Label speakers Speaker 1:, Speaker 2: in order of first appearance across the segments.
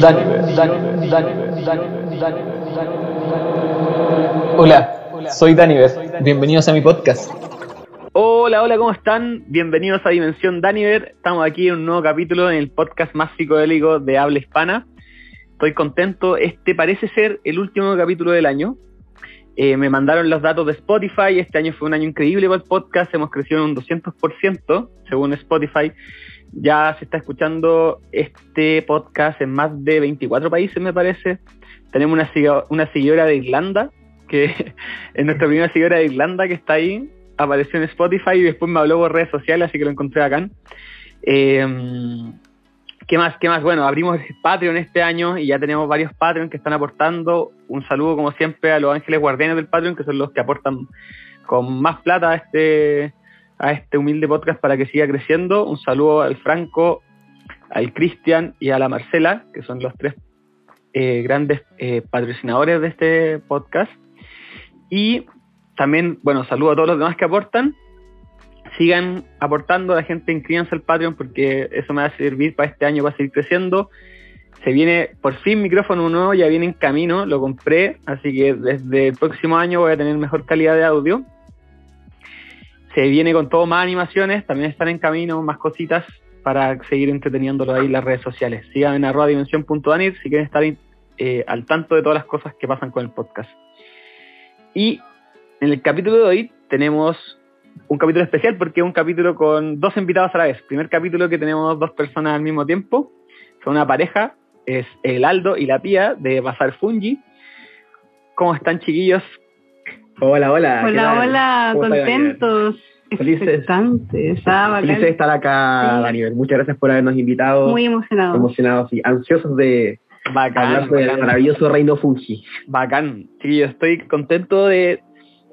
Speaker 1: Daniver. Hola, soy Daniver. Bienvenidos a mi podcast.
Speaker 2: Hola, hola, ¿cómo están? Bienvenidos a Dimensión Daniver. Estamos aquí en un nuevo capítulo en el podcast más psicodélico de habla hispana. Estoy contento. Este parece ser el último capítulo del año. Eh, me mandaron los datos de Spotify. Este año fue un año increíble para el podcast. Hemos crecido en un 200% según Spotify. Ya se está escuchando este podcast en más de 24 países, me parece. Tenemos una, una seguidora de Irlanda, que es nuestra primera seguidora de Irlanda que está ahí. Apareció en Spotify y después me habló por redes sociales, así que lo encontré acá. Eh, ¿Qué más? ¿Qué más? Bueno, abrimos Patreon este año y ya tenemos varios Patreon que están aportando. Un saludo, como siempre, a los ángeles guardianes del Patreon, que son los que aportan con más plata a este, a este humilde podcast para que siga creciendo. Un saludo al Franco, al Cristian y a la Marcela, que son los tres eh, grandes eh, patrocinadores de este podcast. Y también, bueno, saludo a todos los demás que aportan sigan aportando a la gente, inscríbanse al Patreon porque eso me va a servir para este año, para seguir creciendo. Se viene por fin micrófono nuevo, ya viene en camino, lo compré, así que desde el próximo año voy a tener mejor calidad de audio. Se viene con todo más animaciones, también están en camino más cositas para seguir entreteniéndolo ahí en las redes sociales. Sigan en arroba dimensión.anir si quieren estar eh, al tanto de todas las cosas que pasan con el podcast. Y en el capítulo de hoy tenemos un capítulo especial porque es un capítulo con dos invitados a la vez. Primer capítulo que tenemos dos personas al mismo tiempo. Son una pareja, es el Aldo y la Pía de Bazar Fungi. ¿Cómo están, chiquillos?
Speaker 3: Hola, hola.
Speaker 4: Hola, hola, contentos.
Speaker 3: Felices.
Speaker 4: Ah,
Speaker 3: Felices de estar acá, Daniel. Muchas gracias por habernos invitado.
Speaker 4: Muy emocionados.
Speaker 3: Emocionados y ansiosos de hablar del maravilloso reino Fungi.
Speaker 2: Bacán. Sí, yo estoy contento de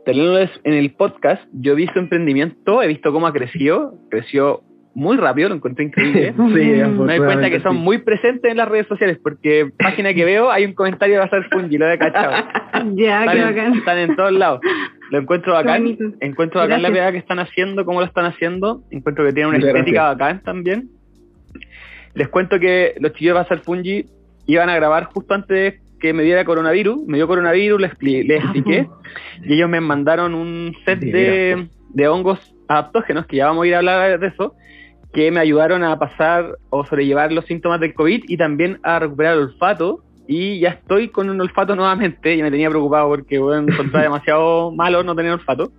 Speaker 2: tenerlo en el podcast, yo he visto emprendimiento, he visto cómo ha crecido, creció muy rápido, lo encontré increíble.
Speaker 3: sí,
Speaker 2: Me doy cuenta que son muy presentes en las redes sociales, porque página que veo hay un comentario de Bazar Fungi, lo he cachado.
Speaker 4: ya,
Speaker 2: están,
Speaker 4: qué
Speaker 2: en,
Speaker 4: bacán.
Speaker 2: están en todos lados. Lo encuentro bacán, encuentro bacán la pegada que están haciendo, cómo lo están haciendo, encuentro que tienen una estética bacán también. Les cuento que los chicos de Bazar Fungi iban a grabar justo antes que me diera coronavirus, me dio coronavirus, les, les expliqué, y ellos me mandaron un set de, de hongos adaptógenos, que ya vamos a ir a hablar de eso, que me ayudaron a pasar o sobrellevar los síntomas del COVID y también a recuperar el olfato. Y ya estoy con un olfato nuevamente, y me tenía preocupado porque bueno, encontraba demasiado malo no tener olfato.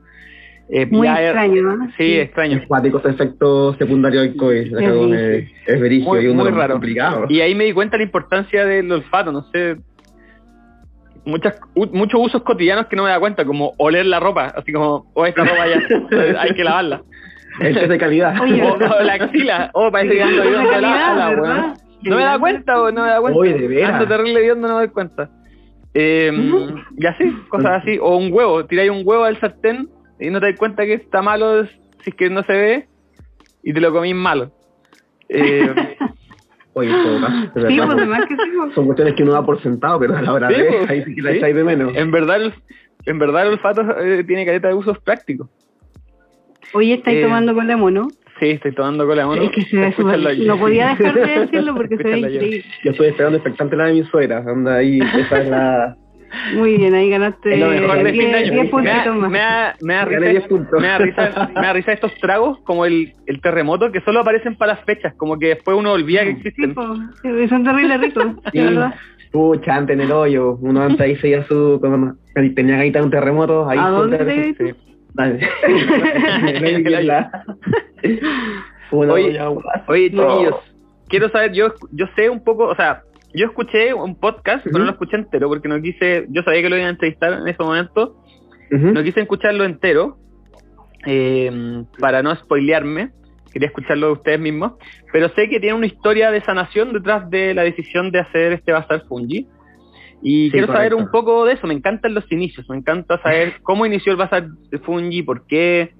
Speaker 2: Eh,
Speaker 4: Muy
Speaker 2: ya-
Speaker 4: extraño, ¿no?
Speaker 2: Sí, extraño.
Speaker 3: Cuáticos efectos secundarios del COVID.
Speaker 4: Es
Speaker 2: Muy-
Speaker 3: y uno
Speaker 2: muy raro.
Speaker 3: complicados.
Speaker 2: Y ahí me di cuenta de la importancia del olfato, no sé. Muchas, u- muchos usos cotidianos que no me da cuenta, como oler la ropa, así como, oh, esta ropa ya hay que lavarla.
Speaker 3: El test de calidad.
Speaker 4: Oye,
Speaker 2: o, o la axila, oh, parece que ando de la weón. No me da cuenta, weón, no me da cuenta.
Speaker 3: Oye, de veras.
Speaker 2: Ando terrible hediondo, no me doy cuenta. Eh, y así, cosas así. O un huevo, tiráis un huevo al sartén y no te das cuenta que está malo si es que no se ve y te lo comís malo. Eh,
Speaker 3: Oye, todo caso, de
Speaker 4: Sí,
Speaker 3: verdad,
Speaker 4: pues además que sí. pues.
Speaker 3: son cuestiones que uno da por sentado, pero a la hora
Speaker 2: Sí,
Speaker 3: de
Speaker 2: pues,
Speaker 3: ahí sí que la
Speaker 2: sí.
Speaker 3: echáis de menos.
Speaker 2: en verdad, el, en verdad el olfato eh, tiene caleta de usos prácticos.
Speaker 4: Hoy estáis
Speaker 2: Eh,
Speaker 4: tomando con la mono.
Speaker 2: Sí, estoy tomando cola de mono.
Speaker 4: Es que se ve. No podía dejar de decirlo porque se ve increíble.
Speaker 3: Yo estoy esperando expectante la de mi suegra. Anda ahí, esa es la.
Speaker 4: Muy bien, ahí ganaste
Speaker 2: Es lo mejor de fin de
Speaker 4: 10
Speaker 2: año.
Speaker 4: 10
Speaker 2: Me
Speaker 4: puntitos
Speaker 2: da,
Speaker 4: más.
Speaker 2: me da, me da risa,
Speaker 3: 10 puntos.
Speaker 2: me da risa, me da risa estos tragos como el, el terremoto que solo aparecen para las fechas, como que después uno olvida que
Speaker 4: Sí,
Speaker 2: existen.
Speaker 4: sí, son terribles ricos,
Speaker 3: Sí.
Speaker 4: verdad.
Speaker 3: Pucha, antes en el hoyo. Uno antes ahí seguía su. Cuando tenía gaita un terremoto. Ahí
Speaker 4: ¿A dónde.
Speaker 3: Dale.
Speaker 2: Oye. Oye, chiquillos, quiero saber, yo, yo sé un poco, o sea, yo escuché un podcast, pero no lo escuché entero porque no quise, yo sabía que lo iban a entrevistar en ese momento,
Speaker 3: Ujú.
Speaker 2: no quise escucharlo entero eh, para no spoilearme, quería escucharlo de ustedes mismos, pero sé que tiene una historia de sanación detrás de la decisión de hacer este Bazar Fungi. Y
Speaker 3: Sí,
Speaker 2: quiero saber un poco de eso, me encantan los inicios, me encanta saber cómo inició el Bazar Fungi, por qué,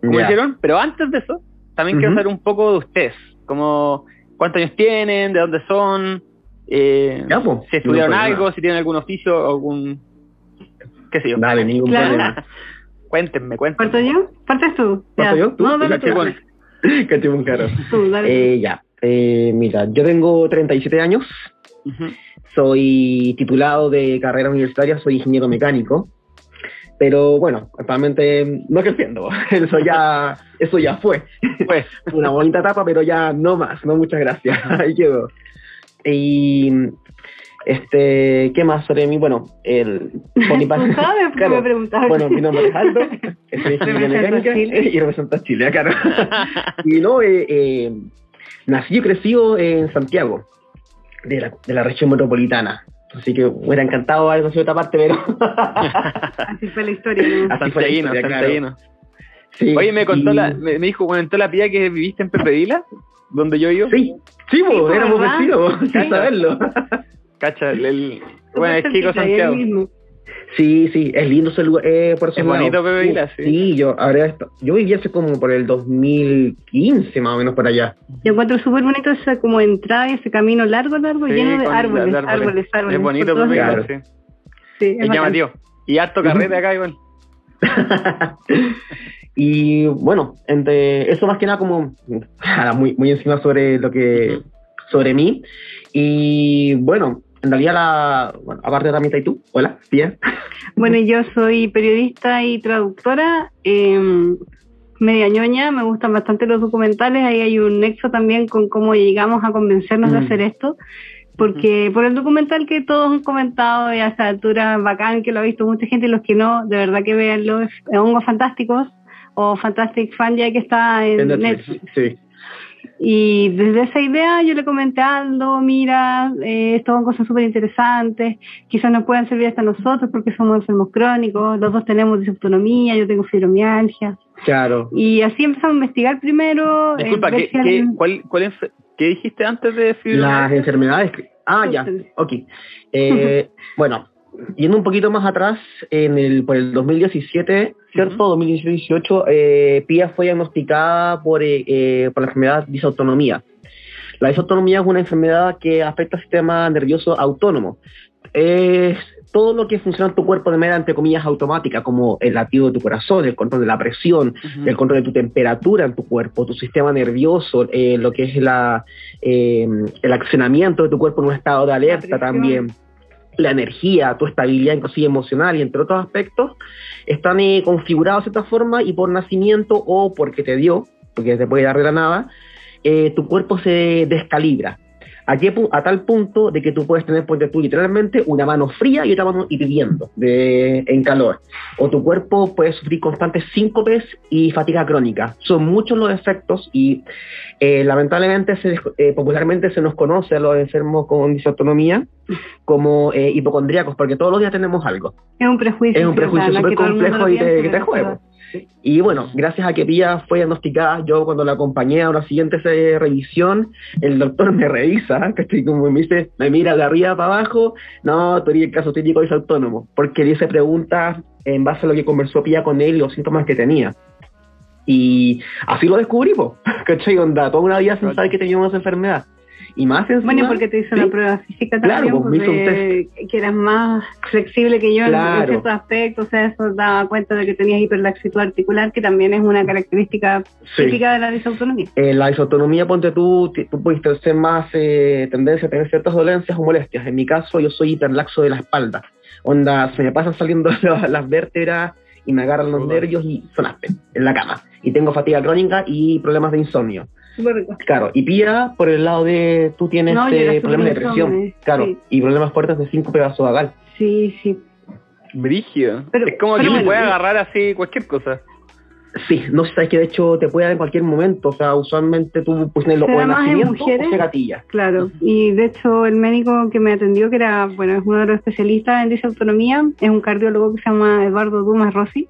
Speaker 2: cómo
Speaker 3: Ya.
Speaker 2: hicieron, pero antes de eso, también quiero saber un poco de ustedes, como cuántos años tienen, de dónde son, eh,
Speaker 3: Ya,
Speaker 2: si estudiaron
Speaker 3: No
Speaker 2: algo, si tienen algún oficio, algún, qué sé yo.
Speaker 3: Dale, ningún
Speaker 4: Claro.
Speaker 3: problema.
Speaker 2: Cuéntenme, cuéntenme.
Speaker 4: ¿Parto yo? ¿Partes tú?
Speaker 3: ¿Parto yo? ¿Tú?
Speaker 4: No, dale tú.
Speaker 3: que un caro.
Speaker 4: Tú, dale.
Speaker 3: Eh, ya. Eh, mira, yo tengo 37 años,
Speaker 2: Ujú.
Speaker 3: Soy titulado de carrera universitaria, soy ingeniero mecánico, pero bueno, actualmente no ejerciendo, eso ya, eso ya fue.
Speaker 2: Pues,
Speaker 3: Fue una bonita etapa, pero ya no más, no muchas gracias, ahí quedó. Y este, ¿qué más sobre mí? Bueno, el por mi parte-
Speaker 4: ¿Tú sabes?
Speaker 3: Claro,
Speaker 4: me preguntaste.
Speaker 3: bueno, mi nombre es Aldo, soy ingeniero mecánica
Speaker 4: Chile.
Speaker 3: y represento a Chile, claro. y no, eh, eh, nací y crecí en Santiago, de la, de la región metropolitana. Así que me hubiera encantado haber en otra parte, pero
Speaker 4: Así fue la historia. ¿no?
Speaker 3: Así fue la historia, claro. sí.
Speaker 2: Oye, me contó
Speaker 3: y-
Speaker 2: la, me, me dijo, comentó la pía que viviste en Pepe Vila, donde yo vivo.
Speaker 3: Sí, sí, po,
Speaker 4: po,
Speaker 3: éramos vecinos, sin saberlo.
Speaker 2: Cacha, el, el- bueno, es
Speaker 4: ahí
Speaker 2: Santiago.
Speaker 3: Sí, sí, es lindo ese lugar, eh, por
Speaker 2: Es bonito. Pepe Vila, sí.
Speaker 3: Sí, yo, ahora esto, yo viví hace como por el 2015 más o menos por allá.
Speaker 4: Yo encuentro súper bonito esa como entrada y ese camino largo, largo,
Speaker 2: Sí,
Speaker 4: lleno de árboles,
Speaker 2: las
Speaker 4: árboles, árboles.
Speaker 2: Es bonito Pepe Vila, sí.
Speaker 4: Sí,
Speaker 2: Es llamativo. Y harto carrete acá igual.
Speaker 3: y bueno, entre eso más que nada como muy, muy encima sobre lo que sobre mí. Y bueno, en realidad la bueno, aparte también está tú. Hola, bien.
Speaker 4: Bueno, yo soy periodista y traductora, eh, media ñoña, me gustan bastante los documentales, ahí hay un nexo también con cómo llegamos a convencernos de
Speaker 3: Mm.
Speaker 4: hacer esto, porque por el documental que todos han comentado y a esta altura bacán, que lo ha visto mucha gente y los que no, de verdad que veanlo, es Hongos Fantásticos o Fantastic Fan ya que está en,
Speaker 3: En
Speaker 4: Netflix.
Speaker 3: Netflix, sí.
Speaker 4: Y desde esa idea yo le comenté a Aldo, mira, eh, estos hongos son súper interesantes, quizás nos puedan servir hasta nosotros porque somos enfermos crónicos, los dos tenemos disautonomía, yo tengo fibromialgia.
Speaker 3: Claro.
Speaker 4: Y así empezamos a investigar primero. eh,
Speaker 2: Disculpa, ¿qué, qué, cuál, cuál ¿qué dijiste antes de
Speaker 3: Las
Speaker 2: fibromialgia?
Speaker 3: enfermedades. que- Ah, ya, ok. Eh, bueno, yendo un poquito más atrás, en el, por el 2017, ¿cierto? 2018, eh, Pia fue diagnosticada por, eh, eh, por la enfermedad disautonomía. La disautonomía es una enfermedad que afecta al sistema nervioso autónomo. Es todo lo que funciona en tu cuerpo de manera, entre comillas, automática, como el latido de tu corazón, el control de la presión, el control de tu temperatura en tu cuerpo, tu sistema nervioso, eh, lo que es la, eh, el accionamiento de tu cuerpo en un estado de alerta también, la energía, tu estabilidad inclusive emocional y entre otros aspectos, están eh, configurados de cierta forma y por nacimiento o porque te dio, porque te puede dar de la nada, eh, tu cuerpo se descalibra. A, qué pu- a tal punto de que tú puedes tener, ponte tú, literalmente una mano fría y otra mano hirviendo de, en calor. O tu cuerpo puede sufrir constantes síncopes y fatiga crónica. Son muchos los efectos y eh, lamentablemente se, eh, popularmente se nos conoce a los enfermos con disautonomía como eh, hipocondríacos, porque todos los días tenemos algo.
Speaker 4: Es un prejuicio.
Speaker 3: Es un prejuicio súper complejo y te, que te. Y bueno, gracias a que Pía fue diagnosticada, yo cuando la acompañé a una siguiente revisión, el doctor me revisa, que como me dice, me mira de arriba para abajo, no, tú eres el caso típico de autónomo, porque le hice preguntas en base a lo que conversó Pía con él y los síntomas que tenía. Y así lo descubrí, po, ¿cachai? Onda, toda una vida sin saber que teníamos esa enfermedad. Y más encima,
Speaker 4: Bueno, porque te hizo
Speaker 3: sí,
Speaker 4: una prueba física
Speaker 3: Claro,
Speaker 4: también,
Speaker 3: pues, me hizo un
Speaker 4: porque- que eras más flexible que yo en- en
Speaker 3: Claro.
Speaker 4: ciertos aspectos, o sea, eso daba cuenta de que tenías hiperlaxitud articular, que también es una característica
Speaker 3: sí.
Speaker 4: típica de la disautonomía.
Speaker 3: En Eh, la disautonomía, ponte tú, tú puedes ser más eh, tendencia a tener ciertas dolencias o molestias. En mi caso, yo soy hiperlaxo de la espalda. Onda, se me pasan saliendo las, las vértebras y me agarran los nervios y sonaste en la cama. Y tengo fatiga crónica y problemas de insomnio.
Speaker 4: Súper rico.
Speaker 3: Claro, y Pía, por el lado de tú tienes
Speaker 4: No, era
Speaker 3: problemas de
Speaker 4: súper
Speaker 3: presión,
Speaker 4: insomne,
Speaker 3: claro,
Speaker 4: sí.
Speaker 3: y problemas fuertes de síncope vasovagal.
Speaker 4: Sí, sí. Pero-
Speaker 2: es como
Speaker 4: pero
Speaker 2: que te
Speaker 4: bueno,
Speaker 2: puede agarrar así cualquier cosa.
Speaker 3: Sí, no sé, sabes que de hecho te puede dar en cualquier momento, o sea, usualmente tú pues, en lo
Speaker 4: ¿Se
Speaker 3: o
Speaker 4: da
Speaker 3: en
Speaker 4: más en
Speaker 3: nacimiento
Speaker 4: mujeres?
Speaker 3: o se gatilla.
Speaker 4: Claro, y de hecho el médico que me atendió, que era, bueno, es uno de los especialistas en disautonomía, es un cardiólogo que se llama Eduardo Dumas Rossi,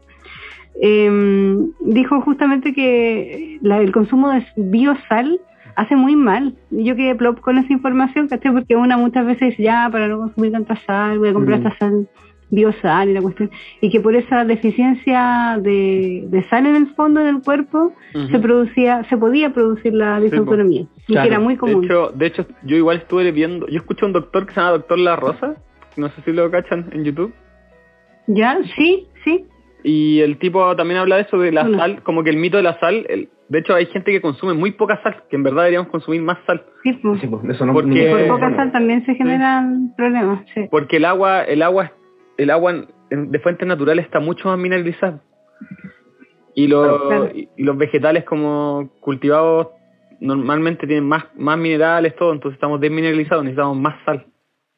Speaker 4: eh, dijo justamente que la- el consumo de biosal hace muy mal. Yo quedé plop con esa información, ¿cachai? Porque una muchas veces dice, ya, para no consumir tanta sal, voy a comprar
Speaker 3: Mm.
Speaker 4: esta sal biosal y la cuestión. Y que por esa deficiencia de, de sal en el fondo del cuerpo se producía, se podía producir la
Speaker 2: Sí,
Speaker 4: disautonomía. y
Speaker 3: Claro.
Speaker 4: que era muy
Speaker 2: De
Speaker 4: común.
Speaker 2: hecho, de hecho, yo igual estuve viendo, yo escuché a un doctor que se llama Doctor La Rosa, no sé si lo cachan en YouTube.
Speaker 4: ¿Ya? Sí, sí.
Speaker 2: Y el tipo también habla de eso, de la
Speaker 4: Bueno.
Speaker 2: sal, como que el mito de la sal, el- de hecho hay gente que consume muy poca sal, que en verdad deberíamos consumir más sal,
Speaker 4: Sí, pues.
Speaker 3: Sí, pues, eso no,
Speaker 2: Porque-
Speaker 4: por poca sal también se generan problemas, sí.
Speaker 2: porque el agua, el agua, el agua de fuentes naturales está mucho más mineralizada. Y, los
Speaker 4: Claro.
Speaker 2: y los vegetales como cultivados normalmente tienen más, más minerales, todo, entonces estamos desmineralizados, necesitamos más sal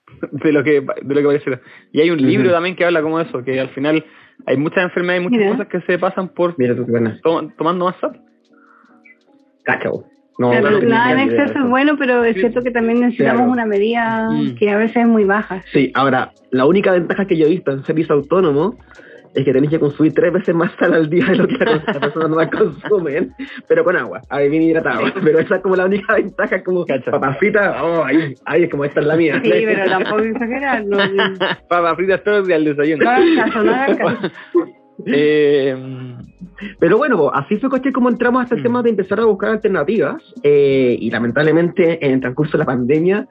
Speaker 2: de lo que de lo que parece. Y hay un libro también que habla como eso, que al final hay muchas enfermedades y muchas
Speaker 4: Mira.
Speaker 2: cosas que se pasan por
Speaker 3: Mira tú qué buena.
Speaker 2: to- tomando más sal.
Speaker 3: Cacha, vos. No,
Speaker 4: Claro,
Speaker 3: no tenía
Speaker 4: nada en exceso
Speaker 3: eso.
Speaker 4: es bueno, pero es cierto que también necesitamos
Speaker 3: Claro.
Speaker 4: una medida
Speaker 2: Mm.
Speaker 4: que a veces es muy baja.
Speaker 3: Sí, ahora, la única ventaja que yo he visto en servicio autónomo es que tenéis que consumir tres veces más sal al día de lo que las personas normal consumen, pero con agua, ahí bien hidratado. Pero esa es como la única ventaja, como papas fritas, oh, ahí, ahí es como esta es la mía.
Speaker 4: Sí, pero tampoco exagerar. No, no
Speaker 2: Papas fritas todos los días al desayuno.
Speaker 4: no.
Speaker 2: Eh,
Speaker 3: Pero bueno, así fue coche como entramos a este
Speaker 2: Mm.
Speaker 3: tema de empezar a buscar alternativas eh, y lamentablemente en el transcurso de la pandemia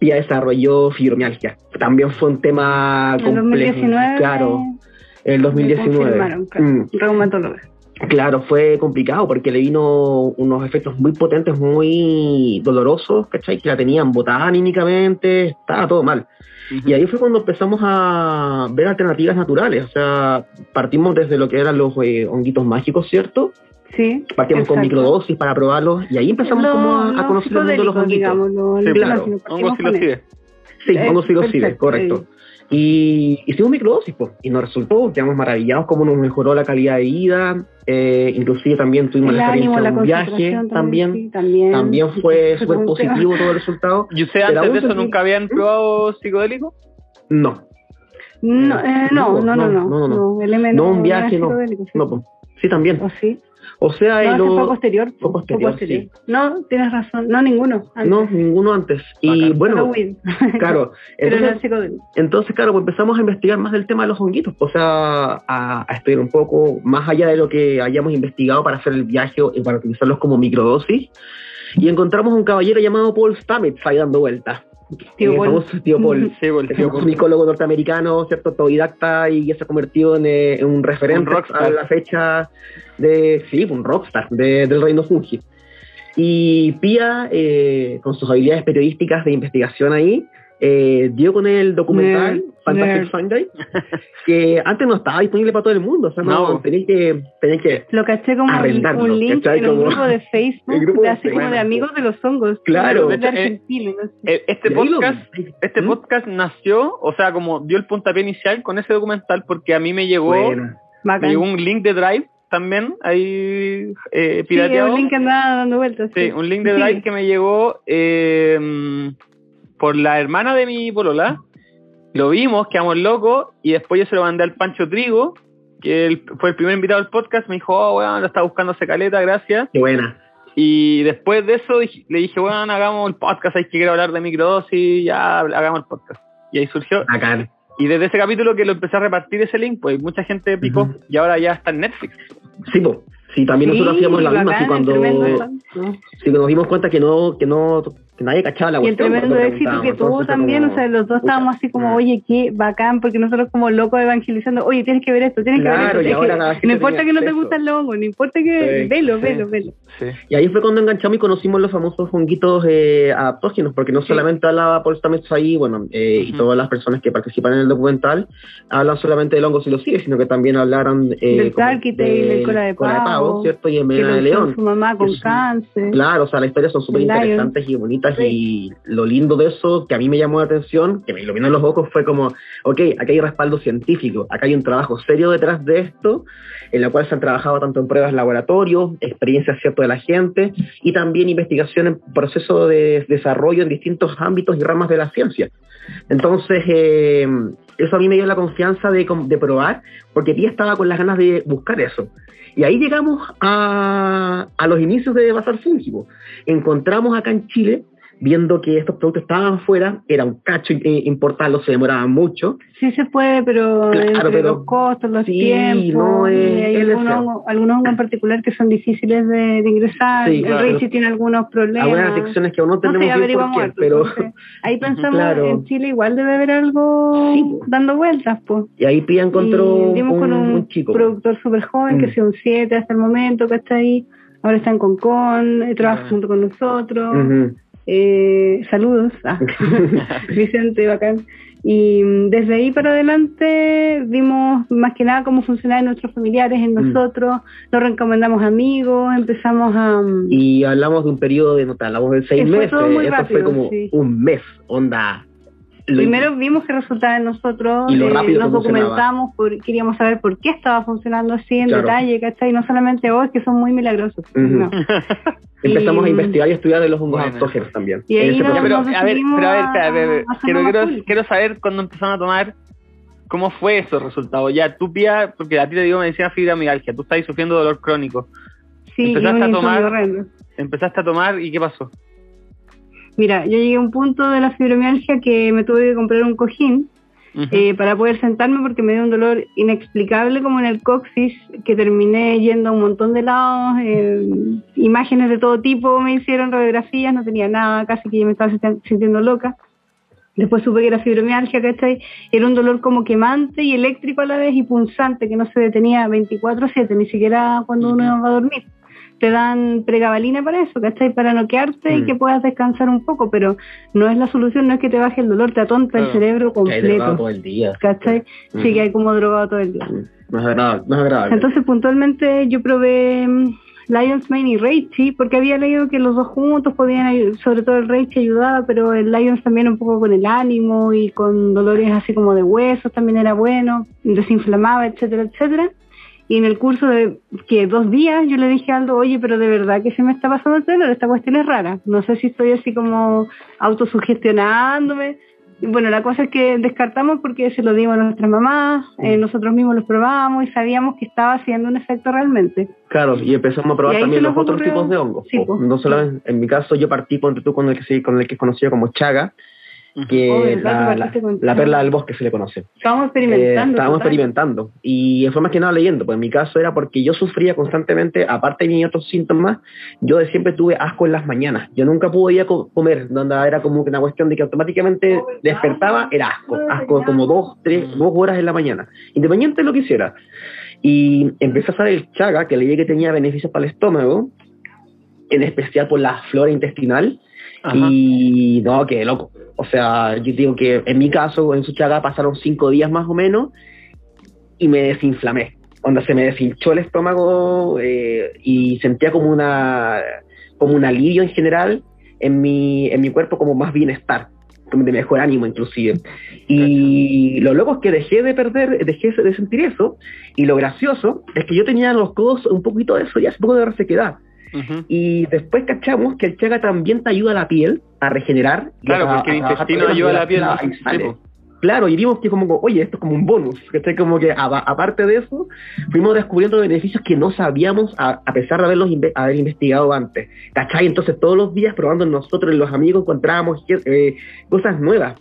Speaker 3: ya desarrolló fibromialgia. También fue un tema
Speaker 4: En
Speaker 3: complejo.
Speaker 4: 2019
Speaker 3: Claro, el
Speaker 4: me
Speaker 3: 2019.
Speaker 4: confirmaron, claro,
Speaker 3: Mm. Claro, fue complicado porque le vino unos efectos muy potentes, muy dolorosos, ¿cachai? Que la tenían botada anímicamente, estaba todo mal. Y ahí fue cuando empezamos a ver alternativas naturales, o sea, partimos desde lo que eran los eh, honguitos mágicos, ¿cierto?
Speaker 4: Sí.
Speaker 3: Partimos con microdosis para probarlos y ahí empezamos
Speaker 4: Lo-
Speaker 3: como a, conocer el mundo de los honguitos.
Speaker 4: digamos, lo-
Speaker 2: Sí,
Speaker 4: lo
Speaker 3: claro.
Speaker 2: hongos.
Speaker 3: Sí,
Speaker 4: Eh,
Speaker 3: hongos
Speaker 4: perfecto,
Speaker 3: correcto. Y hicimos microdosis, pues, y nos resultó, quedamos maravillados cómo nos mejoró la calidad de vida, eh, inclusive también tuvimos
Speaker 4: El
Speaker 3: la experiencia de un viaje, también,
Speaker 4: sí, también,
Speaker 3: también fue
Speaker 4: Fue
Speaker 3: súper positivo todo el resultado.
Speaker 2: ¿Y ustedes antes de eso nunca habían probado psicodélico?
Speaker 3: No,
Speaker 4: No, eh, no, no, no, no,
Speaker 3: no, no, no.
Speaker 4: el M
Speaker 3: no un viaje, no,
Speaker 4: psicodélico, sí.
Speaker 3: no, pues, sí también.
Speaker 4: ¿O sí?
Speaker 3: O sea,
Speaker 4: No,
Speaker 3: y lo-
Speaker 4: fue posterior.
Speaker 3: fue posterior, sí.
Speaker 4: No, tienes razón. No, ninguno. antes.
Speaker 3: no, ninguno antes. Y
Speaker 2: Bacán.
Speaker 3: Bueno, claro,
Speaker 4: Pero no.
Speaker 3: Entonces, claro, pues empezamos a investigar más del tema de los honguitos, o sea, a, a estudiar un poco más allá de lo que hayamos investigado para hacer el viaje y para utilizarlos como microdosis. Y encontramos un caballero llamado Paul Stamets ahí dando vueltas.
Speaker 4: Tío
Speaker 3: El
Speaker 4: Paul.
Speaker 3: famoso tío Paul.
Speaker 2: Sí, el tío
Speaker 3: un
Speaker 2: Paul.
Speaker 3: micólogo norteamericano, ¿cierto? Autodidacta y ya se ha convertido en, eh, en un referente
Speaker 2: Un
Speaker 3: a la fecha de, sí, un rockstar de- del reino fungi. Y Pia, eh, con sus habilidades periodísticas de investigación ahí, eh, dio con el documental
Speaker 4: Nerd,
Speaker 3: Fantastic
Speaker 4: nerd.
Speaker 3: Sunday, que antes no estaba disponible para todo el mundo, o sea, no,
Speaker 2: No.
Speaker 3: tenéis que, tenéis que
Speaker 4: Lo caché como un,
Speaker 3: Arrendarlo,
Speaker 4: un link
Speaker 3: ¿cachai?
Speaker 4: en un
Speaker 3: Como-
Speaker 4: grupo de Facebook,
Speaker 3: el grupo
Speaker 4: de
Speaker 3: de
Speaker 4: así como de amigos de los hongos.
Speaker 3: Claro.
Speaker 4: De,
Speaker 2: De hecho, eh,
Speaker 4: Argentina, no sé.
Speaker 2: Eh, Este podcast, este
Speaker 3: ¿Mm?
Speaker 2: podcast nació, o sea, como dio el puntapié inicial con ese documental porque a mí me llegó, me un link de Drive también ahí eh,
Speaker 4: Sí,
Speaker 2: pirateado.
Speaker 4: un link que andaba dando vueltas.
Speaker 2: Sí, un link de
Speaker 4: Sí.
Speaker 2: Drive que me llegó eh, por la hermana de mi polola. Lo vimos, quedamos locos y después yo se lo mandé al Pancho Trigo, que él fue el primer invitado al podcast. Me dijo, oh, weón, lo está buscando hace caleta, gracias.
Speaker 3: Qué buena.
Speaker 2: Y después de eso dije- le dije, bueno, hagamos el podcast, hay que quiero hablar de microdosis, ya hagamos el podcast. Y ahí surgió.
Speaker 3: Bacán.
Speaker 2: Y desde ese capítulo que lo empecé a repartir ese link, pues mucha gente picó y ahora ya está en Netflix.
Speaker 3: Sí, po. sí, también nosotros
Speaker 4: Sí,
Speaker 3: hacíamos la misma, así cuando, sí, nos dimos cuenta que no, que no, que nadie cachaba la
Speaker 4: Y el tremendo éxito que tuvo también,
Speaker 3: como,
Speaker 4: o sea, los dos
Speaker 3: pucha,
Speaker 4: estábamos así como,
Speaker 3: mm.
Speaker 4: oye, qué bacán, porque nosotros como locos evangelizando, oye, tienes que ver esto, tienes que ver
Speaker 3: Claro,
Speaker 4: esto.
Speaker 3: y ahora
Speaker 4: que
Speaker 3: la gente
Speaker 4: no importa que no te
Speaker 3: acceso.
Speaker 4: gusta el hongo, no importa que,
Speaker 3: Sí,
Speaker 4: velo,
Speaker 3: sí.
Speaker 4: velo, velo.
Speaker 2: Sí.
Speaker 3: Y ahí fue cuando enganchamos y conocimos los famosos honguitos eh, adaptógenos, porque no
Speaker 4: Sí.
Speaker 3: solamente hablaba Paul Stamets ahí, bueno, eh, y todas las personas que participan en el documental hablan solamente del hongo psilocibe, sino que también hablaron eh,
Speaker 4: Del del cola de pavo,
Speaker 3: ¿cierto? Y en
Speaker 4: lo
Speaker 3: de León.
Speaker 4: su mamá con cáncer.
Speaker 3: Claro, o sea, las historias son súper interesantes y bonitas
Speaker 4: Sí.
Speaker 3: y lo lindo de eso, que a mí me llamó la atención, que me iluminó los ojos, fue como, ok, acá hay respaldo científico, acá hay un trabajo serio detrás de esto, en la cual se han trabajado tanto en pruebas de laboratorio, experiencias cierto de la gente y también investigación en proceso de desarrollo en distintos ámbitos y ramas de la ciencia. Entonces, eh, eso a mí me dio la confianza de, de probar, porque Tía estaba con las ganas de buscar eso. Y ahí llegamos a, a los inicios de Bazar Fúngico. Encontramos acá en Chile, viendo que estos productos estaban fuera, era un cacho eh, importarlos, se demoraba mucho.
Speaker 4: Sí se puede, pero
Speaker 3: Claro,
Speaker 4: entre
Speaker 3: pero-
Speaker 4: los costos, los
Speaker 3: sí,
Speaker 4: tiempos,
Speaker 3: no,
Speaker 4: y
Speaker 3: es-
Speaker 4: hay
Speaker 3: es
Speaker 4: algunos hongos en particular que son difíciles de, de ingresar.
Speaker 3: Sí,
Speaker 4: el
Speaker 3: claro.
Speaker 4: Reishi tiene algunos problemas.
Speaker 3: Algunas adicciones que aún no
Speaker 4: No sé,
Speaker 3: bien por qué, pero...
Speaker 4: entonces, ahí pensamos
Speaker 3: Claro.
Speaker 4: en Chile igual debe haber algo
Speaker 3: Sí,
Speaker 4: dando vueltas, pues.
Speaker 3: Y ahí Pia encontró
Speaker 4: Y dimos con un
Speaker 3: un chico.
Speaker 4: productor súper joven,
Speaker 3: Mm.
Speaker 4: que sido un 7 hasta el momento, que está ahí. Ahora está en Concon, eh, trabaja
Speaker 2: Ah.
Speaker 4: junto con nosotros.
Speaker 3: Ujú.
Speaker 4: Eh, saludos. Ah. Vicente, bacán. Y mm, desde ahí para adelante vimos más que nada cómo funcionaban nuestros familiares en
Speaker 3: Mm.
Speaker 4: nosotros, nos recomendamos amigos, empezamos a... mm,
Speaker 3: Y hablamos de un periodo de, no hablamos de seis
Speaker 4: fue
Speaker 3: meses.
Speaker 4: todo muy
Speaker 3: Esto
Speaker 4: rápido,
Speaker 3: fue como
Speaker 4: sí.
Speaker 3: un mes, onda. Lo-
Speaker 4: Primero vimos que resultaba en nosotros,
Speaker 3: Y lo
Speaker 4: eh,
Speaker 3: rápido
Speaker 4: nos documentamos, por- queríamos saber por qué estaba funcionando así en
Speaker 3: Claro.
Speaker 4: detalle, ¿cachai? No solamente vos, que son muy milagrosos. No.
Speaker 3: Empezamos a
Speaker 4: Y-
Speaker 3: investigar y estudiar de los hongos
Speaker 2: Bueno.
Speaker 3: autógenos también.
Speaker 4: Y ahí nos-
Speaker 2: pero,
Speaker 4: nos
Speaker 2: a ver, pero a ver,
Speaker 4: a-
Speaker 2: espera, a ver,
Speaker 4: a hacer
Speaker 2: quiero, quiero, quiero saber cuando empezaron a tomar, cómo fue esos resultados. Ya, tú, Pía, porque a ti te digo medicina fibromialgia, tú estás sufriendo dolor crónico.
Speaker 4: Sí,
Speaker 2: empezaste
Speaker 4: y
Speaker 2: a tomar-. Empezaste a tomar y ¿qué pasó?
Speaker 4: Mira, yo llegué a un punto de la fibromialgia que me tuve que comprar un cojín eh, para poder sentarme porque me dio un dolor inexplicable como en el coxis, que terminé yendo a un montón de lados, eh, imágenes de todo tipo me hicieron, radiografías, no tenía nada, casi que yo me estaba sinti- sintiendo loca. Después supe que era fibromialgia, ¿cachai? Era un dolor como quemante y eléctrico a la vez y punzante, que no se detenía 24-7, ni siquiera cuando uno va a dormir. Te dan pregabalina para eso, ¿cachai? Para noquearte y
Speaker 3: Mm.
Speaker 4: que puedas descansar un poco, pero no es la solución, no es que te baje el dolor, te atonta el cerebro completo.
Speaker 3: todo el día.
Speaker 4: ¿Cachai? Sí,
Speaker 3: Ujú.
Speaker 4: que hay como drogado todo el día.
Speaker 3: No es agradable. No es agradable.
Speaker 4: Entonces, puntualmente, yo probé mm, Lion's Mane y Reichi, porque había leído que los dos juntos podían, sobre todo el Reichi ayudaba, pero el Lions también un poco con el ánimo y con dolores así como de huesos también era bueno, desinflamaba, etcétera, etcétera. Y en el curso de que dos días yo le dije a Aldo, oye, pero de verdad que se me está pasando el dolor, esta cuestión es rara. No sé si estoy así como autosugestionándome. Y bueno, la cosa es que descartamos porque se lo dimos a nuestras mamás, eh,
Speaker 3: Mm.
Speaker 4: nosotros mismos los probábamos y sabíamos que estaba haciendo un efecto realmente.
Speaker 3: Claro, y empezamos a probar también los otros
Speaker 4: ocurrió-
Speaker 3: tipos de hongos.
Speaker 4: Sí,
Speaker 3: po. No solamente, en mi caso, yo partí ponte tú con el que se- con el que es conocido como chaga, que
Speaker 4: Oh,
Speaker 3: la,
Speaker 4: Tú
Speaker 3: la, perla del bosque se le conoce.
Speaker 4: Estábamos
Speaker 3: Eh,
Speaker 4: experimentando.
Speaker 3: estábamos
Speaker 4: total.
Speaker 3: experimentando y fue más que nada leyendo, pues en mi caso era porque yo sufría constantemente, aparte de mis otros síntomas, yo de siempre tuve asco en las mañanas, yo nunca podía co- comer, donde era como que una cuestión de que automáticamente despertaba, era asco, asco como dos, tres,
Speaker 2: Mm.
Speaker 3: dos horas en la mañana, independiente de lo que hiciera. Y empecé a saber el chaga, que leí que tenía beneficios para el estómago, en especial por la flora intestinal,
Speaker 2: Ajá.
Speaker 3: y no, qué loco. O sea, yo digo que en mi caso, en su chaga pasaron cinco días más o menos y me desinflamé. Cuando se me deshinchó el estómago eh, y sentía como una como un alivio en general en mi, en mi cuerpo, como más bienestar, como de mejor ánimo inclusive. Y lo loco es que dejé de perder, dejé de sentir eso, y lo gracioso es que yo tenía en los codos un poquito de eso y hace poco de resequedad. Y después cachamos que el chaga también te ayuda a la piel a regenerar.
Speaker 2: Claro,
Speaker 3: a-
Speaker 2: porque el
Speaker 3: a trabajar
Speaker 2: intestino ayuda a la piel. po.
Speaker 3: Claro, y vimos que como, oye, esto es como un bonus, ¿cachai? Como que a- aparte de eso, fuimos descubriendo beneficios que no sabíamos a, a pesar de haberlos inve- haber investigado antes, ¿cachai? Entonces todos los días probando nosotros, los amigos, encontrábamos eh, cosas nuevas.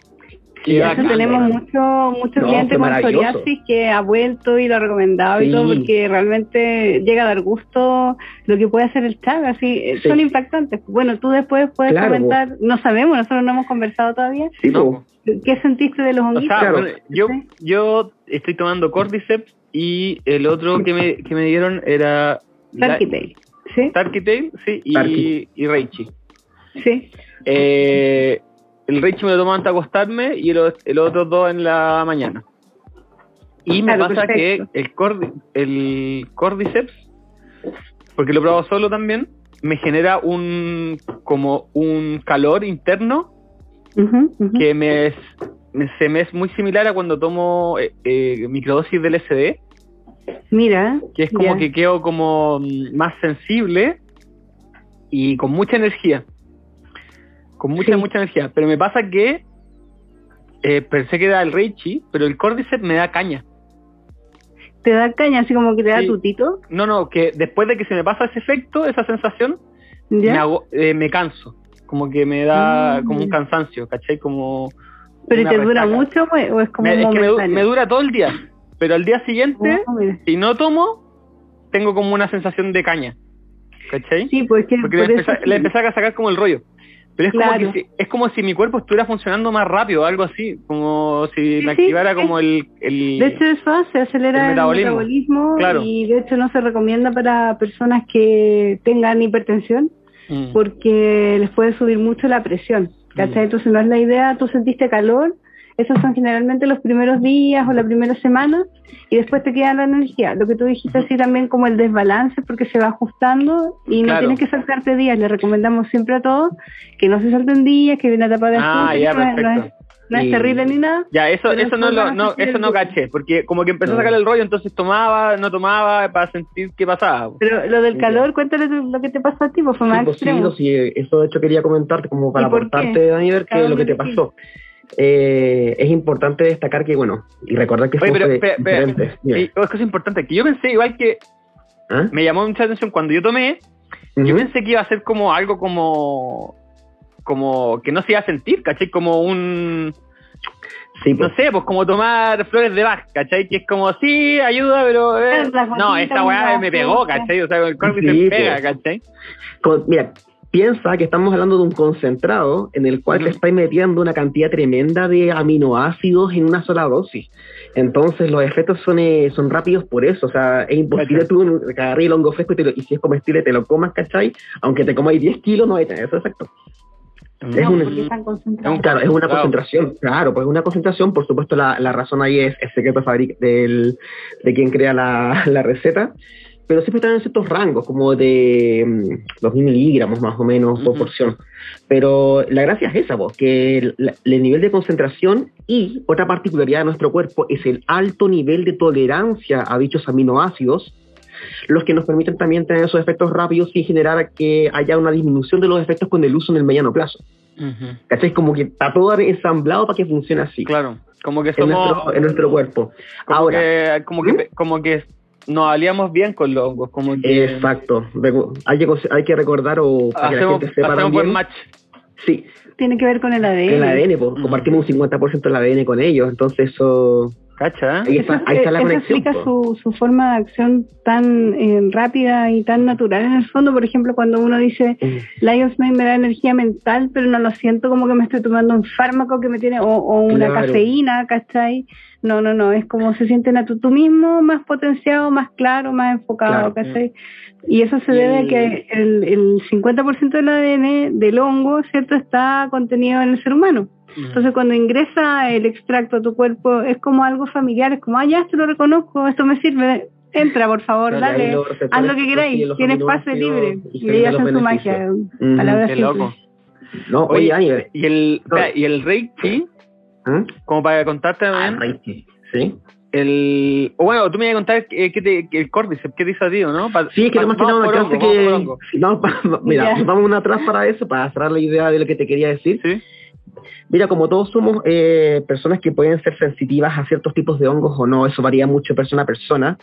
Speaker 4: Tenemos mucho, mucho
Speaker 3: No,
Speaker 4: cliente con psoriasis que ha vuelto y lo ha recomendado y todo porque realmente llega a dar gusto lo que puede hacer el chaga, así, eh,
Speaker 3: Sí.
Speaker 4: son impactantes. Bueno, tú después puedes
Speaker 3: Claro,
Speaker 4: comentar, no sabemos, nosotros no hemos conversado todavía.
Speaker 3: Sí,
Speaker 2: No.
Speaker 4: ¿Qué sentiste de los
Speaker 2: O
Speaker 4: honguitos?
Speaker 2: sea,
Speaker 3: Claro.
Speaker 2: bueno, yo, yo estoy tomando Cordyceps y el otro que me, que me dieron era
Speaker 4: Tarkitail, ¿sí?
Speaker 2: Tarkitail, sí, y,
Speaker 3: Tarky.
Speaker 2: y Reichi.
Speaker 4: Sí.
Speaker 2: Eh, el Reichi me lo tomo antes de acostarme y el, otro dos en la mañana. Y me
Speaker 4: Claro,
Speaker 2: pasa
Speaker 4: perfecto.
Speaker 2: que el, cordi, el Cordyceps, porque lo he probado solo también, me genera un como un calor interno que me, es, me- se me es muy similar a cuando tomo eh, eh, microdosis del SD,
Speaker 4: Mira,
Speaker 2: que es como que quedo como más sensible y con mucha energía. Con mucha,
Speaker 4: Sí.
Speaker 2: mucha energía. Pero me pasa que eh, pensé que era el Reichi, pero el Cordyceps me da caña.
Speaker 4: te da caña, así como que te da
Speaker 2: Sí.
Speaker 4: tutito,
Speaker 2: No, no, que después de que se me pasa ese efecto, esa sensación, me, hago- eh, me canso. Como que me da
Speaker 4: Mm.
Speaker 2: como un cansancio, ¿cachai? Como...
Speaker 4: ¿Pero te dura mucho o es como
Speaker 2: Me- es que me, me dura todo el día. Pero al día siguiente,
Speaker 4: Oh,
Speaker 2: si no tomo, tengo como una sensación de caña. ¿Cachai?
Speaker 4: Sí, pues que
Speaker 2: Porque
Speaker 4: por
Speaker 2: le, empecé,
Speaker 4: sí.
Speaker 2: le empecé a sacar como el rollo. Pero es,
Speaker 4: Claro.
Speaker 2: como que si- es como si mi cuerpo estuviera funcionando más rápido, algo así, como si
Speaker 4: Sí,
Speaker 2: me activara como el... el
Speaker 4: De hecho, eso hace, acelera
Speaker 2: el metabolismo, Claro.
Speaker 4: y de hecho no se recomienda para personas que tengan hipertensión
Speaker 2: Mm.
Speaker 4: porque les puede subir mucho la presión. ¿cachai?
Speaker 2: Mm.
Speaker 4: Entonces no es la idea, tú sentiste calor, esos son generalmente los primeros días o la primera semana y después te queda la energía. Lo que tú dijiste así también como el desbalance porque se va ajustando y no
Speaker 2: Claro.
Speaker 4: tienes que saltarte días. Le recomendamos siempre a todos que no se salten días, que viene una etapa de
Speaker 2: Ah, ya,
Speaker 4: que no es- no es,
Speaker 2: perfecto.
Speaker 4: no es terrible ni nada.
Speaker 2: Ya, eso, eso no, lo, no, eso no caché, porque como que empezó a
Speaker 3: No.
Speaker 2: sacar el rollo, entonces tomaba, no tomaba para sentir qué pasaba.
Speaker 4: Pero lo del calor, cuéntale lo que te pasó a ti, pues fue más
Speaker 3: Sí, pues, sí,
Speaker 4: extremo.
Speaker 3: sí, eso de hecho quería comentarte como para
Speaker 4: ¿Y por
Speaker 3: aportarte,
Speaker 4: qué?
Speaker 3: Daniel, que lo que te pasó. Eh, es importante destacar que, bueno, y recordar que
Speaker 2: Oye,
Speaker 3: fue
Speaker 2: pero,
Speaker 3: diferentes.
Speaker 2: Y otra cosa importante, que yo pensé igual que
Speaker 3: ¿Ah?
Speaker 2: me llamó mucha atención cuando yo tomé, yo pensé que iba a ser como algo como como que no se iba a sentir, ¿cachai? Como un,
Speaker 3: Sí,
Speaker 2: no
Speaker 3: pues.
Speaker 2: sé, pues como tomar flores de Bach, ¿cachai? Que es como, sí, ayuda, pero... eh,
Speaker 4: Es
Speaker 2: no, esta weá me pegó. ¿cachai? O sea, el corte
Speaker 3: Sí,
Speaker 2: se
Speaker 3: pues.
Speaker 2: pega, ¿cachai?
Speaker 3: Con- mira, piensa que estamos hablando de un concentrado en el cual te
Speaker 2: Ujú.
Speaker 3: estáis metiendo una cantidad tremenda de aminoácidos en una sola dosis. Entonces los efectos son, eh, son rápidos por eso. O sea, es imposible tú agarrar el hongo fresco y, te lo- y si es comestible te lo comas, ¿cachai? Aunque te comáis 10 kilos no hay tener ese efecto. Es
Speaker 4: No,
Speaker 3: un-
Speaker 4: porque están concentrados.
Speaker 2: un-
Speaker 3: Claro, es una
Speaker 2: Claro.
Speaker 3: concentración, claro, pues es una concentración, por supuesto la, la razón ahí es el secreto fabric del, de quien crea la, la receta, pero siempre están en ciertos rangos, como de mm, 2.000 miligramos más o menos por
Speaker 2: Ujú.
Speaker 3: porción. Pero la gracia es esa, vos, que el, el nivel de concentración y otra particularidad de nuestro cuerpo es el alto nivel de tolerancia a dichos aminoácidos, los que nos permiten también tener esos efectos rápidos sin generar que haya una disminución de los efectos con el uso en el mediano plazo.
Speaker 2: Ujú.
Speaker 3: ¿Cachai? Como que está todo ensamblado para que funcione así.
Speaker 2: Claro, como que
Speaker 3: En
Speaker 2: somos...
Speaker 3: nuestro, en nuestro cuerpo.
Speaker 2: Como
Speaker 3: Ahora,
Speaker 2: que, como que, como que nos aliamos bien con los hongos, como que
Speaker 3: exacto. Hay que, hay que recordar o para que la
Speaker 2: hacemos,
Speaker 3: gente sepa
Speaker 2: hacemos buen match.
Speaker 3: Sí,
Speaker 4: Tiene que ver con el ADN.
Speaker 3: el ADN, pues,
Speaker 2: Mm.
Speaker 3: compartimos un 50% del ADN con ellos, entonces eso.
Speaker 2: ¿Cacha?
Speaker 3: Ahí
Speaker 4: Eso,
Speaker 3: está, ahí está la
Speaker 4: eso
Speaker 3: conexión.
Speaker 4: explica
Speaker 3: po.
Speaker 4: su, su forma de acción tan eh, rápida y tan natural en el fondo. Por ejemplo, cuando uno dice,
Speaker 3: Mm,
Speaker 4: Lion's Mane me da energía mental, pero no lo siento como que me estoy tomando un fármaco que me tiene, o, o una
Speaker 3: Claro.
Speaker 4: cafeína, ¿cachai? No, no, no, es como se siente natu- tú mismo más potenciado, más claro, más enfocado,
Speaker 3: Claro.
Speaker 4: ¿cachai? Y eso se
Speaker 3: Y
Speaker 4: debe a que el, el 50% del ADN del hongo, ¿cierto?, está contenido en el ser humano. Entonces, cuando ingresa el extracto a tu cuerpo, es como algo familiar, es como, ah, ya, esto lo reconozco, esto me sirve, entra, por favor,
Speaker 3: Claro,
Speaker 4: dale, haz lo que queráis, tienes pase libre.
Speaker 3: y
Speaker 4: ellos
Speaker 3: los
Speaker 4: hacen su magia, palabras
Speaker 2: Qué
Speaker 4: simples.
Speaker 2: loco.
Speaker 3: No, oye.
Speaker 2: Y el,
Speaker 3: No.
Speaker 2: y el Reiki,
Speaker 3: ¿Ah?
Speaker 2: como para contarte
Speaker 3: Ah,
Speaker 2: también,
Speaker 3: Reiki. Sí.
Speaker 2: el... o Bueno, tú me ibas a contar que, que te, que el Cordyceps, ¿qué te hizo a ti, no? Pa-
Speaker 3: Sí, es que
Speaker 2: pa-
Speaker 3: más que nada una clase
Speaker 2: hongo, vamos
Speaker 3: que.
Speaker 2: hongo.
Speaker 3: No, pa- mira, vamos una atrás para eso, para cerrar la idea de lo que te quería decir.
Speaker 2: Sí.
Speaker 3: Mira, como todos somos eh, personas que pueden ser sensitivas a ciertos tipos de hongos o no, eso varía mucho persona a persona.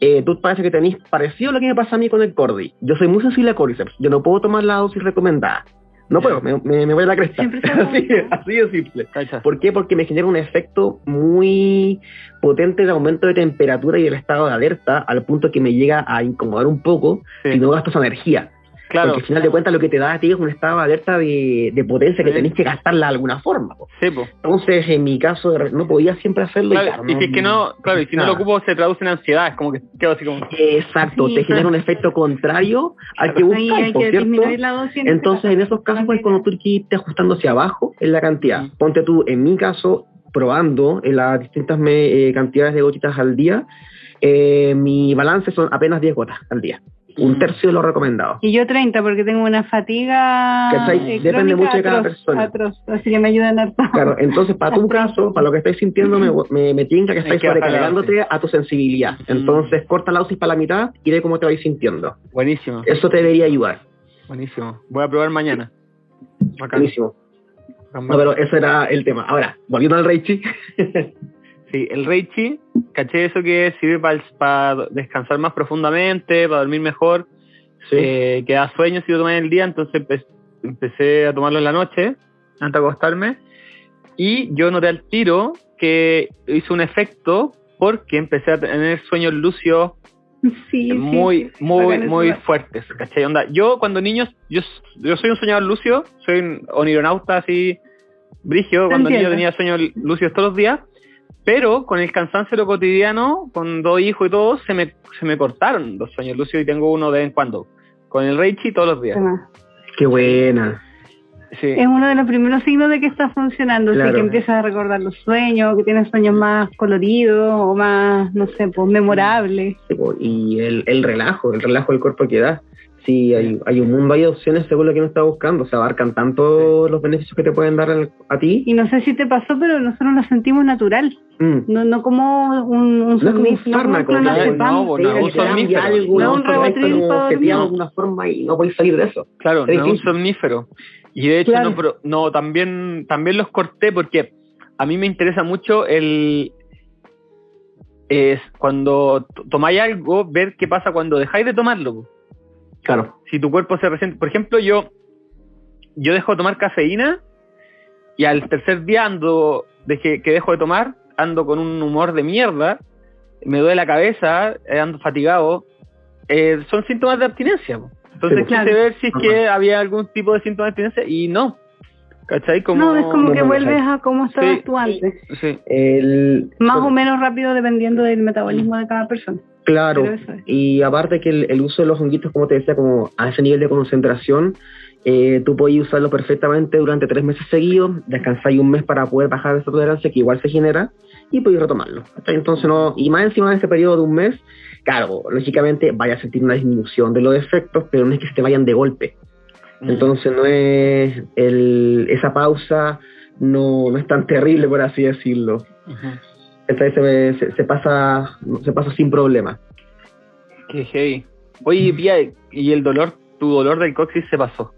Speaker 3: Eh, tú parece que tenés parecido a lo que me pasa a mí con el cordy. Yo soy muy sensible a cordyceps. Yo no puedo tomar la dosis recomendada. No puedo, me, me, me voy a la cresta. Así, así de simple.
Speaker 2: Cacha.
Speaker 3: ¿Por qué? Porque me genera un efecto muy potente de aumento de temperatura y del estado de alerta, al punto que me llega a incomodar un poco
Speaker 2: Sí.
Speaker 3: si no gasto esa energía.
Speaker 2: Claro.
Speaker 3: Porque al final de cuentas lo que te da a ti es un estado alerta de, de potencia que
Speaker 2: Sí.
Speaker 3: tenés que gastarla de alguna forma. po.
Speaker 2: Sí, po.
Speaker 3: Entonces, en mi caso, no podía siempre hacerlo.
Speaker 2: Claro,
Speaker 3: claro,
Speaker 2: y si es que no, claro, y si no lo ocupo se traduce en ansiedad, es como que quedo así como...
Speaker 3: Exacto,
Speaker 4: Sí,
Speaker 3: te genera un efecto contrario al que
Speaker 4: Ahí
Speaker 3: buscas,
Speaker 4: hay que
Speaker 3: ¿cierto?
Speaker 4: la dosis. este
Speaker 3: Entonces, en esos casos, pues cuando tú quieres irte ajustando hacia abajo en la cantidad.
Speaker 2: Mm.
Speaker 3: Ponte tú, en mi caso, probando en las distintas me- eh, cantidades de gotitas al día, eh, mi balance son apenas 10 gotas al día. Un tercio de lo recomendado.
Speaker 4: Y yo 30 porque tengo una fatiga
Speaker 3: ¿Cachai?
Speaker 4: eh,
Speaker 3: Depende mucho de cada
Speaker 4: atroz,
Speaker 3: persona.
Speaker 4: atroz, así que me ayudan harto.
Speaker 3: Claro, entonces para tu caso, para lo que estáis sintiendo, me, me, me tinca que estáis sobrecargándote a tu sensibilidad.
Speaker 2: Mm.
Speaker 3: Entonces corta la dosis para la mitad y ve cómo te vais sintiendo.
Speaker 2: Buenísimo,
Speaker 3: Eso te debería ayudar.
Speaker 2: buenísimo. Voy a probar mañana. Bacán.
Speaker 3: Buenísimo.
Speaker 2: Bacán,
Speaker 3: No, pero eso era el tema. Ahora, volviendo al Reichi.
Speaker 2: Sí, el Reichi, caché eso que sirve para descansar más profundamente, para dormir mejor, eh, que da sueño si lo tomé en el día, entonces empe- empecé a tomarlo en la noche, antes de acostarme, y yo noté al tiro que hizo un efecto porque empecé a tener sueños lúcidos
Speaker 4: Sí, sí,
Speaker 2: muy,
Speaker 4: sí.
Speaker 2: muy, muy fuertes, ¿cachai? Onda, yo cuando niño, yo, yo soy un soñador lucio, soy un onironauta así, brigio, cuando niño tenía sueños lucios todos los días, pero con el cansancio de lo cotidiano, con dos hijos y todo, se me, se me cortaron los sueños lucios y tengo uno de vez en cuando, con el Reichi todos los días.
Speaker 4: Además,
Speaker 3: Qué buena.
Speaker 2: Sí.
Speaker 4: Es uno de los primeros signos de que está funcionando,
Speaker 3: Claro.
Speaker 4: que empiezas a recordar los sueños, que tienes sueños más coloridos o más, no sé, pues memorables.
Speaker 3: Po, Y el, el relajo, el relajo del cuerpo que da. Sí, hay, hay un mundo, hay opciones según lo que uno está buscando. Se abarcan tanto los beneficios que te pueden dar al- a ti.
Speaker 4: Y no sé si te pasó, pero nosotros lo sentimos natural,
Speaker 3: Mm.
Speaker 4: no, no como un, un
Speaker 3: No un fármaco,
Speaker 2: no, no,
Speaker 3: Sí,
Speaker 4: No, un
Speaker 3: seteado de alguna forma y no podéis salir de eso.
Speaker 2: Claro,
Speaker 3: Es
Speaker 2: no es un somnífero. Y de hecho,
Speaker 4: Claro.
Speaker 2: no, pero, no, también, también los corté porque a mí me interesa mucho el. Es cuando tomáis algo, ver qué pasa cuando dejáis de tomarlo.
Speaker 3: Claro.
Speaker 2: Si tu cuerpo se resiente. Por ejemplo, yo, yo dejo de tomar cafeína y al tercer día ando, de que, que dejo de tomar, ando con un humor de mierda, me duele la cabeza, eh, ando fatigado. Eh, son síntomas de abstinencia. po. Entonces
Speaker 3: Sí,
Speaker 2: quise
Speaker 4: claro.
Speaker 2: ver si es que había algún tipo de síntoma de abstinencia y no. ¿Cachai? Como,
Speaker 4: No, es como que vuelves a cómo estabas
Speaker 2: Sí.
Speaker 4: tú antes.
Speaker 2: Sí.
Speaker 3: El,
Speaker 4: Más o menos rápido dependiendo del metabolismo de cada persona.
Speaker 3: Claro.
Speaker 4: Es.
Speaker 3: Y aparte que el, el uso de los honguitos, como te decía, como a ese nivel de concentración, eh, tú puedes usarlo perfectamente durante tres meses seguidos, descansáis un mes para poder bajar esa tolerancia que igual se genera y podéis retomarlo. ¿cachai? Entonces no, y más encima de ese periodo de un mes, claro, lógicamente vaya a sentir una disminución de los efectos, pero no es que se te vayan de golpe. Entonces no es el, esa pausa no, no es tan terrible por así decirlo. Entonces se, se- pasa se pasa sin problema.
Speaker 2: Qué heavy. Oye, Pía, ¿y el dolor, tu dolor del coxis se pasó?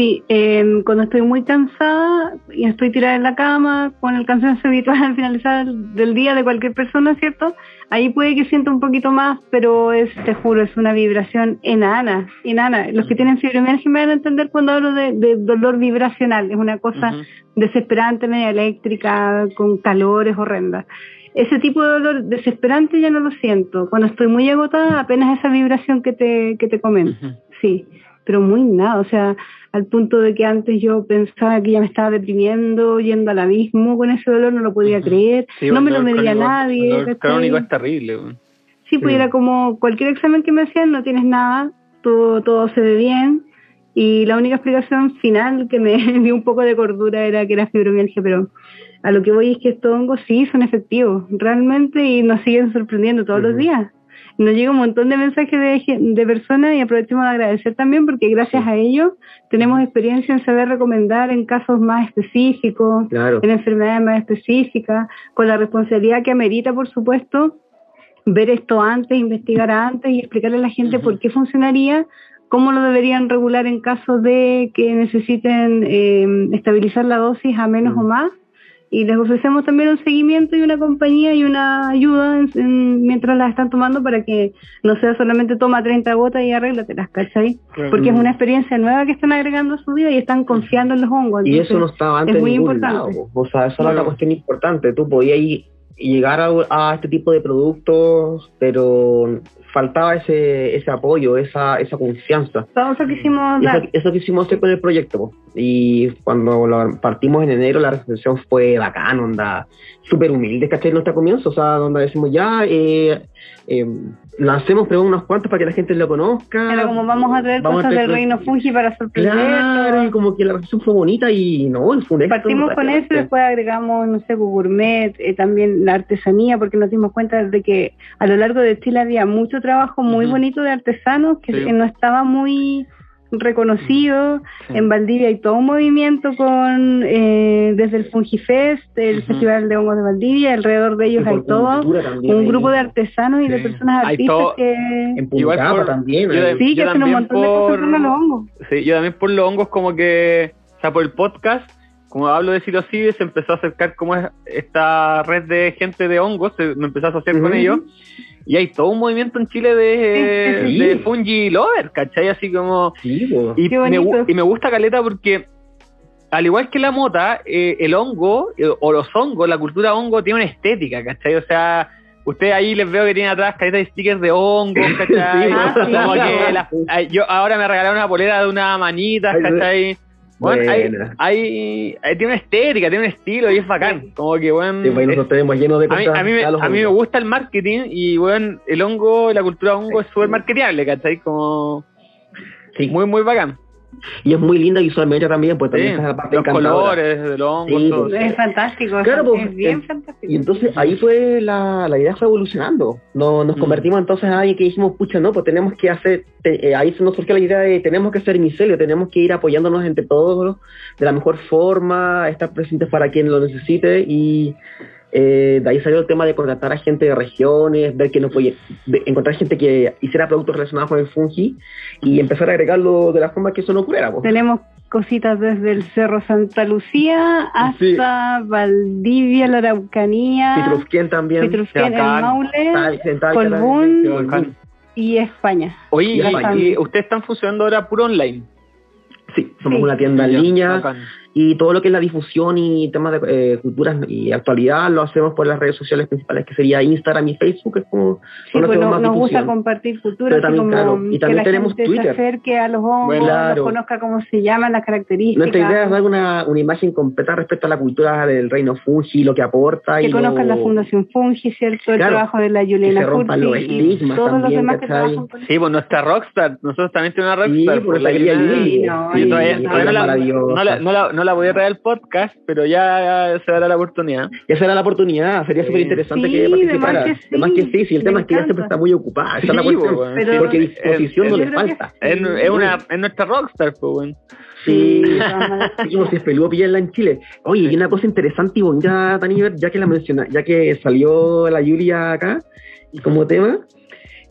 Speaker 4: Sí, eh, cuando estoy muy cansada y estoy tirada en la cama, con el cansancio habitual al finalizar del día de cualquier persona, ¿cierto? Ahí puede que sienta un poquito más, pero es, te juro, es una vibración enana, enana. Los que tienen fibromialgia me van a entender cuando hablo de, de dolor vibracional, es una cosa desesperante, media eléctrica, con calores horrendas. Ese tipo de dolor desesperante ya no lo siento. Cuando estoy muy agotada, apenas esa vibración que te, que te comento. Sí, pero muy nada, o sea, al punto de que antes yo pensaba que ya me estaba deprimiendo, yendo al abismo con ese dolor, no lo podía creer,
Speaker 2: Sí,
Speaker 4: no me lo medía
Speaker 2: crónico-
Speaker 4: nadie.
Speaker 2: El crónico es terrible.
Speaker 4: Sí, pues
Speaker 3: Sí.
Speaker 4: era como cualquier examen que me hacían, no tienes nada, todo, todo se ve bien. Y la única explicación final que me dio un poco de cordura era que era fibromialgia, pero a lo que voy es que estos hongos sí son efectivos, realmente, y nos siguen sorprendiendo todos los días. Nos llega un montón de mensajes de, de personas y aprovechemos de agradecer también porque gracias a ellos tenemos experiencia en saber recomendar en casos más específicos,
Speaker 3: Claro.
Speaker 4: en enfermedades más específicas, con la responsabilidad que amerita, por supuesto, ver esto antes, investigar antes y explicarle a la gente por qué funcionaría, cómo lo deberían regular en caso de que necesiten eh, estabilizar la dosis a menos o más. Y les ofrecemos también un seguimiento y una compañía y una ayuda en- en- mientras las están tomando para que no sea solamente toma 30 gotas y arréglatelas, ¿cachai? Porque es una experiencia nueva que están agregando a su vida y están confiando en los hongos.
Speaker 3: Y eso no estaba antes
Speaker 4: es muy
Speaker 3: en ningún
Speaker 4: importante.
Speaker 3: lado. O sea, eso era una cuestión importante. Tú podías ir- llegar a, a este tipo de productos, pero faltaba ese ese apoyo, esa esa confianza.
Speaker 4: Todo eso quisimos dar.
Speaker 3: Eso, eso quisimos hacer con el proyecto. Y cuando lo partimos en enero, la recepción fue bacán, onda, súper humilde, ¿cachai? Nuestro comienzo, o sea, donde decimos ya, eh, eh, lancemos primero unos cuantos para que la gente lo conozca.
Speaker 4: Era como vamos a traer
Speaker 3: Vamos a
Speaker 4: cosas
Speaker 3: traer
Speaker 4: del reino Fungi para sorprenderlos.
Speaker 3: Claro, y como que la recepción fue bonita y no, fue un éxito,
Speaker 4: Partimos con eso después agregamos, no sé, gourmet, eh, también la artesanía, porque nos dimos cuenta de que a lo largo de Chile había mucho trabajo muy bonito de artesanos que
Speaker 2: Sí.
Speaker 4: no estaba muy reconocido.
Speaker 2: Sí.
Speaker 4: En Valdivia hay todo un movimiento con eh, desde el Fungifest, el. Festival de Hongos de Valdivia, alrededor de ellos hay todo un grupo de artesanos y de personas
Speaker 2: Hay
Speaker 4: artistas
Speaker 2: todo-
Speaker 4: que
Speaker 3: En
Speaker 2: Igual por-
Speaker 3: también.
Speaker 2: yo de-
Speaker 4: sí, que
Speaker 2: yo
Speaker 4: hacen un
Speaker 2: también
Speaker 4: montón de cosas los hongos.
Speaker 2: Sí, yo también por los hongos como que, o sea, por el podcast, como hablo de psilocibe, se empezó a acercar como es esta red de gente de hongos, se, me empezó a asociar con ellos, y hay todo un movimiento en Chile de,
Speaker 3: Sí, sí.
Speaker 2: de fungi lover, ¿cachai? Así como...
Speaker 3: Sí.
Speaker 2: Y
Speaker 4: Qué
Speaker 2: me, y me gusta Caleta porque, al igual que la mota, eh, el hongo, eh, o los hongos, la cultura hongo tiene una estética, ¿cachai? O sea, Ustedes ahí les veo que tienen atrás caretas de stickers de hongos, ¿cachai?
Speaker 3: Sí,
Speaker 4: ah, sí.
Speaker 2: Como que la- yo ahora me regalaron una polera de una manita,
Speaker 3: Ay,
Speaker 2: ¿cachai? Bueno, hay, hay, hay- tiene una estética, tiene un estilo y es bacán. Como que, bueno,
Speaker 3: Sí, pues, nosotros tenemos lleno de
Speaker 2: a mí,
Speaker 3: cosas.
Speaker 2: a, mí me, a mí me gusta el marketing y, bueno, el hongo, la cultura hongo es súper marketeable, ¿cachai? Como
Speaker 3: Sí.
Speaker 2: muy, muy bacán.
Speaker 3: Y es muy linda visualmente también, pues también
Speaker 2: Sí,
Speaker 3: esa parte
Speaker 2: los
Speaker 3: encantadora.
Speaker 2: colores de los hongos,
Speaker 3: Sí,
Speaker 2: todo.
Speaker 3: pues,
Speaker 4: Es fantástico,
Speaker 3: Claro,
Speaker 4: es,
Speaker 3: pues,
Speaker 4: bien
Speaker 3: eh,
Speaker 4: fantástico.
Speaker 3: Y entonces ahí fue la, la idea fue evolucionando. Nos, nos
Speaker 2: Mm.
Speaker 3: convertimos entonces en alguien que dijimos, pucha, no, pues tenemos que hacer, te- eh, ahí se nos surgió la idea de tenemos que ser micelio, tenemos que ir apoyándonos entre todos de la mejor forma, estar presentes para quien lo necesite y eh, de ahí salió el tema de contratar a gente de regiones, ver que no podía, de- encontrar gente que hiciera productos relacionados con el fungi y empezar a agregarlo de la forma que eso no ocurriera. pues.
Speaker 4: Tenemos cositas desde el Cerro Santa Lucía hasta Valdivia, la Araucanía,
Speaker 3: Pitrufquén también.
Speaker 4: Petrusquén, el. Maule
Speaker 3: Tal- Tal-
Speaker 4: Colbún. Y España.
Speaker 2: Oye, y- ustedes están funcionando ahora puro online.
Speaker 3: Sí, somos
Speaker 4: Sí.
Speaker 3: una tienda en línea.
Speaker 2: bacán.
Speaker 3: Y todo lo que es la difusión y temas de eh, culturas y actualidad lo hacemos por las redes sociales principales que sería Instagram y Facebook es como
Speaker 4: Sí, pues no-
Speaker 3: más
Speaker 4: nos gusta
Speaker 3: difusión.
Speaker 4: compartir cultura,
Speaker 3: también,
Speaker 4: como
Speaker 3: claro, y
Speaker 4: que
Speaker 3: también
Speaker 4: la
Speaker 3: tenemos
Speaker 4: gente
Speaker 3: Twitter.
Speaker 4: se acerque a los hongos,
Speaker 2: Bueno,
Speaker 3: claro.
Speaker 4: los conozca cómo se llaman, las características.
Speaker 3: nuestra idea es dar una, una imagen completa respecto a la cultura del reino Fungi, lo que aporta
Speaker 4: que
Speaker 3: y
Speaker 4: conozcan
Speaker 3: lo-
Speaker 4: la Fundación Fungi, ¿cierto? El
Speaker 3: Claro,
Speaker 4: trabajo de la
Speaker 3: que
Speaker 4: Juliana
Speaker 3: los
Speaker 4: Furti y todos los
Speaker 3: también,
Speaker 4: demás que trabajan con
Speaker 2: Sí, pues nuestra Rockstar, nosotros también tenemos una
Speaker 3: Sí,
Speaker 2: Rockstar.
Speaker 3: por
Speaker 2: pues,
Speaker 3: la
Speaker 4: no,
Speaker 2: Sí, todavía,
Speaker 4: y-
Speaker 2: todavía no, la,
Speaker 3: maravillosa.
Speaker 2: no, la, no, la, voy a traer al podcast, pero ya se dará la oportunidad.
Speaker 3: y esa era la oportunidad, sería
Speaker 2: Sí.
Speaker 3: súper interesante
Speaker 4: Sí,
Speaker 3: que
Speaker 4: de
Speaker 3: participara.
Speaker 4: más que sí,
Speaker 3: Además que sí, si el
Speaker 4: me
Speaker 3: tema es que ella siempre está muy ocupada, esa es la
Speaker 2: Sí,
Speaker 3: cuestión.
Speaker 4: Pero-
Speaker 3: porque
Speaker 2: sí,
Speaker 3: disposición
Speaker 2: es-
Speaker 3: no le falta.
Speaker 2: Es, es una, es nuestra Rockstar, pues, weón.
Speaker 3: Sí. Así como si es peludo pillarla en Chile. Oye, y una cosa interesante y bonita, Daniel, ya que la menciona, ya que salió la Julia acá como tema,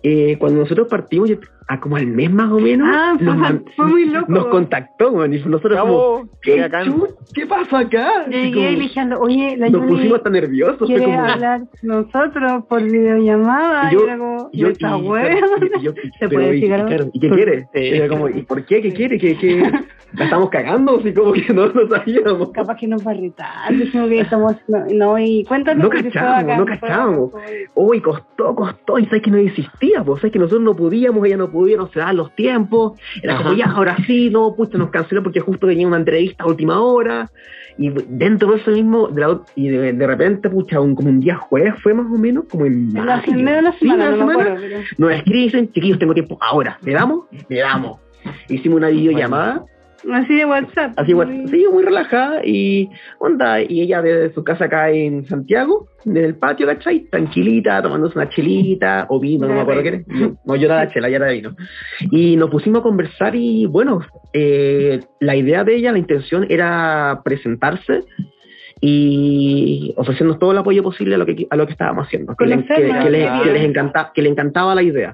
Speaker 3: eh, cuando nosotros partimos, ya- a como al mes más o menos,
Speaker 4: Ah, fue-
Speaker 3: man-
Speaker 4: fue muy loco.
Speaker 3: nos contactó, man, y nosotros como,
Speaker 2: Cabo,
Speaker 3: ¿qué,
Speaker 2: qué bacán.
Speaker 3: chu- ¿qué pasa acá?
Speaker 4: Llegué
Speaker 3: como-
Speaker 4: dije, oye, la
Speaker 3: nos
Speaker 4: Yuli
Speaker 3: pusimos hasta nerviosos.
Speaker 4: quiere
Speaker 3: como-
Speaker 4: hablar nosotros por videollamada.
Speaker 3: Y yo-
Speaker 4: y luego,
Speaker 3: y yo-
Speaker 4: esta
Speaker 3: yo-
Speaker 4: ¿Se
Speaker 3: pero,
Speaker 4: puede
Speaker 3: y- claro, ¿Y qué quiere? Y yo como, ¿y por qué? ¿Qué quiere? ¿Qué, qué? ¿La estamos cagando? Así como que no lo sabíamos.
Speaker 4: Capaz que nos va a retar, dijimos que estamos, no, no, y cuéntanos.
Speaker 3: No cachamos, no cachamos. Uy, costó, costó, y sabes que no existía, pues sabes que nosotros no podíamos, ella no podía, no se daban los tiempos, era como ya, ahora sí, no, pucha, nos canceló porque justo tenía una entrevista a última hora, y dentro de eso mismo, de la- y de, de repente, pucha, un, como un día jueves fue más o menos, como en
Speaker 4: La la
Speaker 3: Sí,
Speaker 4: semana, no
Speaker 3: semana,
Speaker 4: acuerdo.
Speaker 3: Nos escriben chiquillos, tengo tiempo, ahora, ¿le damos? Le damos. Hicimos una videollamada,
Speaker 4: Así de WhatsApp.
Speaker 3: así,
Speaker 4: muy-
Speaker 3: bueno, sí, muy relajada, y onda, y ella desde su casa acá en Santiago, desde el patio, ¿cachai? Tranquilita, tomándose una chelita, o vino, no me acuerdo qué era. No, no, yo era la chela, ya era de vino. Y nos pusimos a conversar y, bueno, eh, la idea de ella, la intención era presentarse y ofrecernos todo el apoyo posible a lo que, a lo que estábamos haciendo, que, le- que- que le,
Speaker 2: claro.
Speaker 3: que les encanta, que le encantaba la idea.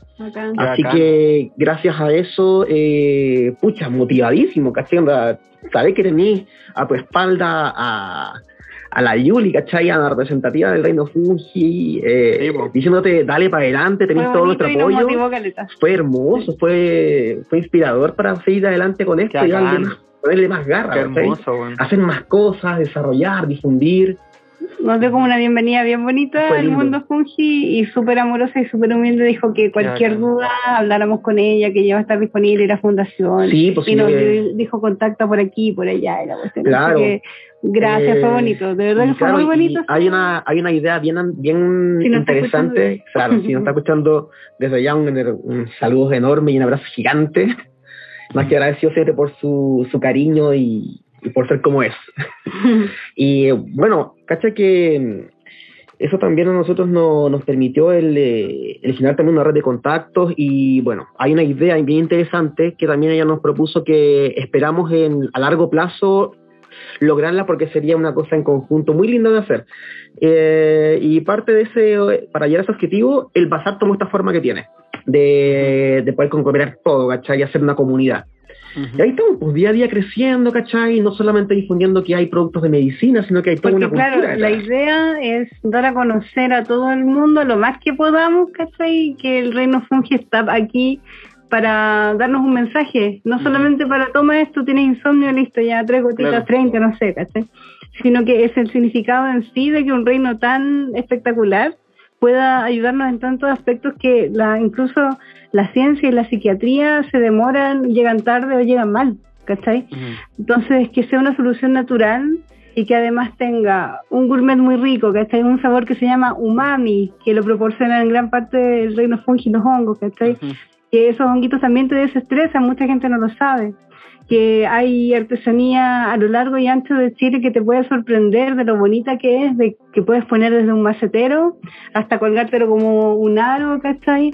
Speaker 3: Así que gracias a eso, eh, pucha, motivadísimo, ¿cachai? Sabés que tenés a tu espalda a, a la Yuli, ¿cachai? A la representativa del Reino Fungi, eh,
Speaker 2: Sí,
Speaker 3: diciéndote, dale para adelante, tenés todo nuestro apoyo.
Speaker 4: motivó.
Speaker 3: Fue hermoso, fue, fue inspirador para seguir adelante con esto y más- ponerle más garra,
Speaker 2: Qué hermoso, weón.
Speaker 3: Hacer más cosas, desarrollar, difundir.
Speaker 4: Nos dio como una bienvenida bien bonita
Speaker 3: Fue
Speaker 4: al mundo Fungi y súper amorosa y súper humilde. Dijo que cualquier duda habláramos con ella, que ella va a estar disponible en la fundación.
Speaker 3: Sí, pues
Speaker 4: y
Speaker 3: sí,
Speaker 4: nos
Speaker 3: eh,
Speaker 4: dijo contacta por aquí y por allá. y cuestión.
Speaker 3: Claro.
Speaker 4: Así que gracias,
Speaker 3: Eh,
Speaker 4: fue bonito. De verdad
Speaker 3: y
Speaker 4: que fue
Speaker 3: claro,
Speaker 4: muy
Speaker 3: y
Speaker 4: bonito.
Speaker 3: Hay una, hay una idea bien, bien
Speaker 4: Si
Speaker 3: interesante. Claro, si nos está escuchando desde allá, un, un saludo enorme y un abrazo gigante. Más que agradecido siempre por su, su cariño y, y por ser como es. Y bueno, cacha que mm, eso también a nosotros no- nos permitió el, eh, el generar también una red de contactos y bueno, hay una idea bien interesante que también ella nos propuso que esperamos en, a largo plazo lograrla porque sería una cosa en conjunto muy linda de hacer. Eh, y parte de ese, para llegar a ese objetivo, el Bazar tomó esta forma que tiene, de, de poder conglomerar todo, ¿cachai? Y hacer una comunidad. Y ahí estamos, pues día a día creciendo, ¿cachai? No solamente difundiendo que hay productos de medicina, sino que hay toda
Speaker 4: Porque
Speaker 3: una
Speaker 4: claro,
Speaker 3: cultura.
Speaker 4: la idea es dar a conocer a todo el mundo lo más que podamos, ¿cachai? Que el Reino Fungi está aquí para darnos un mensaje, no solamente para toma esto, tienes insomnio, listo, ya tres gotitas,
Speaker 2: Claro.
Speaker 4: 30, no sé, ¿cachai? Sino que es el significado en sí de que un reino tan espectacular pueda ayudarnos en tantos aspectos que la, incluso la ciencia y la psiquiatría se demoran, llegan tarde o llegan mal, ¿cachai? Entonces, que sea una solución natural y que además tenga un gourmet muy rico, ¿cachai? Un sabor que se llama umami, que lo proporciona en gran parte del reino fungi los hongos, ¿cachai? Que esos honguitos también te desestresan, mucha gente no lo sabe que hay artesanía a lo largo y ancho de Chile que te puede sorprender de lo bonita que es, de que puedes poner desde un macetero hasta colgártelo como un aro, ¿cachai?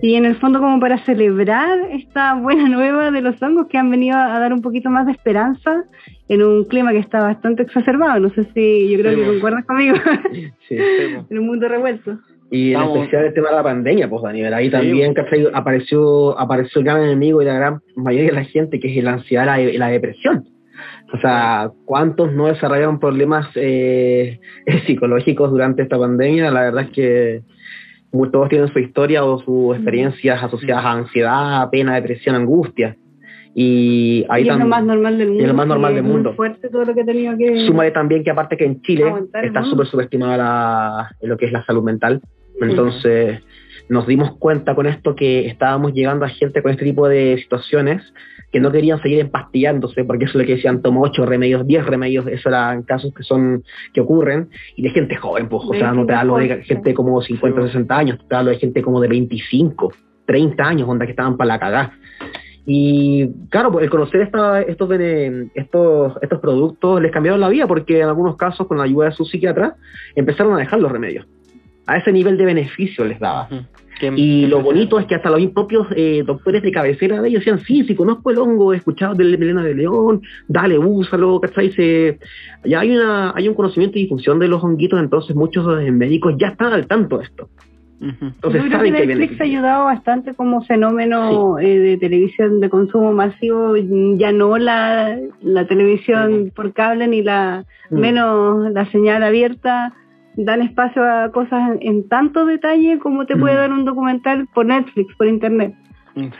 Speaker 4: Y en el fondo como para celebrar esta buena nueva de los hongos que han venido a dar un poquito más de esperanza en un clima que está bastante exacerbado. No sé si yo creo que concuerdas conmigo. Sí, en un mundo revuelto.
Speaker 3: Y en especial el tema de la pandemia, pues Daniel, ahí también apareció, apareció el gran enemigo y la gran mayoría de la gente, que es la ansiedad y la, depresión. O sea, ¿cuántos no desarrollaron problemas eh, psicológicos durante esta pandemia? La verdad es que todos tienen su historia o sus experiencias asociadas a ansiedad, pena, depresión, angustia. Y ahí
Speaker 4: es lo más normal del mundo.
Speaker 3: Es lo más normal del mundo.
Speaker 4: fuerte todo lo que he tenido que.
Speaker 3: Súmale también que, aparte, que en Chile está súper subestimada lo que es la salud mental. Entonces nos dimos cuenta con esto que estábamos llegando a gente con este tipo de situaciones que no querían seguir empastillándose, porque eso es lo que decían, toma ocho remedios, diez remedios, eso eran casos que son que ocurren, y de gente joven, pues, o sea, no te hablo de gente como 50, 60 años, te hablo de gente como de 25, 30 años, onda que estaban para la cagada. Y claro, pues el conocer esta, estos, estos, estos productos les cambiaron la vida, porque en algunos casos, con la ayuda de su psiquiatra, empezaron a dejar los remedios a ese nivel de beneficio les daba. Y lo bonito es que hasta los propios eh, doctores de cabecera de ellos decían, sí, si conozco el hongo, he escuchado del melena de león, dale, úsalo, ¿cachai? Se, ya hay, una, hay un conocimiento y difusión de los honguitos, entonces muchos médicos ya están al tanto de esto.
Speaker 4: Entonces, Yo creo que Netflix ha ayudado bastante como fenómeno eh, de televisión de consumo masivo, ya no la, la televisión por cable ni la mm. menos la señal abierta, dan espacio a cosas en, tanto detalle como te puede mm. dar un documental por Netflix, por internet.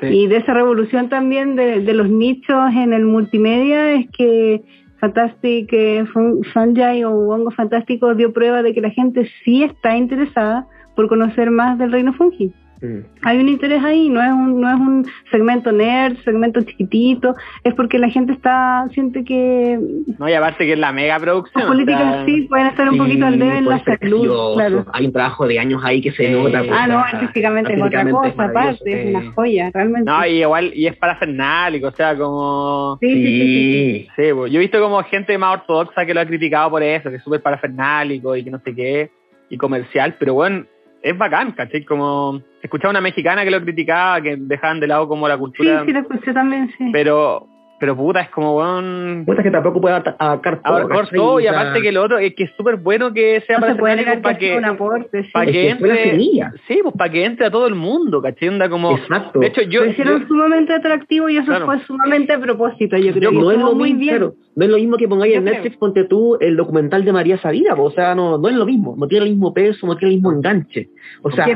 Speaker 4: Y de esa revolución también de, los nichos en el multimedia es que Fantastic eh, Fungi o Hongo Fantástico dio prueba de que la gente sí está interesada por conocer más del reino fungi. Mm. Hay un interés ahí, no es un, no es un segmento nerd, segmento chiquitito, es porque la gente está, siente que...
Speaker 2: No, y aparte que es la mega producción.
Speaker 4: Las políticas sí pueden estar un poquito al debe en la salud, claro.
Speaker 3: Hay un trabajo de años ahí que se nota.
Speaker 4: ah, no, artísticamente es otra cosa, aparte, es una joya, realmente.
Speaker 2: No, y igual, y es parafernálico, o sea, como...
Speaker 4: Sí, sí, sí.
Speaker 2: sí, pues, yo he visto como gente más ortodoxa que lo ha criticado por eso, que es súper parafernálico y que no sé qué, y comercial, pero bueno, es bacán, ¿cachai? Como escuchaba una mexicana que lo criticaba, que dejaban de lado como la cultura.
Speaker 4: Sí, sí, lo escuché también, sí.
Speaker 2: Pero, pero puta, es como, bueno...
Speaker 3: Puta, que tampoco puede abarcar
Speaker 2: todo. todo, y aparte que lo otro, es que es súper bueno que sea
Speaker 4: para, para que, un
Speaker 2: aporte, sí. para que, entre... Sí, pues para que entre a todo el mundo, ¿cachai? Onda como...
Speaker 3: Exacto.
Speaker 2: De hecho, yo...
Speaker 4: Lo hicieron sumamente atractivo y eso fue sumamente a propósito, yo creo. que
Speaker 3: no, es lo muy bien. No es lo mismo que pongáis en Netflix, ponte tú el documental de María Sabina, o sea, no, no es lo mismo, no tiene el mismo peso, no tiene el mismo enganche. O sea,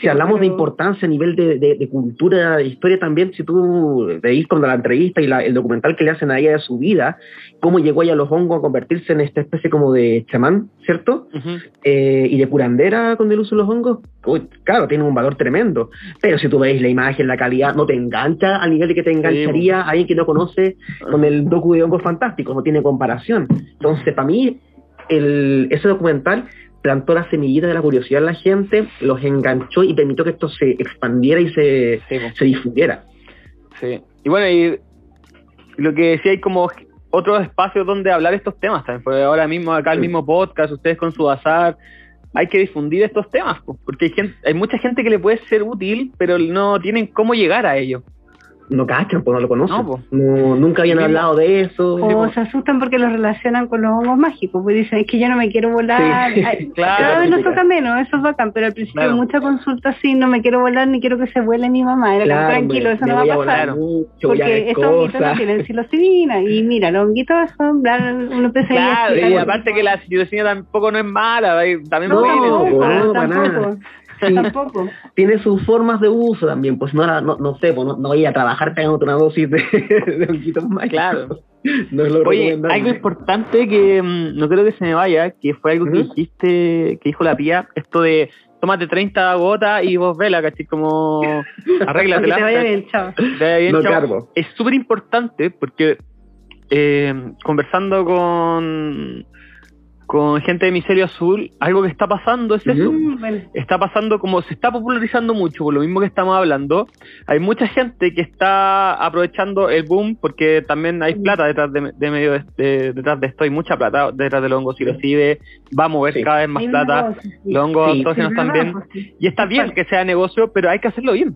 Speaker 3: si, hablamos de importancia a nivel de, de, cultura, de historia también, si tú veis con la entrevista y la, el documental que le hacen a ella de su vida, cómo llegó ella a los hongos a convertirse en esta especie como de chamán, ¿cierto? Eh, y de curandera con el uso de los hongos, claro, tiene un valor tremendo. Pero si tú veis la imagen, la calidad, no te engancha al nivel de que te engancharía a alguien que no conoce con el docu de hongos fantásticos, no tiene comparación. Entonces, para mí, el, ese documental plantó la semillita de la curiosidad en la gente, los enganchó y permitió que esto se expandiera y se, se difundiera.
Speaker 2: Sí. Y bueno, y lo que decía hay como otros espacios donde hablar estos temas también, porque ahora mismo acá el mismo podcast, ustedes con su azar, hay que difundir estos temas, porque hay, gente, hay mucha gente que le puede ser útil, pero no tienen cómo llegar a ello
Speaker 3: no cachan, pues no lo conocen. No, nunca habían hablado de eso.
Speaker 4: O se asustan porque lo relacionan con los hongos mágicos, pues dicen, es que yo no me quiero volar. cada vez nos toca menos, eso es bacán, pero al principio mucha consulta así, no me quiero volar ni quiero que se vuele mi mamá. Era tranquilo, eso no va a pasar. porque esos honguitos no tienen psilocibina. Y mira, los honguitos son, uno
Speaker 2: Claro, y aparte que la psilocibina tampoco no es mala, también no,
Speaker 3: no, no, Tampoco. Tiene sus formas de uso también, pues no, no, no sé, pues no, no voy a trabajar pegando una dosis de, de más.
Speaker 2: Claro. No es lo Oye, algo importante que mm, no creo que se me vaya, que fue algo que dijiste, que dijo la tía, esto de tómate 30 gotas y vos vela, ¿cachai? Como arréglatela.
Speaker 4: te vaya bien, chao.
Speaker 2: Te vaya bien,
Speaker 3: No
Speaker 2: chao.
Speaker 3: cargo.
Speaker 2: Es súper importante porque eh, conversando con, con gente de Micelio Azul, algo que está pasando es eso.
Speaker 4: Mm, bueno.
Speaker 2: Está pasando como se está popularizando mucho, por lo mismo que estamos hablando. Hay mucha gente que está aprovechando el boom porque también hay plata detrás de, de medio de, de- detrás de esto, hay mucha plata detrás del hongo psilocibe, va a mover
Speaker 3: Sí.
Speaker 2: cada vez más
Speaker 4: Hay
Speaker 2: plata.
Speaker 4: negocio, sí.
Speaker 2: Los hongos
Speaker 3: Sí.
Speaker 2: autógenos también. Y está bien que sea negocio, pero hay que hacerlo bien.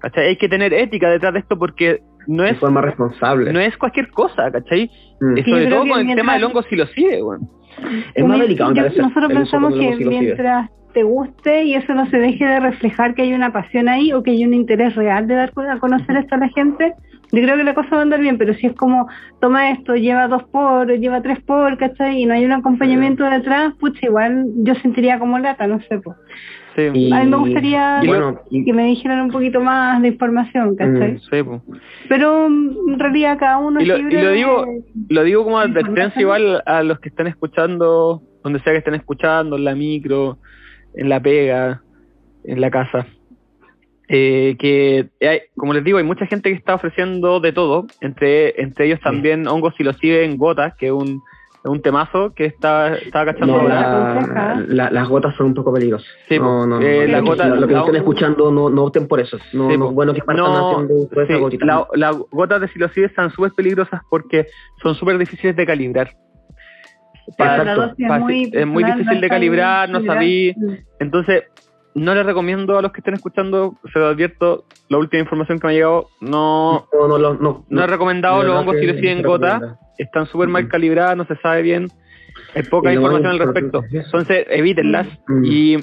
Speaker 2: ¿cachai? Hay que tener ética detrás de esto porque no
Speaker 3: De
Speaker 2: es,
Speaker 3: forma responsable.
Speaker 2: no es cualquier cosa, ¿cachai?
Speaker 3: Mm.
Speaker 2: Sobre todo con el tema del hongo psilocibe, weón.
Speaker 3: Es más delicado,
Speaker 4: yo- Nosotros pensamos que mientras te guste y eso no se deje de reflejar que hay una pasión ahí o que hay un interés real de dar a conocer esto a la gente, yo creo que la cosa va a andar bien, pero si es como, toma esto, lleva dos por, lleva tres por, ¿cachai? Y no hay un acompañamiento detrás, pucha, igual yo sentiría como lata, no sé, pues.
Speaker 2: Sí,
Speaker 3: Y-
Speaker 4: A mí me gustaría
Speaker 3: bueno, y-
Speaker 4: que me dijeran un poquito más de información, ¿cachai?
Speaker 3: Mm.
Speaker 2: sí, po.
Speaker 4: Pero mm, en realidad cada uno
Speaker 2: Y lo-
Speaker 4: es libre
Speaker 2: y lo digo-
Speaker 4: de-
Speaker 2: Lo digo como advertencia igual a los que están escuchando, donde sea que estén escuchando, en la micro, en la pega, en la casa. Eh, que hay- como les digo, hay mucha gente que está ofreciendo de todo, entre entre ellos también hongos psilocibe en gotas, que es un, un temazo que está, está cachando
Speaker 3: No,
Speaker 4: la
Speaker 2: ahora.
Speaker 4: aconseja.
Speaker 3: la- la- las gotas son un poco peligrosas.
Speaker 2: Sí,
Speaker 3: no, no,
Speaker 2: eh,
Speaker 3: no,
Speaker 2: la
Speaker 3: lo-
Speaker 2: gota-
Speaker 3: lo que
Speaker 2: la-
Speaker 3: estén escuchando, no, no opten por eso. No,
Speaker 2: Sí,
Speaker 3: no
Speaker 2: po.
Speaker 3: es bueno que partan
Speaker 2: No,
Speaker 3: haciendo
Speaker 2: sí, la- las gotas de psilocibe están súper peligrosas porque son súper difíciles de calibrar.
Speaker 4: Pero la
Speaker 3: Exacto.
Speaker 4: dosis
Speaker 2: Pa-
Speaker 4: es muy,
Speaker 2: es muy difícil de calibrar, no sabí. Entonces, no les recomiendo a los que estén escuchando, se lo advierto, la última información que me ha llegado, no,
Speaker 3: no, no, no, no,
Speaker 2: no he recomendado los hongos
Speaker 3: que
Speaker 2: en gota, están súper mal calibradas, no se sabe bien, hay poca información al respecto, entonces evítenlas. Y,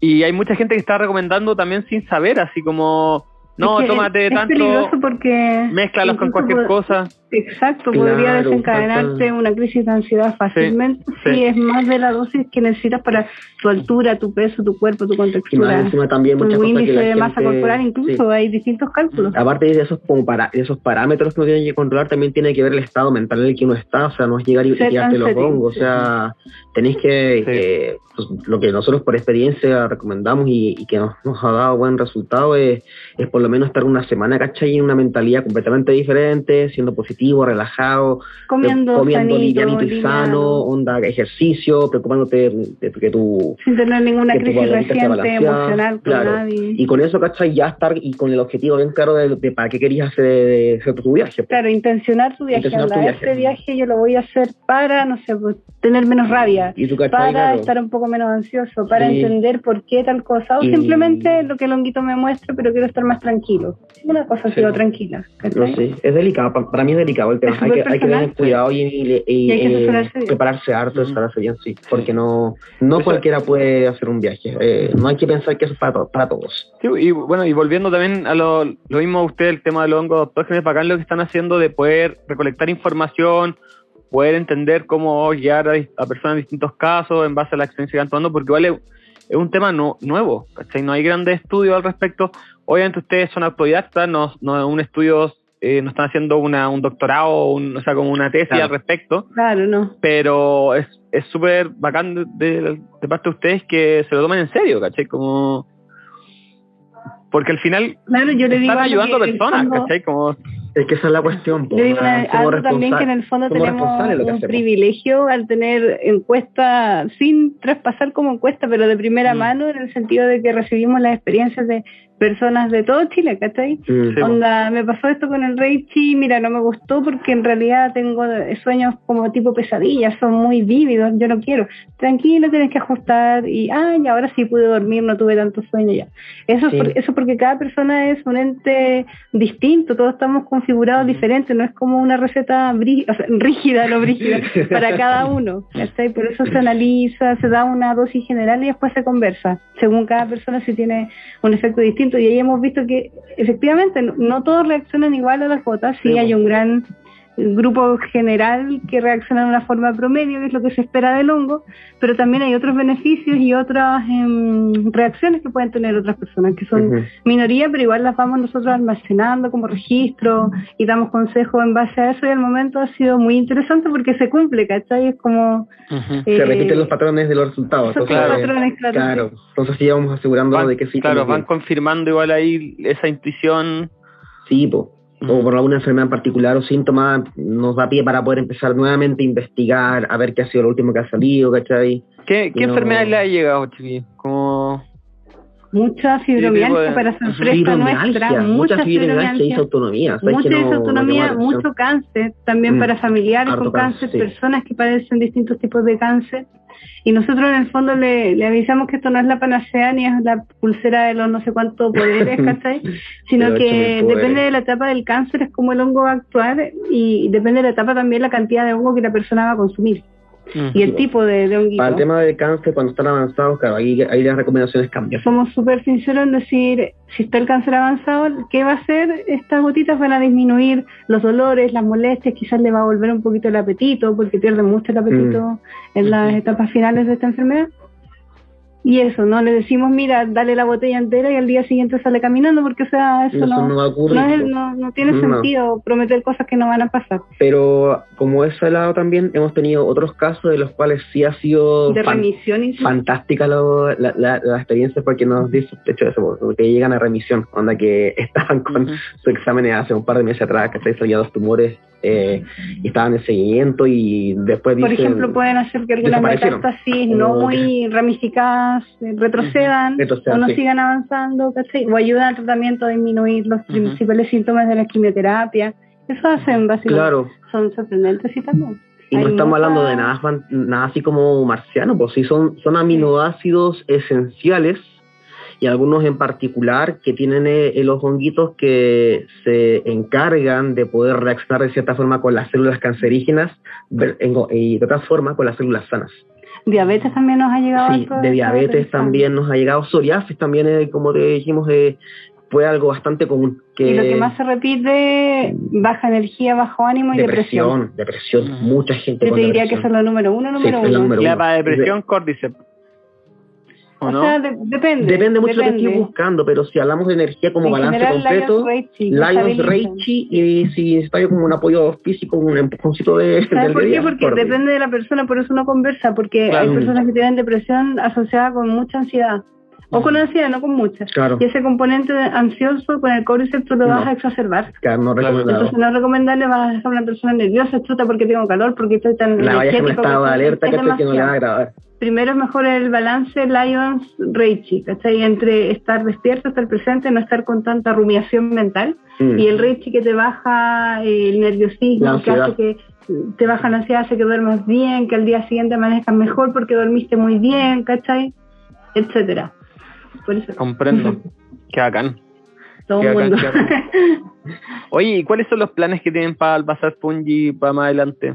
Speaker 2: y hay mucha gente que está recomendando también sin saber, así como, no,
Speaker 4: Es que
Speaker 2: tómate
Speaker 4: es,
Speaker 2: tanto,
Speaker 4: Es peligroso porque...
Speaker 2: mézclalos con cualquier cosa.
Speaker 4: Exacto,
Speaker 3: Claro,
Speaker 4: podría desencadenarte una crisis de ansiedad fácilmente
Speaker 2: sí.
Speaker 4: si es más de la dosis que necesitas para tu altura, tu peso, tu cuerpo, tu
Speaker 3: Y
Speaker 4: contextura,
Speaker 3: encima también muchas
Speaker 4: tu
Speaker 3: cosas que
Speaker 4: índice de masa corporal, incluso
Speaker 3: sí.
Speaker 4: hay distintos cálculos.
Speaker 3: Aparte de esos, como para, esos parámetros que uno tiene que controlar, también tiene que ver el estado mental en el que uno está, o sea, no es llegar y, y tirarte los hongos, o sea, tenéis que,
Speaker 2: Sí.
Speaker 3: que, pues, lo que nosotros por experiencia recomendamos y, y que nos, nos ha dado buen resultado es, es por lo menos estar una semana, ¿cachai? En una mentalidad completamente diferente, siendo positivo, relajado,
Speaker 4: Comiendo,
Speaker 3: eh, comiendo
Speaker 4: sanito,
Speaker 3: y sano, onda ejercicio, preocupándote de que tu
Speaker 4: sin tener ninguna
Speaker 3: que
Speaker 4: crisis reciente emocional con
Speaker 3: claro.
Speaker 4: nadie.
Speaker 3: y con eso, ¿cachai? Ya estar y con el objetivo bien claro de, de para qué querías hacer, hacer tu viaje.
Speaker 4: Claro, intencionar tu viaje.
Speaker 3: Intencionar tu viaje.
Speaker 4: Este viaje yo lo voy a hacer para, no sé, pues, tener menos rabia,
Speaker 3: Y tú, ¿cachai?
Speaker 4: para
Speaker 3: Claro.
Speaker 4: estar un poco menos ansioso, para
Speaker 3: Sí.
Speaker 4: entender por qué tal cosa, o
Speaker 3: Y-
Speaker 4: simplemente lo que el honguito me muestra, pero quiero estar más tranquilo. Una cosa así
Speaker 3: Sí.
Speaker 4: o tranquila.
Speaker 3: No sé, es delicado, pa- para mí es delicado el tema. Hay que, hay que tener cuidado y, y- y-
Speaker 4: Y hay que
Speaker 3: eh, prepararse harto,
Speaker 2: Ujú.
Speaker 3: asesorarse bien, sí, porque no, no
Speaker 2: Eso-
Speaker 3: cualquiera puede hacer un viaje. Eh, no hay que pensar que eso es para, to- para todos.
Speaker 2: Sí, y bueno, y volviendo también a lo, lo mismo usted, el tema de los hongos autógenos, bacán lo que están haciendo de poder recolectar información, poder entender cómo guiar a, personas en distintos casos en base a la experiencia que están tomando, porque igual es, es un tema no- nuevo, ¿cachai? No hay grandes estudios al respecto. Obviamente ustedes son autodidactas, no, no un estudio, eh, no están haciendo una, un doctorado, un- o sea, como una tesis
Speaker 3: Claro.
Speaker 2: al respecto,
Speaker 4: Claro, no.
Speaker 2: pero es es súper bacán de, de- de parte de ustedes que se lo tomen en serio, ¿cachai? Como... Porque al final
Speaker 4: Claro, yo le digo
Speaker 2: están ayudando a personas,
Speaker 4: fondo-
Speaker 2: ¿cachai? Como,
Speaker 3: Es que esa es la cuestión.
Speaker 4: Yo digo una- algo también que en el fondo tenemos un privilegio al tener encuesta sin traspasar como encuesta, pero de primera
Speaker 2: Mm.
Speaker 4: mano en el sentido de que recibimos las experiencias de personas de todo Chile, ¿cachai?
Speaker 3: Mm.
Speaker 4: Onda, me pasó esto con el Reichi, mira, no me gustó porque en realidad tengo sueños como tipo pesadillas, son muy vívidos, yo no quiero. Tranquilo, tienes que ajustar y, ay, ahora sí pude dormir, no tuve tanto sueño ya. Eso, es
Speaker 3: Sí.
Speaker 4: por- eso porque cada persona es un ente distinto, todos estamos configurados diferentes, no es como una receta brí- o sea, rígida, no brígida, para cada uno. ¿cachai? Por eso se analiza, se da una dosis general y después se conversa, según cada persona si tiene un efecto distinto. Y ahí hemos visto que efectivamente no, no todos reaccionan igual a las gotas, sí,
Speaker 2: Sí,
Speaker 4: hay un gran grupo general que reacciona de una forma promedio, que es lo que se espera del hongo, pero también hay otros beneficios y otras em, reacciones que pueden tener otras personas, que son
Speaker 3: Ujú.
Speaker 4: minoría, pero igual las vamos nosotros almacenando como registro y damos consejos en base a eso y al momento ha sido muy interesante porque se cumple, ¿cachai? Es como...
Speaker 2: Ujú.
Speaker 3: Se
Speaker 4: eh,
Speaker 3: repiten los patrones de los resultados. entonces,
Speaker 4: patrones, claro.
Speaker 3: claro. Entonces sí vamos asegurando
Speaker 2: Van-
Speaker 3: de que sí.
Speaker 2: claro, van confirmando igual ahí esa intuición.
Speaker 3: Sí, po. O por alguna enfermedad en particular o síntoma, nos da pie para poder empezar nuevamente a investigar, a ver qué ha sido lo último que ha salido, ¿cachai?
Speaker 2: ¿Qué, qué
Speaker 3: No.
Speaker 2: enfermedad le ha llegado, chiquillos? Como...
Speaker 4: Mucha
Speaker 2: de-
Speaker 4: fibromialgia para sorpresa
Speaker 3: Fibromialgia,
Speaker 4: nuestra,
Speaker 3: mucha
Speaker 4: mucha
Speaker 3: fibromialgia y. ¿sabes
Speaker 4: Mucha
Speaker 3: que no-
Speaker 4: disautonomía,
Speaker 3: no atención?
Speaker 4: mucho cáncer, también
Speaker 3: Mm,
Speaker 4: para familiares con
Speaker 3: cáncer,
Speaker 4: cáncer,
Speaker 3: sí.
Speaker 4: personas que padecen distintos tipos de cáncer. Y nosotros en el fondo le, le avisamos que esto no es la panacea ni es la pulsera de los no sé cuántos poderes, ¿cachai? Sino que depende de la etapa del cáncer, es como el hongo va a actuar y depende de la etapa también la cantidad de hongo que la persona va a consumir y el tipo de, de honguito.
Speaker 3: Para el tema del cáncer, cuando están avanzados, claro, ahí, ahí las recomendaciones cambian.
Speaker 4: somos súper sinceros en decir, si está el cáncer avanzado, ¿qué va a hacer? Estas gotitas van a disminuir los dolores, las molestias, quizás le va a volver un poquito el apetito, porque pierde mucho el apetito en las etapas finales de esta enfermedad. Y eso, no le decimos, mira, dale la botella entera y al día siguiente sale caminando, porque o sea, eso
Speaker 3: Eso
Speaker 4: no,
Speaker 3: no
Speaker 4: no, es-
Speaker 3: po.
Speaker 4: no, no tiene sentido prometer cosas que no van a pasar.
Speaker 3: Pero como ese lado también hemos tenido otros casos de los cuales sí ha sido
Speaker 4: De
Speaker 3: fan-
Speaker 4: remisión y
Speaker 3: fantástica lo- la, la, la experiencia porque nos dice de hecho eso, que llegan a remisión, onda que estaban con
Speaker 2: Ujú.
Speaker 3: su examen hace un par de meses atrás, que se salían dos tumores eh, y estaban en seguimiento y después
Speaker 4: Por
Speaker 3: dicen,
Speaker 4: ejemplo, pueden hacer que algunas metástasis no
Speaker 3: O
Speaker 4: muy ramificadas eh, retrocedan
Speaker 3: Retrocedan,
Speaker 4: o no
Speaker 3: sí.
Speaker 4: sigan avanzando, ¿cachai? O ayudan al tratamiento a disminuir los principales síntomas de la quimioterapia. Eso hacen básicamente.
Speaker 3: claro,
Speaker 4: Son sorprendentes y también.
Speaker 3: y no estamos
Speaker 4: mucha-
Speaker 3: hablando de nada, nada así como marciano, pues sí son, son aminoácidos esenciales y algunos en particular que tienen eh, los honguitos que se encargan de poder reaccionar de cierta forma con las células cancerígenas y de otra forma con las células sanas.
Speaker 4: Diabetes también nos ha llegado.
Speaker 3: Sí, de diabetes también nos ha llegado, psoriasis también, eh, como te dijimos, eh, fue algo bastante común. Que
Speaker 4: Y lo que más se repite, baja energía, bajo ánimo y depresión.
Speaker 3: depresión, depresión, mucha gente
Speaker 4: Yo te diría que eso es lo número uno, número uno.
Speaker 3: número
Speaker 2: La depresión, Cordyceps. ¿O
Speaker 4: O
Speaker 2: no?
Speaker 4: sea, de- depende.
Speaker 3: Depende mucho de lo que estoy buscando, pero si hablamos de energía como
Speaker 4: En
Speaker 3: balance
Speaker 4: general,
Speaker 3: completo,
Speaker 4: Lions Reichi,
Speaker 3: y si está como un apoyo físico, un empujoncito de,
Speaker 4: ¿Sabes por qué?
Speaker 3: día,
Speaker 4: Porque
Speaker 3: por-
Speaker 4: depende de la persona, por eso uno conversa, porque
Speaker 2: Claro.
Speaker 4: hay personas que tienen depresión asociada con mucha ansiedad. O con ansiedad, no con mucha.
Speaker 3: Claro,
Speaker 4: Y ese componente ansioso con el cordyceps tú lo
Speaker 3: No.
Speaker 4: vas a exacerbar.
Speaker 3: claro, no recomendado.
Speaker 4: Entonces no es recomendable, vas a dejar a una persona nerviosa, chuta porque tengo calor, porque estoy tan
Speaker 3: La vaya en un alerta
Speaker 4: Es
Speaker 3: que, que no le va a agradar.
Speaker 4: Primero es mejor el balance Lions Reichi, ¿cachai? Entre estar despierto, estar presente, no estar con tanta rumiación mental.
Speaker 3: Mm.
Speaker 4: Y el Reichi que te baja eh, el nerviosismo, que hace que te baja la ansiedad, hace que duermas bien, que al día siguiente amanezcas mejor porque dormiste muy bien, ¿cachai? Etcétera. Por eso,
Speaker 2: Comprendo. Qué bacán.
Speaker 4: todo
Speaker 2: qué bacán,
Speaker 4: mundo.
Speaker 2: bacán. Oye, ¿y cuáles son los planes que tienen para el Bazar Punji para más adelante?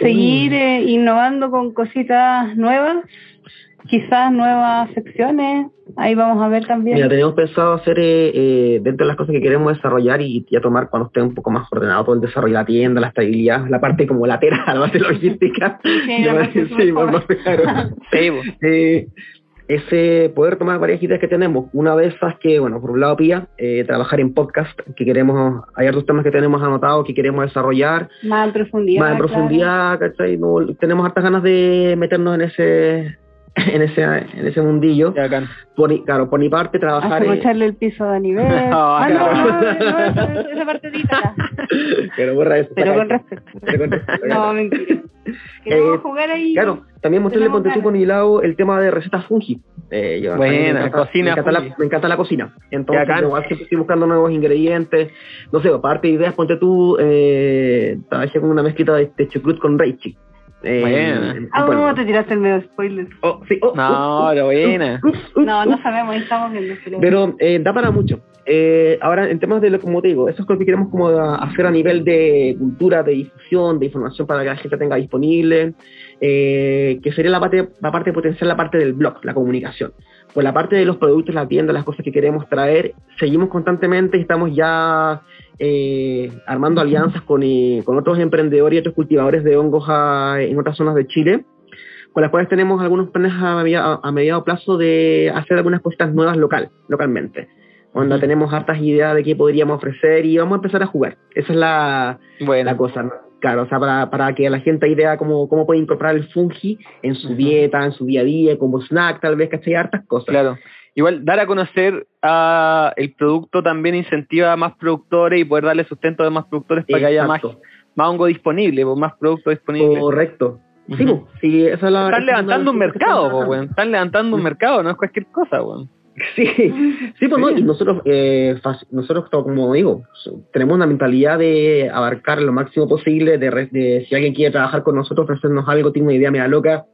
Speaker 4: Seguir eh, innovando con cositas nuevas, quizás nuevas secciones, ahí vamos a ver también.
Speaker 3: Mira, tenemos pensado hacer eh, eh, dentro de las cosas que queremos desarrollar y ya tomar cuando esté un poco más ordenado todo el desarrollo de la tienda, la estabilidad, la parte como lateral, la parte logística.
Speaker 4: Sí, la
Speaker 3: Ya
Speaker 4: parte
Speaker 3: sí,
Speaker 4: mejor.
Speaker 3: más claro.
Speaker 2: Sí, po.
Speaker 3: Eh, ese poder tomar varias ideas que tenemos. Una de esas que, bueno, por un lado, Pía, eh, trabajar en podcast, que queremos, hay otros temas que tenemos anotados que queremos desarrollar
Speaker 4: más en profundidad.
Speaker 3: más en
Speaker 4: claro.
Speaker 3: profundidad, ¿cachai? No, tenemos hartas ganas de meternos en ese en ese en ese mundillo. Por, mi- claro, por mi parte, trabajar en...
Speaker 4: Aprovecharle el piso a nivel.
Speaker 2: Ah,
Speaker 4: ah, no,
Speaker 3: claro.
Speaker 4: no, no, esa- esa parte.
Speaker 3: Pero borra eso.
Speaker 4: Pero con respeto.
Speaker 3: Pero con respeto,
Speaker 4: No,
Speaker 3: claro.
Speaker 4: mentira. Queremos
Speaker 3: Eh,
Speaker 4: jugar ahí.
Speaker 3: Claro, también mostrarle ponte tú por mi lado el tema de recetas fungi. Eh, yo-
Speaker 2: Buena,
Speaker 3: me encanta,
Speaker 2: cocina
Speaker 3: me encanta, la, me encanta la cocina. Entonces, igual siempre estoy buscando nuevos ingredientes. No sé, aparte de ideas, ponte tú, eh, trabajé con una mezclita de, de chucrut con reichi. Eh.
Speaker 4: Ah,
Speaker 3: bueno.
Speaker 4: no, te tiraste el medio spoiler.
Speaker 3: Oh, sí, oh,
Speaker 2: No,
Speaker 3: uh, uh,
Speaker 2: pero buena.
Speaker 3: uh, uh,
Speaker 4: No,
Speaker 3: uh.
Speaker 4: no sabemos, ahí estamos viendo. Pero...
Speaker 3: Pero eh, da para mucho. Eh, ahora, en temas de lo como te digo, eso es lo que queremos como hacer a nivel de cultura, de difusión, de información para que la gente tenga disponible, eh, que sería la parte, la parte potencial, la parte del blog, la comunicación. por la parte de los productos, la tienda, las cosas que queremos traer, seguimos constantemente y estamos ya eh, armando alianzas con, eh, con otros emprendedores y otros cultivadores de hongos a- en otras zonas de Chile, con las cuales tenemos algunos planes a, media- a mediado plazo de hacer algunas cositas nuevas local, localmente. Onda,
Speaker 2: Ujú.
Speaker 3: tenemos hartas ideas de qué podríamos ofrecer y vamos a empezar a jugar. Esa es la,
Speaker 2: Bueno,
Speaker 3: la cosa, ¿no? Claro, o sea, para, para que la gente idea cómo, cómo puede incorporar el fungi en su dieta, en su día a día, como snack, tal vez, ¿cachai? Hartas cosas.
Speaker 2: claro. Igual, dar a conocer a el producto también incentiva a más productores y poder darle sustento a más productores para que haya más, más hongo disponible, pues, más productos disponibles.
Speaker 3: Correcto. Sí, po, sí, esa es la
Speaker 2: Están
Speaker 3: esa
Speaker 2: levantando
Speaker 3: es
Speaker 2: un mercado, weón. Están levantando un mercado, no es cualquier cosa, weón.
Speaker 3: Sí, sí, pues no, y nosotros, eh, nosotros como digo, tenemos una mentalidad de abarcar lo máximo posible, de, re- de si alguien quiere trabajar con nosotros, ofrecernos algo, tiene una idea media loca,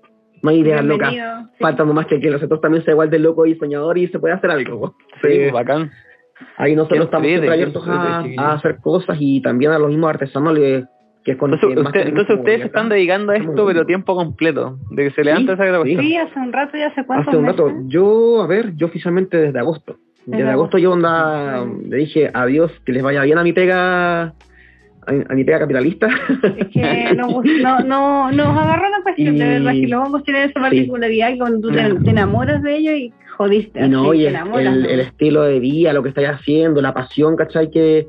Speaker 3: no hay ideas locas, falta nomás que, que nosotros también sea igual de loco y soñador y se puede hacer algo.
Speaker 2: Sí,
Speaker 3: Sí.
Speaker 2: bacán.
Speaker 3: Ahí nosotros estamos siempre abiertos a, hacer cosas y también a los mismos artesanos le- que es con
Speaker 2: Entonces, usted- ustedes se están dedicando a esto, pero tiempo completo, de que se levanta
Speaker 3: Sí,
Speaker 2: esa grabación.
Speaker 4: Sí, hace un rato, ya hace cuántos
Speaker 3: Hace un rato,
Speaker 4: meses?
Speaker 3: yo, a ver, yo oficialmente desde agosto. Desde
Speaker 4: Desde
Speaker 3: agosto yo onda, le dije adiós, que les vaya bien a mi pega, a, mi- a mi pega capitalista.
Speaker 4: Es que nos, no, no, nos agarró la cuestión, de
Speaker 3: Y-
Speaker 4: verdad, que los hongos tienen esa particularidad que cuando tú te, te enamoras de ellos y jodiste.
Speaker 3: y no,
Speaker 4: así,
Speaker 3: y
Speaker 4: te
Speaker 3: el,
Speaker 4: enamoras,
Speaker 3: el-
Speaker 4: ¿no?
Speaker 3: el estilo de vida, lo que estáis haciendo, la pasión, ¿cachai? Que,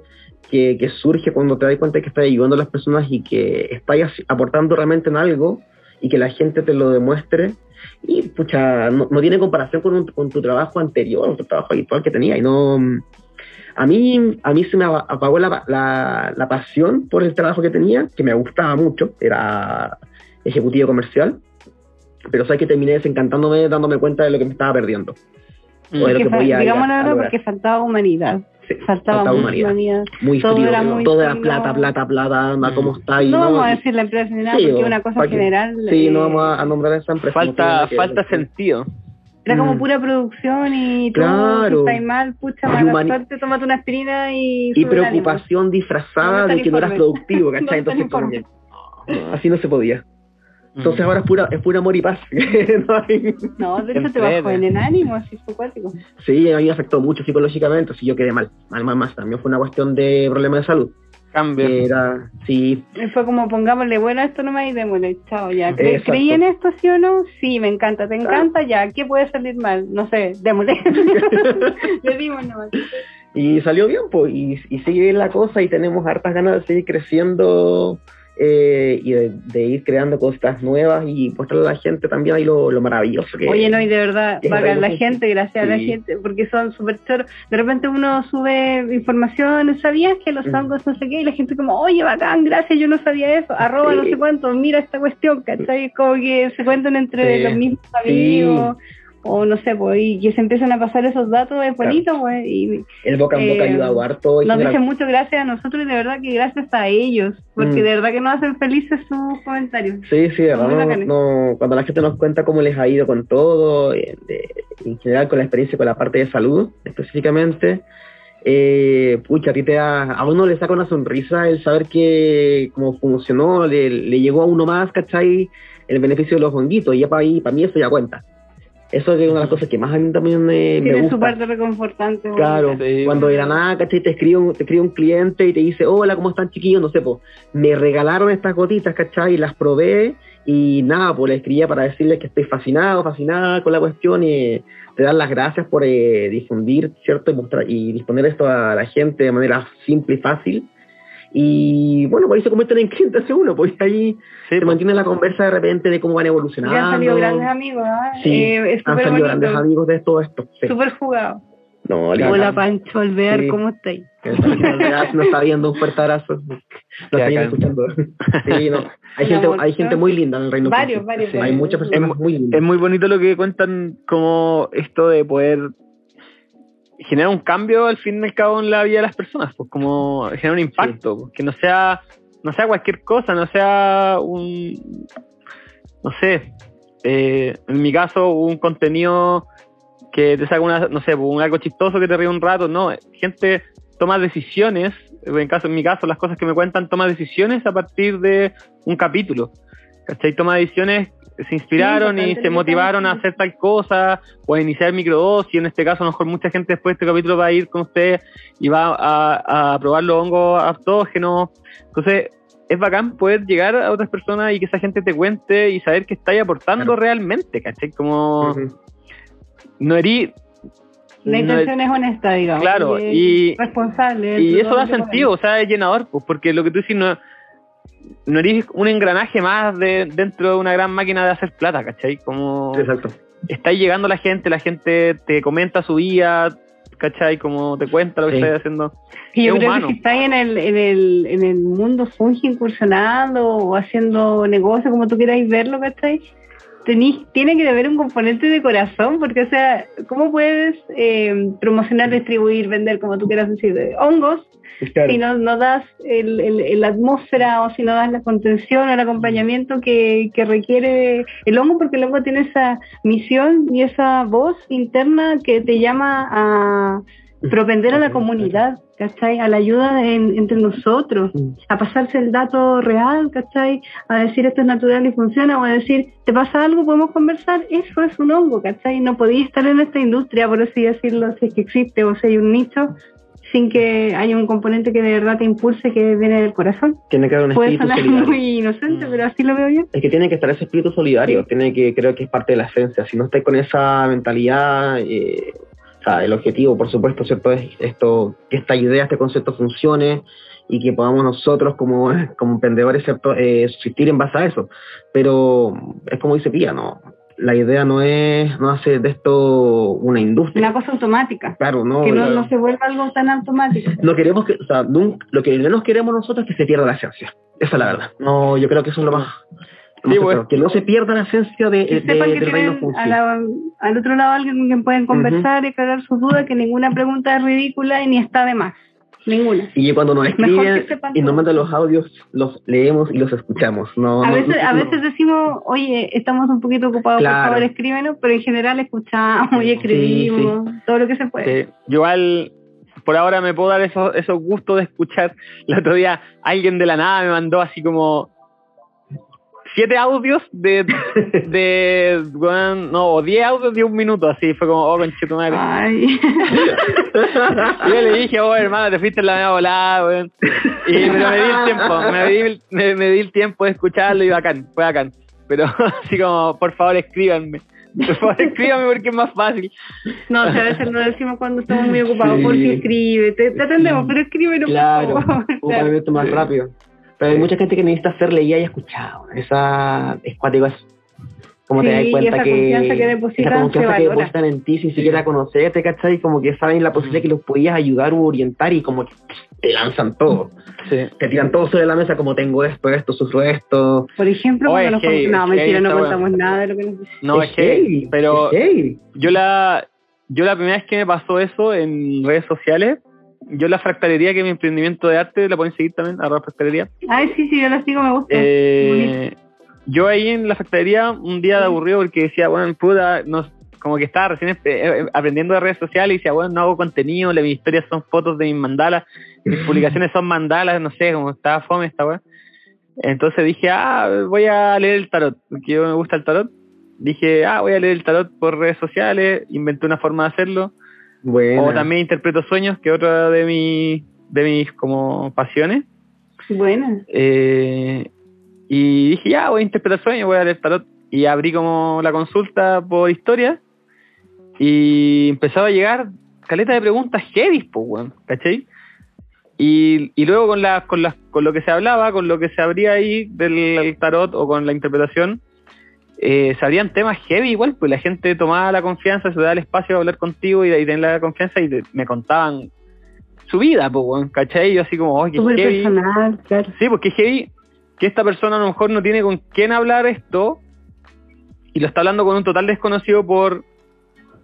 Speaker 3: que, que surge cuando te das cuenta que estás ayudando a las personas y que estás aportando realmente en algo y que la gente te lo demuestre. Y, pucha, no, no tiene comparación con, un- con tu trabajo anterior, o tu trabajo habitual que tenía. Y no... A mí, a mí se me apa- apagó la, la, la pasión por el trabajo que tenía, que me gustaba mucho, era ejecutivo comercial, pero sabes que terminé desencantándome dándome cuenta de lo que me estaba perdiendo.
Speaker 2: Mm.
Speaker 3: o de lo
Speaker 4: Que
Speaker 3: que
Speaker 4: fa-
Speaker 3: podía
Speaker 4: digamos la verdad, porque faltaba humanidad.
Speaker 3: Sí,
Speaker 4: Faltaba,
Speaker 3: faltaba humanidad.
Speaker 4: humanidad.
Speaker 3: Muy
Speaker 4: Todo
Speaker 3: frío,
Speaker 4: era muy
Speaker 3: toda
Speaker 4: frío.
Speaker 3: plata, plata, plata, anda,
Speaker 2: Mm.
Speaker 3: ¿cómo está? Y
Speaker 4: no, vamos a decir la empresa ni nada,
Speaker 3: sí,
Speaker 4: porque una cosa general.
Speaker 3: Sí,
Speaker 4: eh,
Speaker 3: no vamos a, nombrar a esa empresa. no
Speaker 2: Falta,
Speaker 3: que
Speaker 2: falta sentido.
Speaker 4: Era como
Speaker 3: Mm.
Speaker 4: pura producción y tú
Speaker 3: Claro.
Speaker 4: si estás mal, pucha,
Speaker 3: Y
Speaker 4: mala
Speaker 3: humani-
Speaker 4: suerte, tómate una aspirina y...
Speaker 3: Y preocupación
Speaker 4: No,
Speaker 3: disfrazada
Speaker 4: no
Speaker 3: de que no eras productivo,
Speaker 4: No
Speaker 3: ¿cachai?
Speaker 4: están
Speaker 3: Entonces, no, así no se podía. Entonces
Speaker 2: Mm.
Speaker 3: ahora es pura, es pura amor y paz. No hay-
Speaker 4: No, de hecho te bajó en el ánimo, así fue cuático.
Speaker 3: Sí, a mí me afectó mucho psicológicamente, así yo quedé mal, mal, mal, más. También fue una cuestión de problema de salud.
Speaker 2: Cambio.
Speaker 3: Era, sí,
Speaker 4: Fue como pongámosle bueno esto nomás y démosle, chao, ya. ¿Cre-
Speaker 3: Exacto.
Speaker 4: ¿Creí en esto, sí o no? Sí, me encanta, ¿te encanta? Ya, ¿qué puede salir mal? No sé, démosle. Le dimos nomás.
Speaker 3: Y salió bien, pues, y, y sigue bien la cosa y tenemos hartas ganas de seguir creciendo eh, y de, de ir creando cosas nuevas y mostrarle a la gente también ahí lo, lo maravilloso que
Speaker 4: Oye, no, y de verdad, pagan la gente, gracias a la gente, porque son súper choros. De repente uno sube información, ¿sabías que los
Speaker 3: Mm.
Speaker 4: hongos no sé qué? Y la gente como, oye, bacán, gracias, yo no sabía eso, arroba
Speaker 3: Sí.
Speaker 4: no sé cuánto, mira esta cuestión, ¿cachai? Como que se cuentan entre
Speaker 3: Sí.
Speaker 4: los mismos
Speaker 3: Sí.
Speaker 4: amigos, o no sé, pues, y que se empiezan a pasar esos datos, es bonito, pues, y
Speaker 3: el boca en boca
Speaker 4: eh,
Speaker 3: ha ayudado harto. y
Speaker 4: nos dicen muchas gracias a nosotros y de verdad que gracias a ellos, porque
Speaker 3: Mm.
Speaker 4: de verdad que nos hacen felices sus comentarios.
Speaker 3: Sí, sí, de verdad, no, no- cuando la gente nos cuenta cómo les ha ido con todo, eh, de- en general con la experiencia con la parte de salud específicamente, eh, pucha, a ti te da, a uno le saca una sonrisa el saber que cómo funcionó, le, le llegó a uno más, ¿cachai? El beneficio de los honguitos, y ya para mí eso ya cuenta. Eso es una de las cosas que más a mí también me
Speaker 4: Tiene
Speaker 3: gusta.
Speaker 4: su parte reconfortante.
Speaker 3: Claro,
Speaker 2: Sí,
Speaker 3: cuando de la nada, ¿cachai? Te escribe, un, te escribe un cliente y te dice, hola, ¿cómo están chiquillos? No sé, pues, me regalaron estas gotitas, ¿cachai? Y las probé y nada, pues le escribía para decirles que estoy fascinado, fascinada con la cuestión y te dan las gracias por eh, difundir, ¿cierto? Y, mostrar, y disponer esto a la gente de manera simple y fácil. Y bueno, pues ahí se convierten en clientes hace uno, pues ahí
Speaker 2: Sí,
Speaker 3: se
Speaker 2: pues.
Speaker 3: mantiene la conversa de repente de cómo van
Speaker 4: Ya
Speaker 3: evolucionando.
Speaker 4: han salido grandes amigos, ¿ah?
Speaker 3: Sí,
Speaker 4: Eh, es
Speaker 3: Han salido grandes
Speaker 4: bonito,
Speaker 3: amigos de todo esto. Sí.
Speaker 4: súper jugado.
Speaker 3: No,
Speaker 4: Hola. Pancho Alvear,
Speaker 3: Sí.
Speaker 4: ¿cómo estáis?
Speaker 3: No está viendo un fuerte abrazo. Lo está escuchando. Sí, no. Hay gente, hay gente muy linda en el Reino
Speaker 4: Varios,
Speaker 3: Unido.
Speaker 4: varios,
Speaker 3: Sí,
Speaker 4: varios.
Speaker 3: Hay muchas
Speaker 2: Es
Speaker 3: personas muy lindas.
Speaker 2: Es muy bonito lo que cuentan como esto de poder generar un cambio al fin y al cabo en la vida de las personas, pues como generar un impacto, pues, que no sea no sea cualquier cosa, no sea un no sé, eh, en mi caso un contenido que te saca una, no sé, pues, un algo chistoso que te ríe un rato, no, gente toma decisiones, en caso en mi caso las cosas que me cuentan toma decisiones a partir de un capítulo. ¿Cachai? Toma decisiones se inspiraron y se motivaron a hacer tal cosa o a iniciar microdosis. En este caso, a lo mejor mucha gente después de este capítulo va a ir con usted y va a, a probar los hongos aptógenos. Entonces, es bacán poder llegar a otras personas y que esa gente te cuente y saber que estáis aportando
Speaker 3: Claro.
Speaker 2: realmente, ¿cachai? Como
Speaker 3: Ujú.
Speaker 2: no herí.
Speaker 4: La
Speaker 2: no-
Speaker 4: intención es honesta, digamos.
Speaker 2: Claro,
Speaker 4: es
Speaker 2: y-
Speaker 4: responsable.
Speaker 2: y eso da sentido, o sea, es llenador, pues, porque lo que tú dices no, no eres un engranaje más de, dentro de una gran máquina de hacer plata, ¿cachai? Como
Speaker 3: Exacto.
Speaker 2: llegando la gente, la gente te comenta su vida, ¿cachai? Como te cuenta lo que
Speaker 3: Sí.
Speaker 2: estás haciendo.
Speaker 4: Y yo
Speaker 2: es
Speaker 4: creo
Speaker 2: humano.
Speaker 4: que si estáis en el, en, el, en el mundo fungi incursionando o haciendo negocio, como tú queráis verlo, ¿cachai? Tenís, tiene que haber un componente de corazón, porque, o sea, ¿cómo puedes eh, promocionar, distribuir, vender, como tú quieras decir, de hongos,
Speaker 3: Claro.
Speaker 4: si no, no das el, el- la atmósfera o si no das la contención o el acompañamiento que, que requiere el hongo, porque el hongo tiene esa misión y esa voz interna que te llama a propender a la comunidad, ¿cachai? A la ayuda en- entre nosotros,
Speaker 3: Mm.
Speaker 4: a pasarse el dato real, ¿cachai? A decir esto es natural y funciona, o a decir, ¿te pasa algo? ¿Podemos conversar? Eso es un hongo, ¿cachai? No podía estar en esta industria, por así decirlo, si es que existe o si hay un nicho, sin que haya un componente que de verdad te impulse que viene del corazón.
Speaker 3: Tiene que haber un
Speaker 4: Puede
Speaker 3: espíritu
Speaker 4: sonar
Speaker 3: solidario.
Speaker 4: muy inocente,
Speaker 2: Mm.
Speaker 4: pero así lo veo yo.
Speaker 3: Es que tiene que estar ese espíritu solidario, tiene que, creo que es parte de la esencia. Si no estáis con esa mentalidad, eh, o sea, el objetivo, por supuesto, ¿cierto? Es esto, que esta idea, este concepto funcione y que podamos nosotros como, como emprendedores, ¿cierto? Eh, subsistir en base a eso. Pero es como dice Pía, ¿no? La idea no es no hacer de esto una industria.
Speaker 4: Una cosa automática,
Speaker 3: Claro, no,
Speaker 4: que no,
Speaker 3: la-
Speaker 4: no se vuelva algo tan automático.
Speaker 3: no queremos que, o sea, nunca- lo que menos queremos nosotros es que se pierda la esencia. Esa es la verdad. No, yo creo que eso es lo más, lo
Speaker 2: Sí,
Speaker 3: más
Speaker 2: bueno.
Speaker 3: que no se pierda la esencia de,
Speaker 4: Que
Speaker 3: de-
Speaker 4: sepan que
Speaker 3: reino
Speaker 4: a la- al otro lado alguien con quien pueden conversar y aclarar sus dudas, que ninguna pregunta es ridícula y ni está de más. Ninguna.
Speaker 3: Y cuando nos escriben y nos mandan los audios, los leemos y los escuchamos. No,
Speaker 4: A
Speaker 3: no-
Speaker 4: veces,
Speaker 3: no-
Speaker 4: a veces decimos, oye, estamos un poquito ocupados,
Speaker 3: Claro.
Speaker 4: por favor escríbenos, pero en general escuchamos y
Speaker 3: Sí,
Speaker 4: escribimos, todo lo que se puede.
Speaker 2: Sí. Yo igual, por ahora me puedo dar esos, esos gustos de escuchar. El otro día alguien de la nada me mandó así como siete audios de, de weón, no, o diez audios de un minuto, así fue como, oh, conchito madre.
Speaker 4: Ay.
Speaker 2: Y yo le dije, oh, hermano, te fuiste en la media volada, weón. Y pero me di el tiempo, me di, el- me, me di el tiempo de escucharlo y bacán, fue bacán. Pero así como, por favor, escríbanme. Por favor, escríbanme porque es más fácil.
Speaker 4: No, o sea, a veces lo decimos cuando estamos muy ocupados,
Speaker 3: Sí.
Speaker 4: porque escribe, te, te atendemos, pero escríbenos,
Speaker 3: Claro,
Speaker 4: por favor.
Speaker 3: un movimiento más
Speaker 2: Sí.
Speaker 3: rápido. Pero hay mucha gente que necesita ser leída y escuchada. Esa es cuático es como te
Speaker 4: Sí,
Speaker 3: das
Speaker 4: y
Speaker 3: cuenta
Speaker 4: esa
Speaker 3: que
Speaker 4: confianza que depositan
Speaker 3: esa confianza
Speaker 4: se
Speaker 3: que depositan en ti sin siquiera conocerte, ¿cachai? Como que saben la posibilidad que los podías ayudar u orientar y como que te lanzan todo.
Speaker 2: Sí.
Speaker 3: Te tiran todo sobre la mesa como tengo esto, esto, sufro esto.
Speaker 4: Por ejemplo,
Speaker 2: Oye,
Speaker 4: cuando nos contamos- no,
Speaker 2: es
Speaker 4: mentira, no contamos nada de lo que nos dicen.
Speaker 2: No, es que, pero yo la, yo la primera vez que me pasó eso en redes sociales, yo la fractalería, que es mi emprendimiento de arte, la pueden seguir también, arroba fractalería.
Speaker 4: Ay, sí, sí, yo lo sigo, me gusta.
Speaker 2: Eh, yo ahí en la factoría un día de aburrido porque decía, bueno, puta, no, como que estaba recién eh, aprendiendo de redes sociales y decía, bueno, no hago contenido, la- mis historias son fotos de mis mandalas, mis publicaciones son mandalas, no sé, como estaba fome esta weá. Entonces dije, ah, voy a leer el tarot, porque yo me gusta el tarot. Dije, ah, voy a leer el tarot por redes sociales, inventé una forma de hacerlo.
Speaker 3: Bueno.
Speaker 2: O también interpreto sueños, que es otra de mis, de mis como pasiones.
Speaker 4: Buena.
Speaker 2: Eh, y dije, ya, voy a interpretar sueños, voy a leer tarot. Y abrí como la consulta por historia. Y empezaba a llegar caleta de preguntas heavy, pues, weón, ¿cachai? Y, y luego con, la, con, las con lo que se hablaba, con lo que se abría ahí del tarot o con la interpretación, eh, se abrían temas heavy igual, pues la gente tomaba la confianza, se daba el espacio a hablar contigo y, y tener la confianza y te- me contaban su vida, pues, ¿cachai? Y yo así como, oh, qué
Speaker 4: Súper
Speaker 2: heavy.
Speaker 4: personal, claro.
Speaker 2: Sí, porque es heavy que esta persona a lo mejor no tiene con quién hablar esto y lo está hablando con un total desconocido por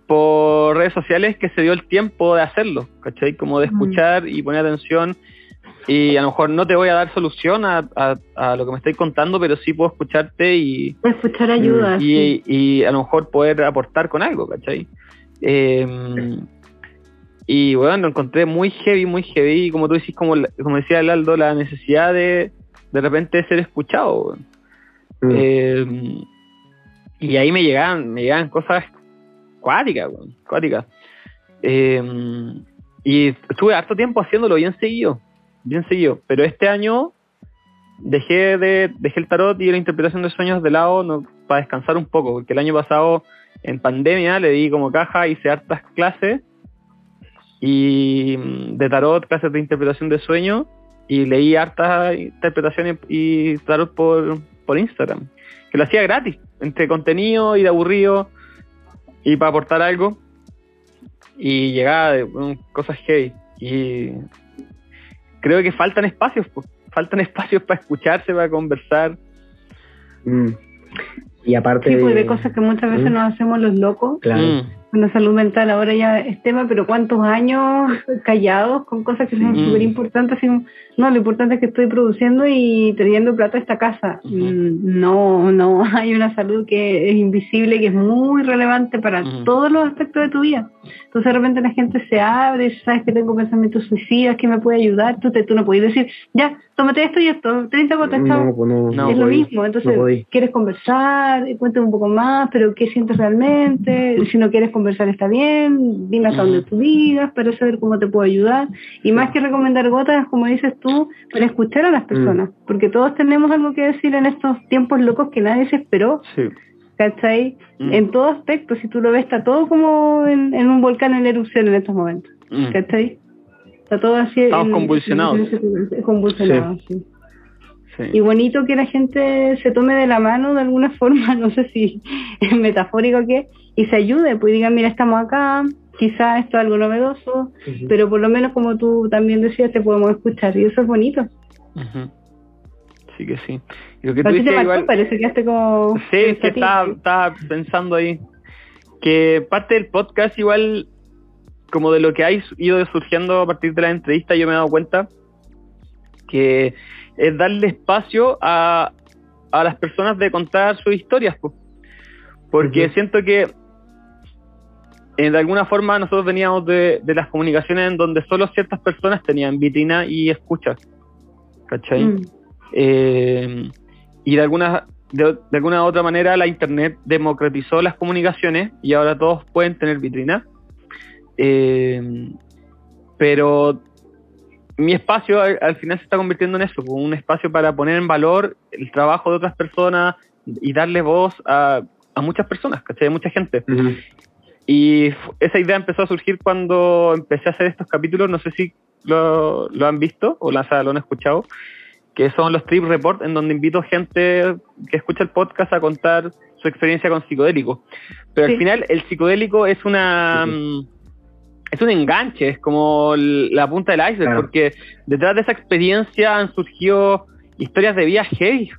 Speaker 2: por redes sociales que se dio el tiempo de hacerlo, ¿cachai? Como de
Speaker 4: Mm.
Speaker 2: escuchar y poner atención y a lo mejor no te voy a dar solución a, a- a lo que me estáis contando, pero sí puedo escucharte y,
Speaker 4: Escuchar ayuda. sí.
Speaker 2: y, y a lo mejor poder aportar con algo, ¿cachai? Eh, y bueno, lo encontré muy heavy, muy heavy, y como tú decís, como, como decía el Aldo, la necesidad de de repente ser escuchado. weón.
Speaker 3: Mm.
Speaker 2: Eh, Y ahí me llegaban, me llegaban cosas cuáticas, weón, cuáticas. Eh, y estuve harto tiempo haciéndolo bien seguido, bien seguido. Pero este año dejé de dejé el tarot y la interpretación de sueños de lado no, para descansar un poco, porque el año pasado en pandemia le di como caja, hice hartas clases y mm, de tarot, clases de interpretación de sueños y leí hartas interpretaciones y tarot por, por Instagram, que lo hacía gratis, entre contenido y de aburrido y para aportar algo y llegaba de mm, cosas heavy y creo que faltan espacios, pues, faltan espacios para escucharse, para conversar.
Speaker 3: Mm. Y aparte
Speaker 4: Sí, pues de cosas que muchas veces
Speaker 3: ¿Mm?
Speaker 4: nos hacemos los locos.
Speaker 3: Claro.
Speaker 2: Mm.
Speaker 4: La salud mental ahora ya es tema, pero cuántos años callados con cosas que son
Speaker 2: Mm.
Speaker 4: súper importantes. No, lo importante es que estoy produciendo y trayendo plata a esta casa.
Speaker 2: Ujú.
Speaker 4: Mm, No, no, hay una salud que es invisible, que es muy relevante para
Speaker 2: Ujú.
Speaker 4: todos los aspectos de tu vida. Entonces de repente la gente se abre, sabes que tengo pensamientos suicidas, que me puede ayudar. Tú, te, tú no puedes decir, ya, tómate esto y esto, 30 gotas, chao.
Speaker 3: No, pues no,
Speaker 2: No
Speaker 4: es lo
Speaker 3: podí,
Speaker 4: mismo, entonces quieres conversar, cuéntame un poco más, pero qué sientes realmente, si no quieres conversar está bien, dime hasta donde tú digas para saber cómo te puedo ayudar, y más que recomendar gotas, como dices tú, para escuchar a las personas, porque todos tenemos algo que decir en estos tiempos locos que nadie se esperó,
Speaker 2: Sí.
Speaker 4: ¿cachai?
Speaker 2: Mm.
Speaker 4: En todo aspecto, si tú lo ves, está todo como en, en un volcán en erupción en estos momentos,
Speaker 2: Mm.
Speaker 4: ¿cachai? Está todo así.
Speaker 2: Estamos
Speaker 4: en-
Speaker 2: convulsionados.
Speaker 4: en- en- convulsionados, sí.
Speaker 2: Sí.
Speaker 4: Y bonito que la gente se tome de la mano de alguna forma, no sé si es metafórico o qué, y se ayude, pues digan, mira, estamos acá, quizás esto es algo novedoso, pero por lo menos como tú también decías, te podemos escuchar, y eso es bonito.
Speaker 2: Sí que sí. Y lo que tú dices igual...
Speaker 4: parece que haste como...
Speaker 2: Sí, es que
Speaker 4: pensativo.
Speaker 2: estaba, estaba pensando ahí que parte del podcast igual, como de lo que ha ido surgiendo a partir de la entrevista, yo me he dado cuenta que es darle espacio a, a las personas de contar sus historias, po. porque siento que eh, de alguna forma nosotros veníamos de, de las comunicaciones en donde solo ciertas personas tenían vitrina y escucha, ¿cachai?
Speaker 4: Mm.
Speaker 2: Eh, y de alguna, de, de alguna otra manera la Internet democratizó las comunicaciones y ahora todos pueden tener vitrina. Eh, pero mi espacio al, al final se está convirtiendo en eso, como un espacio para poner en valor el trabajo de otras personas y darle voz a, a muchas personas, ¿cachai? A mucha gente. Y esa idea empezó a surgir cuando empecé a hacer estos capítulos, no sé si lo, lo han visto o la- o sea, lo han escuchado, que son los Trip Report, en donde invito gente que escucha el podcast a contar su experiencia con psicodélicos. Pero
Speaker 4: Sí.
Speaker 2: al final el psicodélico es una...
Speaker 3: Sí.
Speaker 2: Es un enganche, es como la punta del iceberg,
Speaker 3: Claro.
Speaker 2: porque detrás de esa experiencia han surgido historias de vida heavy.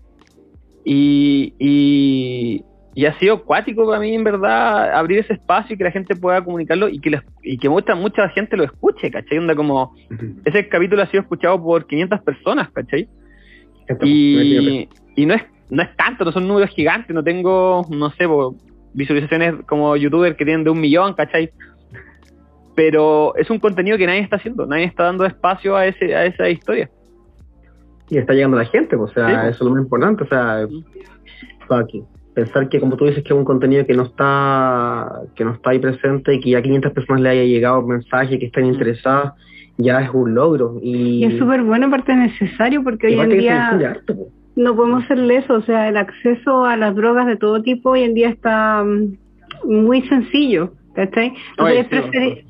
Speaker 2: Y, y, y ha sido acuático para mí, en verdad, abrir ese espacio y que la gente pueda comunicarlo y que, les- y que mucha, mucha gente lo escuche, ¿cachai? Onda como, ese capítulo ha sido escuchado por 500 personas, ¿cachai? Y, y no es no es tanto, no son números gigantes, no tengo, no sé, visualizaciones como youtuber que tienen de un millón, ¿cachai? Pero es un contenido que nadie está haciendo, nadie está dando espacio a ese a esa historia.
Speaker 3: y está llegando la gente, pues, o sea,
Speaker 2: Sí, pues.
Speaker 3: eso es lo más importante, o sea, para que- pensar que como tú dices que es un contenido que no está que no está ahí presente y que ya 500 personas le haya llegado un mensaje que estén
Speaker 2: Mm.
Speaker 3: interesadas, ya es un logro y,
Speaker 4: Y es súper bueno, aparte necesario, porque hoy en día
Speaker 3: pues.
Speaker 4: no podemos ser lesos, o sea, el acceso a las drogas de todo tipo hoy en día está mm, muy sencillo, ¿cachai? Entonces
Speaker 2: Oye,
Speaker 4: es preferi-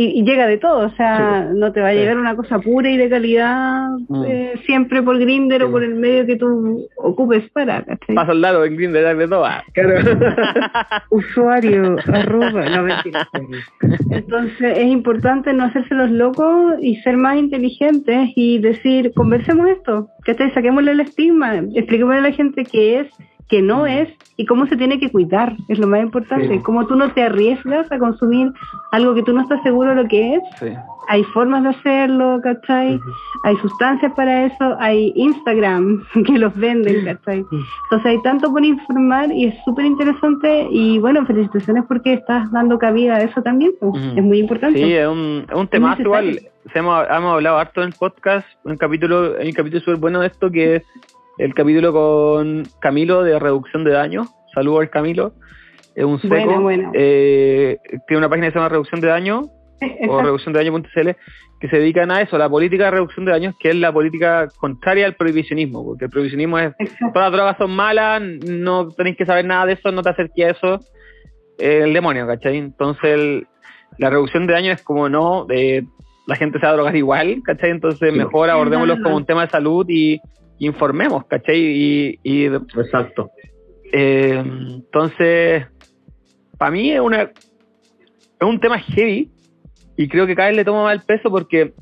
Speaker 4: y, y llega de todo, o sea, no te va a
Speaker 3: Sí.
Speaker 4: llegar una cosa pura y de calidad
Speaker 2: Mm.
Speaker 4: eh, siempre por Grinder
Speaker 3: Sí.
Speaker 4: o por el medio que tú ocupes para, ¿cachai?
Speaker 2: Pasa al lado en Grindr de todo. ah.
Speaker 4: Usuario, arroba, no mentira. Entonces es importante no hacerse los locos y ser más inteligentes y decir, conversemos esto, que saquémosle el estigma, expliquémosle a la gente qué es, qué no es y cómo se tiene que cuidar, es lo más importante,
Speaker 3: Sí.
Speaker 4: cómo tú no te arriesgas a consumir algo que tú no estás seguro de lo que es,
Speaker 2: Sí.
Speaker 4: hay formas de hacerlo, ¿cachai?
Speaker 3: Ujú.
Speaker 4: Hay sustancias para eso, hay Instagram que los venden, ¿cachai? Entonces hay tanto por informar y es súper interesante y bueno, felicitaciones porque estás dando cabida a eso también, pues.
Speaker 2: Ujú.
Speaker 4: es muy importante.
Speaker 2: Sí, es un, es un igual. Se hemos, hemos hablado harto en el podcast, un capítulo, un capítulo súper bueno de esto que el capítulo con Camilo de reducción de daño, saludo al Camilo, es un seco,
Speaker 4: Bueno, bueno.
Speaker 2: eh, tiene una página que se llama Reducción de Daño, o reducción de daño.cl, que se dedican a eso, a la política de reducción de daños, que es la política contraria al prohibicionismo, porque el prohibicionismo es
Speaker 4: Exacto.
Speaker 2: todas las drogas son malas, no tenéis que saber nada de eso, no te acerques a eso, eh, el demonio, ¿cachai? Entonces el- la reducción de daño es como no, eh, la gente se va a drogar igual, ¿cachai? Entonces
Speaker 3: Sí.
Speaker 2: mejor abordémoslo como un tema de salud y informemos, ¿cachai? Y, y
Speaker 3: Exacto.
Speaker 2: eh, entonces, para mí es una es un tema heavy y creo que cada vez le toma más el peso porque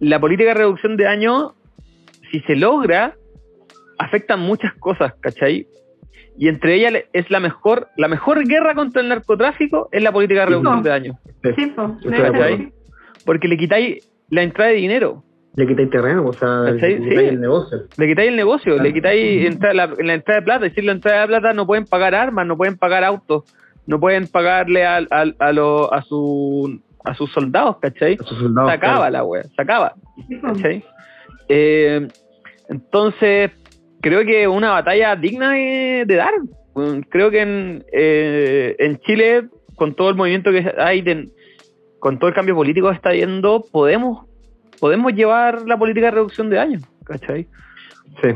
Speaker 2: la política de reducción de daño, si se logra, afecta muchas cosas, ¿cachai? Y entre ellas es la mejor, la mejor guerra contra el narcotráfico es la política de reducción de daño.
Speaker 4: Sí.
Speaker 2: Porque le quitáis la entrada de dinero,
Speaker 3: Le quitáis terreno, o sea, le quitáis
Speaker 2: Sí.
Speaker 3: el negocio.
Speaker 2: le quitáis el negocio,
Speaker 3: Claro.
Speaker 2: le quitáis entra- la, la entrada de plata. Es decir, la entrada de plata no pueden pagar armas, no pueden pagar autos, no pueden pagarle al- al- a, lo- a, su, a sus soldados, ¿cachai?
Speaker 3: A sus soldados,
Speaker 2: Se acaba
Speaker 3: claro.
Speaker 2: la wea, se acaba. ¿cachai? Eh, entonces, creo que es una batalla digna de, de dar. Creo que en, eh, en Chile, con todo el movimiento que hay, de- con todo el cambio político que está habiendo, podemos, podemos llevar la política de reducción de daño, ¿cachai?
Speaker 3: Sí.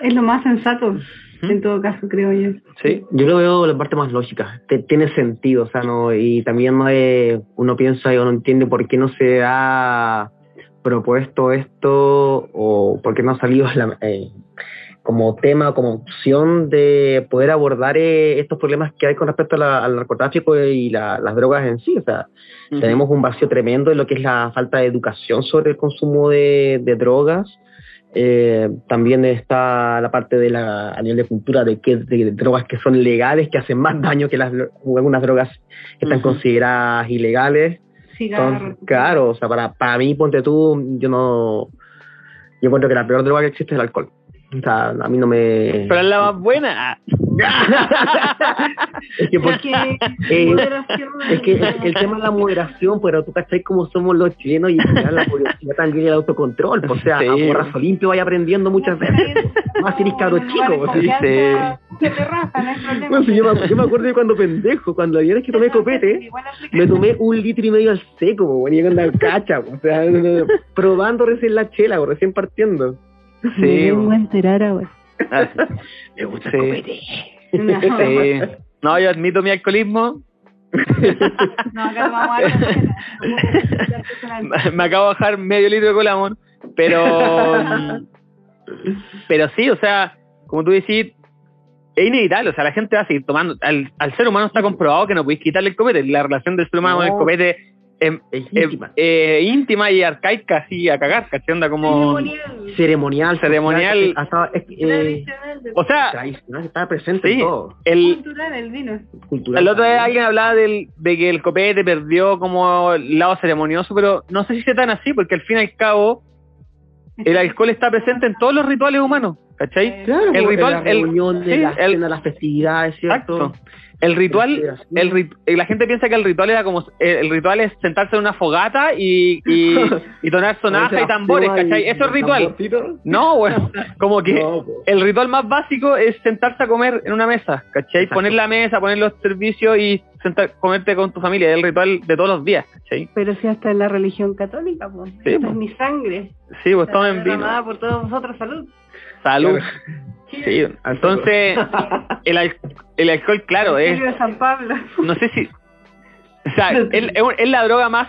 Speaker 4: Es lo más sensato,
Speaker 2: ¿Mm?
Speaker 4: en todo caso, creo yo.
Speaker 2: Sí,
Speaker 3: Yo lo veo la parte más lógica, te- tiene sentido, o sea, no, y también no es- uno piensa y uno entiende por qué no se ha propuesto esto o por qué no ha salido la- eh, como tema, como opción de poder abordar eh, estos problemas que hay con respecto a la- al narcotráfico y la- las drogas en sí, o sea, tenemos un vacío tremendo en lo que es la falta de educación sobre el consumo de, de drogas. Eh, también está la parte de la a nivel de cultura de que de, drogas que son legales que hacen más daño que las algunas drogas que están consideradas ilegales. Claro, o sea, para, para mí, ponte tú, yo no. Yo encuentro que la peor droga que existe es el alcohol. O sea, a mí no me.
Speaker 2: Pero es la más buena.
Speaker 3: es que, por-
Speaker 4: Es que,
Speaker 3: Eh,
Speaker 4: moderación,
Speaker 3: es que el, el tema es la moderación, pero tú cachai como somos los chilenos y la moderación también el autocontrol. pues, O sea,
Speaker 2: Sí.
Speaker 3: a porrazo limpio vaya aprendiendo muchas veces. Más eres cabro chico, pues,
Speaker 2: sí.
Speaker 4: Se te raja, no hay.
Speaker 3: Bueno, si yo, me, yo me acuerdo de cuando pendejo, cuando ayer es que tomé copete, me tomé un litro y medio al seco, bueno, llegando al cacha, po, o sea, probando recién la chela, po, recién partiendo.
Speaker 2: Sí,
Speaker 4: Me vengo a enterar ahora.
Speaker 2: Ah,
Speaker 3: Me gusta
Speaker 2: Sí.
Speaker 3: el.
Speaker 4: No,
Speaker 2: sí. No, yo admito mi alcoholismo.
Speaker 4: no, acá vamos a
Speaker 2: me acabo de bajar medio litro de colamón, pero pero sí, o sea, como tú decís, es inevitable, o sea, la gente va a seguir tomando, al, al ser humano está comprobado que no podéis quitarle el copete, la relación del ser humano con el copete Es
Speaker 3: es- íntima.
Speaker 2: eh, íntima y arcaica, así a cagar, ¿cachai? Onda como...
Speaker 3: Ceremonial.
Speaker 2: Ceremonial.
Speaker 3: hasta- eh,
Speaker 2: O sea,
Speaker 3: tradicional, estaba presente
Speaker 2: Sí.
Speaker 3: en todo.
Speaker 2: el,
Speaker 4: cultural el vino.
Speaker 3: Cultural.
Speaker 2: El otro día alguien hablaba del, de que el copete perdió como el lado ceremonioso, pero no sé si sea tan así, porque al fin y al cabo el alcohol está presente en todos los rituales humanos, ¿cachai?
Speaker 3: Claro,
Speaker 2: el ritual-
Speaker 3: en las
Speaker 2: el- sí,
Speaker 3: las
Speaker 2: el-
Speaker 3: cenas, las festividades, ¿cierto?
Speaker 2: Exacto. El ritual, el rit- la gente piensa que el ritual era como, eh, el ritual es sentarse en una fogata y, y, y tonar sonaja y tambores, ¿cachai? Eso es ritual. No, bueno, como que
Speaker 3: No,
Speaker 2: el ritual más básico es sentarse a comer en una mesa, ¿cachai?
Speaker 3: Exacto.
Speaker 2: Poner la mesa, poner los servicios y sentar, comerte con tu familia, es el ritual de todos los días, ¿cachai?
Speaker 4: Pero si hasta en la religión católica, pues.
Speaker 2: Sí,
Speaker 4: Esta
Speaker 2: pues.
Speaker 4: es mi sangre.
Speaker 2: Sí, pues tomen vino.
Speaker 4: por todos vosotros, salud.
Speaker 2: Salud.
Speaker 3: Claro.
Speaker 2: Sí, entonces el, al- el alcohol, claro, es,
Speaker 4: de San Pablo.
Speaker 2: no sé si, o sea, es, la droga más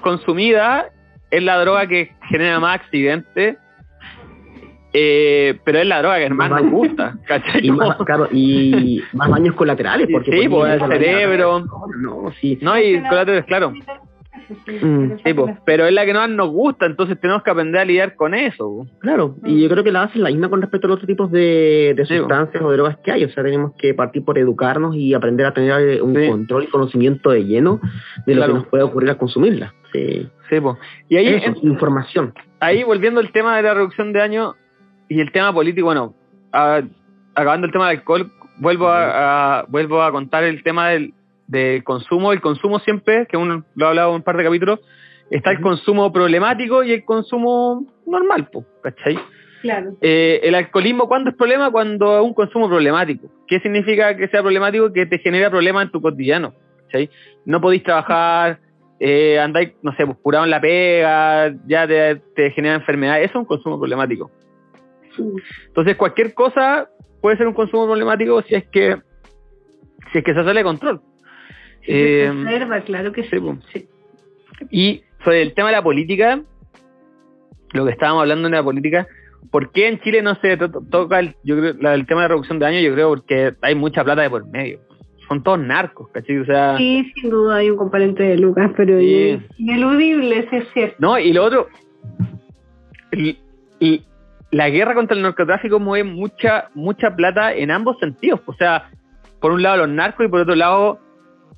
Speaker 2: consumida, es la droga que genera más accidentes, eh, pero es la droga que más nos gusta, ¿cachai?
Speaker 3: y más, claro, y más daños colaterales. Porque
Speaker 2: Sí,
Speaker 3: por
Speaker 2: pues, el cerebro.
Speaker 3: No, sí.
Speaker 2: No, y colaterales, claro.
Speaker 3: Mm,
Speaker 2: Sí, pues, pero es la que más nos gusta, entonces tenemos que aprender a lidiar con eso. pues.
Speaker 3: Claro, y yo creo que la base es la misma con respecto a los otros tipos de, de
Speaker 2: Sí, po.
Speaker 3: sustancias o de drogas que hay. O sea, tenemos que partir por educarnos y aprender a tener eh, un
Speaker 2: Sí.
Speaker 3: control y conocimiento de lleno de lo que nos puede ocurrir al consumirla. Sí.
Speaker 2: Sí, pues. Y ahí,
Speaker 3: Eso,
Speaker 2: en-
Speaker 3: información.
Speaker 2: ahí volviendo al tema de la reducción de daño y el tema político, bueno, a- acabando el tema del alcohol, vuelvo a, a- vuelvo a contar el tema del, del consumo. El consumo siempre, que uno lo ha hablado en un par de capítulos, está el consumo problemático y el consumo normal, pues, ¿cachai?
Speaker 4: Claro.
Speaker 2: Eh, el alcoholismo, ¿cuándo es problema? Cuando es un consumo problemático. ¿Qué significa que sea problemático? Que te genera problemas en tu cotidiano. ¿sí? No podéis trabajar, eh, andáis, no sé, pues, curado en la pega, ya te, te genera enfermedad. Eso es un consumo problemático. Entonces, cualquier cosa puede ser un consumo problemático si es que si es que se sale de control.
Speaker 4: Se
Speaker 2: Eh,
Speaker 4: claro que sí.
Speaker 2: Y sobre el tema de la política, lo que estábamos hablando de la política, ¿por qué en Chile no se to- to- toca el, yo creo, la- el tema de reducción de daño? Yo creo porque hay mucha plata de por medio. Son todos narcos, ¿cachai? O sea,
Speaker 4: Sí, sin duda hay un componente de Lucas, pero
Speaker 2: Sí.
Speaker 4: ineludible, sí es cierto.
Speaker 2: no, y lo otro, y, y la guerra contra el narcotráfico mueve mucha, mucha plata en ambos sentidos. O sea, por un lado los narcos y por otro lado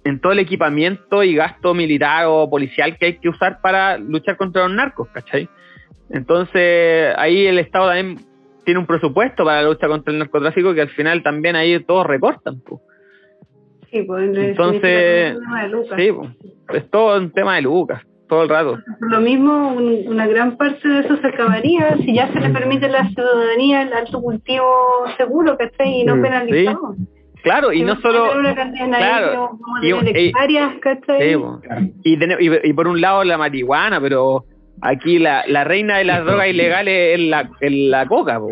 Speaker 2: en todo el equipamiento y gasto militar o policial que hay que usar para luchar contra los narcos, ¿cachai? Entonces, ahí el Estado también tiene un presupuesto para la lucha contra el narcotráfico que al final también ahí todos recortan. po.
Speaker 4: Sí, pues, en
Speaker 2: Entonces,
Speaker 4: de Lucas.
Speaker 2: Sí, po. es todo un tema de Lucas, todo el rato.
Speaker 4: Por lo mismo, un- una gran parte de eso se acabaría si ya se le permite a la ciudadanía el alto cultivo seguro, ¿cachai? Y no penalizado.
Speaker 2: Claro, y no solo...
Speaker 4: una cantidad de
Speaker 2: claro, y- y- y, tener- y, y por un lado la marihuana, pero aquí la, la reina de las drogas ilegales es la, es la coca, po,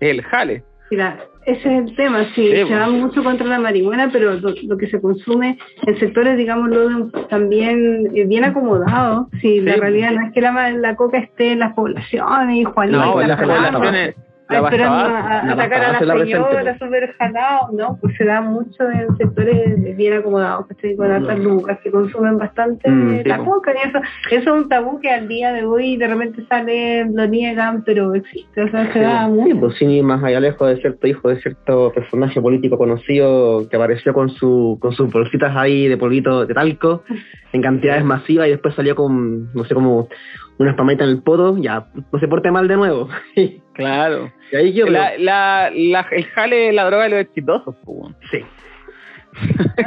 Speaker 2: es el jale.
Speaker 4: Mira, ese es el tema, sí,
Speaker 2: Sí,
Speaker 4: se va mucho contra la marihuana, pero lo, lo que se consume en sectores, digámoslo, también eh, bien acomodados. Sí, la realidad no es que la, la coca esté en las poblaciones y Juanito
Speaker 2: No, en
Speaker 3: la
Speaker 2: las poblaciones, la
Speaker 4: esperando a, atacar a la señora súper jalado, ¿no? Pues se da mucho en sectores bien acomodados, que estoy con altas lucas, que consumen bastante
Speaker 3: Mm,
Speaker 2: sí,
Speaker 4: la coca, y eso, eso es un tabú que al día de hoy de repente sale, lo niegan, pero existe, o sea, se da
Speaker 3: Sí,
Speaker 4: mucho.
Speaker 3: pues sin ir más allá lejos de cierto hijo de cierto personaje político conocido que apareció con su con sus bolsitas ahí de polvito de talco en cantidades masivas y después salió con, no sé, como una spamita en el poto, ya, no se porte mal de nuevo. y
Speaker 2: Claro.
Speaker 3: ahí yo
Speaker 2: La, la, la- el jale es la droga de los exitosos, weón.
Speaker 3: sí.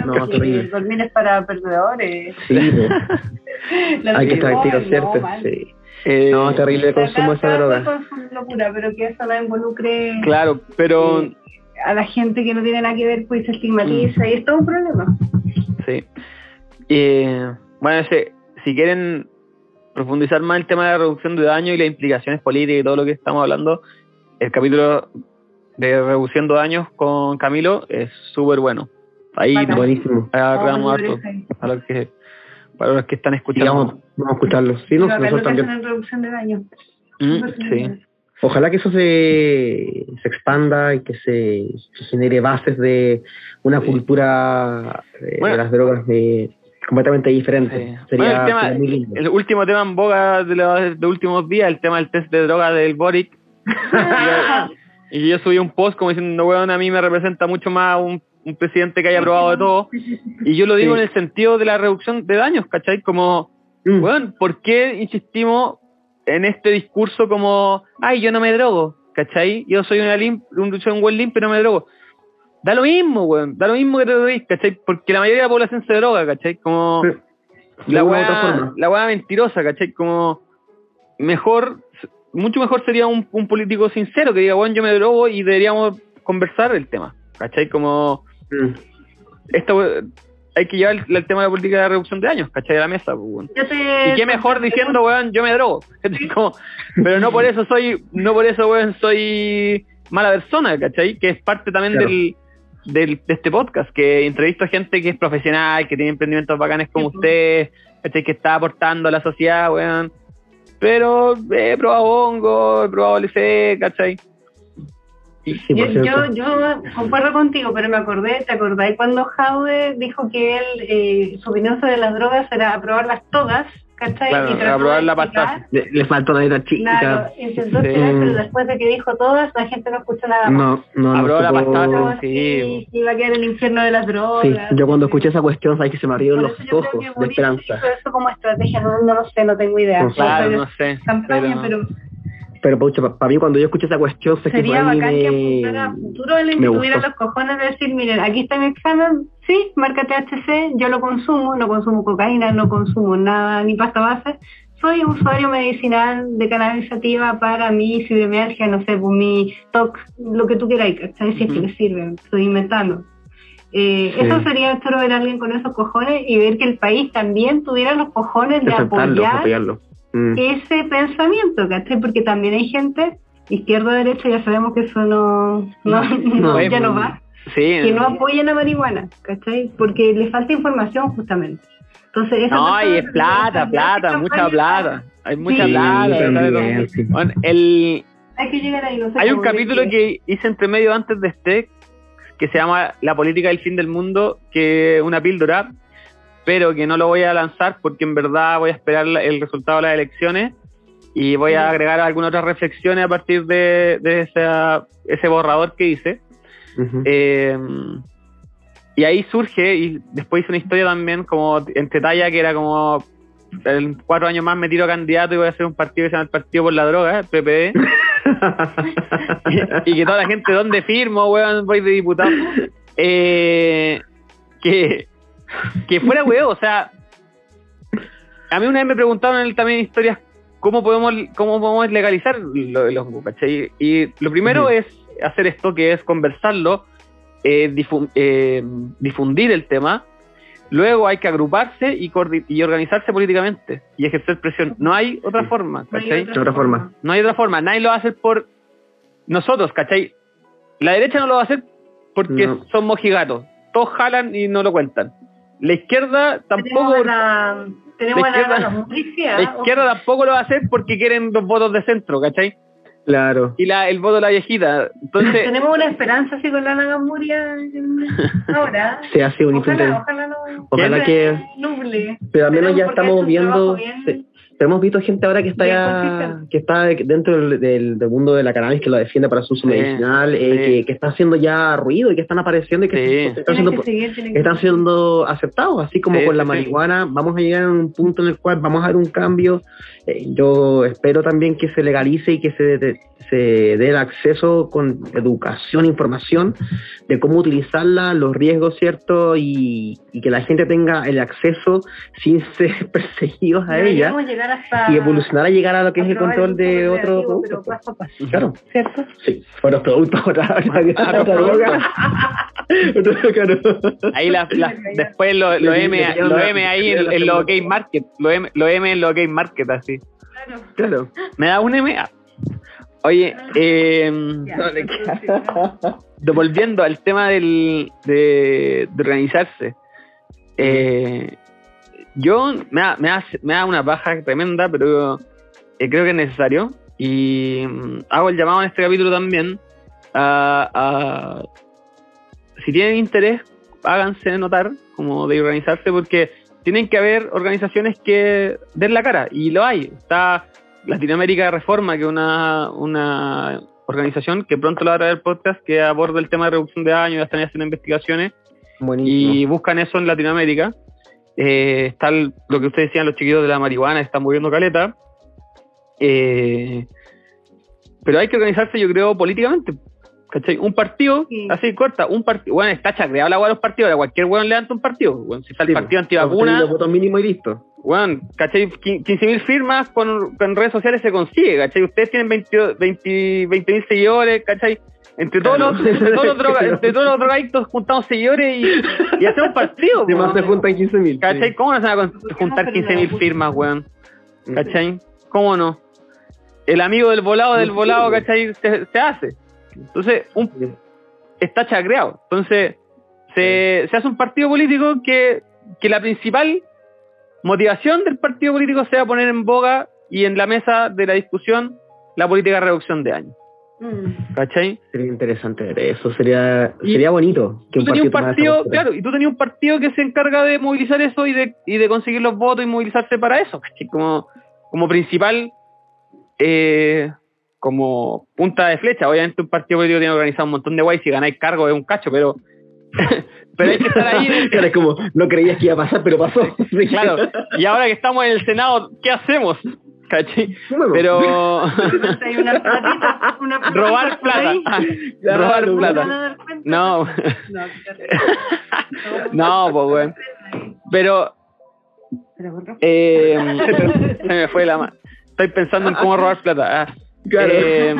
Speaker 3: No, terrible.
Speaker 4: dormir es para perdedores.
Speaker 3: Sí, pues,
Speaker 4: La
Speaker 3: hay que estar
Speaker 4: droga,
Speaker 3: activo,
Speaker 4: no,
Speaker 3: ¿cierto?
Speaker 4: mal.
Speaker 3: Sí.
Speaker 2: Eh,
Speaker 3: No, terrible el consumo de esa droga.
Speaker 4: su locura, pero que eso no involucre
Speaker 2: Claro, pero
Speaker 4: eh, a la gente que no tiene nada que ver, pues se estigmatiza y es todo un problema.
Speaker 2: sí. Eh, bueno, ese- si quieren profundizar más el tema de la reducción de daño y las implicaciones políticas y todo lo que estamos hablando, el capítulo de reduciendo daños con Camilo es súper bueno. Ahí
Speaker 3: Buenísimo.
Speaker 2: agarramos harto
Speaker 4: ese.
Speaker 2: a los que, para los que están escuchando.
Speaker 3: vamos, vamos a escucharlo. Sí, no, nosotros también.
Speaker 4: en reducción de daño.
Speaker 2: Mm, sí.
Speaker 3: Ojalá que eso se, se expanda y que se, se genere bases de una
Speaker 2: Sí.
Speaker 3: cultura
Speaker 2: Bueno.
Speaker 3: de las drogas de, completamente diferente.
Speaker 2: Sí.
Speaker 3: Sería,
Speaker 2: Bueno, el tema-
Speaker 3: sería muy lindo.
Speaker 2: El último tema en boga de los de últimos días, el tema del test de droga del Boric. y yo subí un post como diciendo, weón, a mí me representa mucho más un, un presidente que haya probado de todo. Y yo lo digo
Speaker 3: Sí.
Speaker 2: en el sentido de la reducción de daños, ¿cachai? Como,
Speaker 3: Mm.
Speaker 2: weón, ¿por qué insistimos en este discurso como, ay, yo no me drogo, ¿cachai? Yo soy, una lim un, soy un buen limpio y no me drogo. Da lo mismo, weón, da lo mismo que te drogues, ¿cachai? Porque la mayoría de la población se droga, ¿cachai? Como
Speaker 3: Sí. De
Speaker 2: la weá,
Speaker 3: forma.
Speaker 2: la weá mentirosa, ¿cachai? Como mejor, mucho mejor sería un, un político sincero que diga, bueno, yo me drogo y deberíamos conversar el tema, ¿cachai? Como
Speaker 3: Mm.
Speaker 2: esto hay que llevar el, el tema de la política de reducción de daños, ¿cachai? A la mesa, pues, weón.
Speaker 4: Te-
Speaker 2: Y qué mejor diciendo, weón, yo me drogo. ¿cachai? Como- pero no por eso soy, no por eso, weón, soy mala persona, ¿cachai? Que es parte también
Speaker 3: Claro.
Speaker 2: del, del, de este podcast, que entrevisto a gente que es profesional, que tiene emprendimientos bacanes como
Speaker 4: Sí,
Speaker 2: usted. Que está aportando a la sociedad, weón. Pero he probado hongo, he probado LC, ¿cachai?
Speaker 3: Sí,
Speaker 4: yo, yo, yo concuerdo contigo, pero me acordé, ¿te acordáis cuando Jaude dijo que él, eh, su opinión sobre las drogas era aprobarlas todas, ¿cachai?
Speaker 2: Claro,
Speaker 4: trató de
Speaker 2: aprobar la
Speaker 4: explicar-
Speaker 2: pastilla.
Speaker 3: Le, le faltó la letra chica.
Speaker 4: Claro, intentó
Speaker 2: Sí.
Speaker 4: explicar, pero después de que dijo todas, la gente no escuchó nada más.
Speaker 3: No, no, no.
Speaker 2: La pastilla.
Speaker 4: Sí,
Speaker 2: Sí.
Speaker 4: que iba a quedar el infierno de las drogas.
Speaker 3: Sí, yo cuando escuché esa cuestión, sabes que se me abrieron los
Speaker 4: eso
Speaker 3: ojos
Speaker 4: que
Speaker 3: de esperanza.
Speaker 4: eso como estrategia, no, no lo sé, no tengo idea.
Speaker 3: No.
Speaker 2: Claro, no sé.
Speaker 4: campaña, pero,
Speaker 3: Pero, pucha, para mí, cuando yo escuché esa cuestión, sé que
Speaker 4: sería
Speaker 3: mí
Speaker 4: bacán que
Speaker 3: me...
Speaker 4: apuntara a futuro que tuviera los cojones de decir, miren, aquí está mi examen, sí, marca THC, yo lo consumo, no consumo cocaína, no consumo nada, ni pasta base, soy usuario medicinal de cannabis sativa para mi fibromialgia, no sé, pues mi TOC, lo que tú queráis, ¿cachai? Si es que le sirve, estoy inventando. Eh,
Speaker 3: Sí.
Speaker 4: Eso sería choro ver a alguien con esos cojones y ver que el país también tuviera los cojones de apoyar
Speaker 3: apoyarlo. Mm.
Speaker 4: ese pensamiento, ¿cachai? Porque también hay gente, izquierda o derecha, ya sabemos que eso no, no, no,
Speaker 2: es
Speaker 4: ya no va,
Speaker 2: Sí,
Speaker 4: que no apoyen a marihuana, ¿cachai? Porque le falta información justamente. Entonces, esa
Speaker 2: No, y es
Speaker 4: que
Speaker 2: plata, plata, mucha plata. Hay mucha
Speaker 4: Sí,
Speaker 2: plata.
Speaker 3: también,
Speaker 2: ¿sabes?
Speaker 3: sí.
Speaker 2: Bueno, el,
Speaker 4: Hay que llegar ahí, no sé
Speaker 2: hay un capítulo
Speaker 4: decir.
Speaker 2: que hice entre medio antes de este que se llama La política del fin del mundo, que es una píldora, pero que no lo voy a lanzar porque en verdad voy a esperar el resultado de las elecciones y voy a agregar algunas otras reflexiones a partir de, de esa- ese borrador que hice. Eh, y ahí surge, y después hice una historia también como entre talla que era como en cuatro años más me tiro a candidato y voy a hacer un partido que se llama el Partido por la Droga, el PPD, y que toda la gente, ¿dónde firmo, weón? Voy de diputado. Eh, que, que fuera weón, o sea, a mí una vez me preguntaron en el también historias cómo podemos cómo podemos legalizar lo de los ¿cachai? Y lo primero es hacer esto que es conversarlo, eh, difu- eh, difundir el tema. Luego hay que agruparse y, organizarse políticamente y ejercer presión. No hay otra
Speaker 3: Sí.
Speaker 2: forma,
Speaker 4: No hay
Speaker 2: ¿cachai?
Speaker 3: De otra forma.
Speaker 2: No hay otra forma. Nadie lo va a hacer por nosotros, ¿cachai? La derecha no lo va a hacer porque
Speaker 3: No.
Speaker 2: son mojigatos. Todos jalan y no lo cuentan. La izquierda tampoco,
Speaker 4: Tenemos la, tenemos
Speaker 2: La
Speaker 4: la,
Speaker 2: izquierda-
Speaker 4: la
Speaker 2: izquierda tampoco lo va a hacer porque quieren los votos de centro, ¿cachai?
Speaker 3: Claro.
Speaker 2: Y la, el voto de la viejita. Entonces,
Speaker 4: Tenemos una esperanza así con la Nagamuria ahora.
Speaker 3: Se hace un
Speaker 4: Ojalá,
Speaker 3: intento.
Speaker 4: ojalá no.
Speaker 3: Ojalá que-
Speaker 4: nuble.
Speaker 3: Pero al menos ya estamos viendo.
Speaker 4: bien-
Speaker 3: sí. Pero hemos visto gente ahora que está ya,
Speaker 4: consistente.
Speaker 3: que está dentro del, del- del mundo de la cannabis que lo defiende para su uso
Speaker 2: Sí,
Speaker 3: medicinal, eh, que, que está haciendo ya ruido y que están apareciendo y que
Speaker 2: Sí.
Speaker 3: se- se están siendo
Speaker 4: que seguir, tienen que
Speaker 3: están siendo aceptados, así como
Speaker 2: Sí,
Speaker 3: con la marihuana, vamos a llegar a un punto en el cual vamos a ver un cambio. Eh, yo espero también que se legalice y que se, se dé el acceso con educación, información de cómo utilizarla, los riesgos, ¿cierto? Y, y que la gente tenga el acceso sin ser perseguidos a ella
Speaker 4: Deberíamos
Speaker 3: y evolucionar a llegar a lo que es el control de otro producto.
Speaker 4: pero paso a paso,
Speaker 3: Claro,
Speaker 4: ¿cierto?
Speaker 3: sí, otros productos, otra, otra, otra droga. Otra- claro.
Speaker 2: ahí la, la- después lo, lo M, lo M ahí en, en los game market. Lo M, lo M en los game market, así.
Speaker 4: Claro.
Speaker 3: Claro.
Speaker 2: Me da un M. Oye, eh,
Speaker 3: No
Speaker 4: entonces,
Speaker 2: volviendo al tema del, de, de organizarse, eh, yo me da, me, da, me da una baja tremenda, pero eh, creo que es necesario. Y mm, hago el llamado en este capítulo también a, a- si tienen interés, háganse notar como de organizarse, porque tienen que haber organizaciones que den la cara, y lo hay. Está Latinoamérica Reforma, que es una, una organización que pronto lo va a traer podcast que aborda el tema de reducción de daño, ya están haciendo investigaciones
Speaker 3: Buenísimo.
Speaker 2: y buscan eso en Latinoamérica. Eh, está el- lo que ustedes decían, los chiquitos de la marihuana, están moviendo caleta. Eh, pero hay que organizarse, yo creo, políticamente. ¿Cachai? Un partido,
Speaker 4: Sí.
Speaker 2: así corta, un partido. Bueno, está chacreado la hueá de los partidos, ahora cualquier weón levanta un partido. Bueno, si está el
Speaker 3: Sí,
Speaker 2: partido antivacuna,
Speaker 3: los votos mínimos y listo.
Speaker 2: Weón, ¿cachai? 15.000 firmas con, con redes sociales se consigue, ¿cachai? Ustedes tienen 20 20 20.000 seguidores, ¿cachai? Entre todos,
Speaker 3: Claro.
Speaker 2: los, entre, todos los droga- entre todos los drogadictos juntamos seguidores y, y hacemos partido,
Speaker 3: Además se juntan 15 mil.
Speaker 2: ¿cachai? ¿Cómo no se van a juntar 15.000 firmas, weón? ¿cachai? ¿Cómo no? El amigo del volado del
Speaker 3: Sí,
Speaker 2: volado. ¿cachai? Se, se hace. Entonces, un, está chacreado. Entonces, se, se hace un partido político que, que la principal motivación del partido político sea poner en boga y en la mesa de la discusión la política de reducción de años.
Speaker 4: mm.
Speaker 2: ¿Cachai?
Speaker 3: Sería interesante ver eso, sería,
Speaker 2: Y
Speaker 3: sería bonito. Que
Speaker 2: Tú tenías un partido, claro, y tú tenías un partido que se encarga de movilizar eso y de, y de conseguir los votos y movilizarse para eso, ¿cachai? Como, como principal, eh, como punta de flecha. Obviamente un partido político tiene organizado un montón de guays y si ganáis cargo es un cacho, pero, pero hay que estar ahí.
Speaker 3: Claro, es como, no creías que iba a pasar, pero pasó.
Speaker 2: Claro, y ahora que estamos en el Senado, ¿qué hacemos? ¿Cachai?
Speaker 3: Bueno,
Speaker 2: Pero
Speaker 4: Hay una platita, una platita
Speaker 2: robar plata.
Speaker 3: Claro,
Speaker 2: robar
Speaker 3: no
Speaker 4: ¿No se van a
Speaker 2: plata. No,
Speaker 4: No,
Speaker 2: pues weón. Pero Eh, se me fue la mano. Estoy pensando en cómo robar plata. Ah.
Speaker 3: Claro.
Speaker 2: Eh,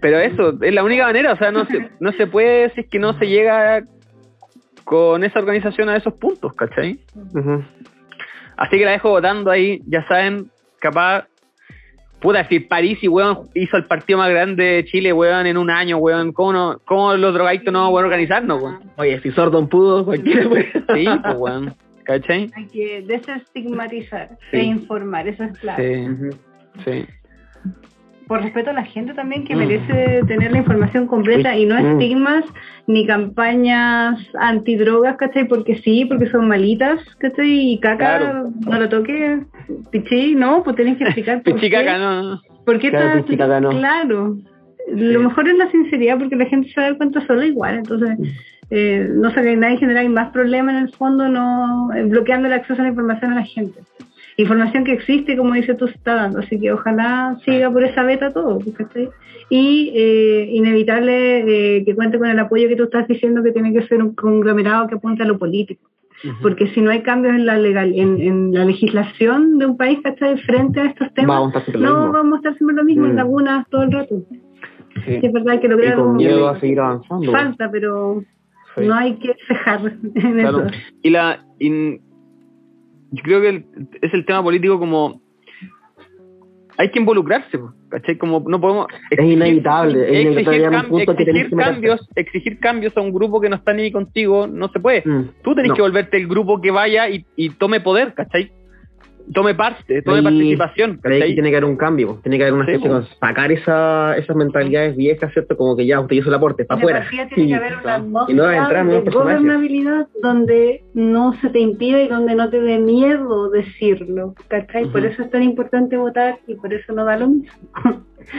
Speaker 2: pero eso, es la única manera, o sea, no se, no se puede si es que no se llega con esa organización a esos puntos, ¿cachai? Así que la dejo votando ahí, ya saben, capaz, puta, si París y weón hizo el partido más grande de Chile, weón, en un año, weón, ¿cómo, no, cómo los drogadictos no van a organizarnos, weón?
Speaker 3: Oye, si Sordon pudo, cualquiera puede.
Speaker 2: Sí, pues weón, ¿cachai?
Speaker 4: Hay que desestigmatizar
Speaker 2: Sí.
Speaker 4: e informar, eso es clave.
Speaker 2: Sí. Sí.
Speaker 4: Por respeto a la gente también que
Speaker 2: Mm.
Speaker 4: merece tener la información completa y no
Speaker 3: Mm.
Speaker 4: estigmas ni campañas antidrogas, ¿cachai? Porque sí, porque son malitas, ¿cachai? Y caca,
Speaker 2: Claro.
Speaker 4: no lo toques, pichi, no, pues tenés que explicar por
Speaker 2: Pichicaca,
Speaker 4: qué.
Speaker 2: no.
Speaker 4: ¿Por qué
Speaker 3: Claro,
Speaker 4: estás-
Speaker 3: pichicaca no.
Speaker 4: Claro. Lo mejor es la sinceridad porque la gente se da cuenta sola igual, entonces eh, no se nadie generar más problemas en el fondo no eh, bloqueando el acceso a la información a la gente. Información que existe, como dice tú, se está dando, así que ojalá siga por esa beta todo. ¿cachai? Y eh, inevitable eh, que cuente con el apoyo que tú estás diciendo que tiene que ser un conglomerado que apunte a lo político. Porque si no hay cambios en la legal, en, en la legislación de un país que está frente a estos temas,
Speaker 3: a lo
Speaker 4: no vamos a estar siempre lo mismo en
Speaker 3: Mm.
Speaker 4: lagunas todo el rato.
Speaker 2: Sí.
Speaker 4: Sí, es verdad que
Speaker 3: Y
Speaker 4: lograr
Speaker 3: con miedo a seguir avanzando.
Speaker 4: falta, pero
Speaker 2: Sí.
Speaker 4: no hay que cejar en
Speaker 2: Claro.
Speaker 4: eso.
Speaker 2: Y la. y yo creo que el- es el tema político como. Hay que involucrarse, ¿cachai? Como no podemos.
Speaker 3: Es inevitable, es inevitable
Speaker 2: exigir, cam-
Speaker 3: que tenés
Speaker 2: exigir
Speaker 3: que
Speaker 2: cambios, exigir cambios a un grupo que no está ni contigo, no se puede.
Speaker 3: Mm.
Speaker 2: Tú tenés
Speaker 3: No.
Speaker 2: que volverte el grupo que vaya y, y tome poder, ¿cachai? Tome parte, tome
Speaker 3: Ahí-
Speaker 2: participación,
Speaker 3: Pero ahí
Speaker 2: ¿cachai?
Speaker 3: tiene que haber un cambio, tiene que haber una
Speaker 2: Sí,
Speaker 3: especie de sacar esa, esas mentalidades viejas, ¿cierto? Como que ya usted hizo el aporte, para afuera.
Speaker 4: tiene que haber una
Speaker 3: Y no entrar
Speaker 4: de gobernabilidad donde no se te impida y donde no te dé miedo decirlo, ¿cachai? Por
Speaker 2: Ujú.
Speaker 4: eso es tan importante votar y por eso no da lo mismo.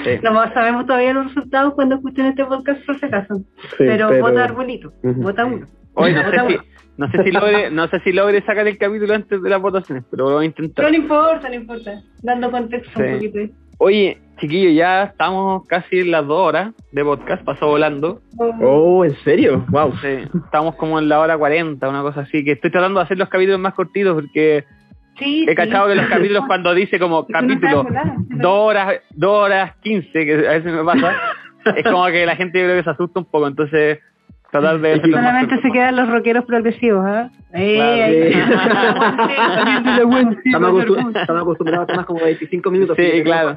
Speaker 2: Sí.
Speaker 4: No sabemos todavía los resultados cuando escuchen este podcast por si acaso,
Speaker 3: Sí,
Speaker 4: pero, vota arbolito,
Speaker 3: Ujú.
Speaker 4: vota uno.
Speaker 2: Hoy no sé si,
Speaker 4: uno.
Speaker 2: No sé si logre, no sé si logre sacar el capítulo antes de las votaciones, pero lo voy a intentar.
Speaker 4: Pero no importa, no importa, dando contexto
Speaker 2: Sí.
Speaker 4: un poquito. ahí.
Speaker 2: Oye, chiquillos, ya estamos casi en las dos horas de podcast, pasó volando.
Speaker 3: Oh, ¿en serio? Wow.
Speaker 2: Sí, estamos como en la hora 40, una cosa así, que estoy tratando de hacer los capítulos más cortitos porque
Speaker 4: Sí,
Speaker 2: he cachado que los capítulos cuando dice como
Speaker 4: no
Speaker 2: capítulo dos horas, dos horas quince, que a veces me pasa, es como que la gente yo creo que se asusta un poco, entonces tratar de hacerlo más
Speaker 4: Solamente se quedan los rockeros progresivos. Eh.
Speaker 3: Estamos, acostum- estamos acostumbrados a temas como 25 minutos.
Speaker 2: Sí, claro.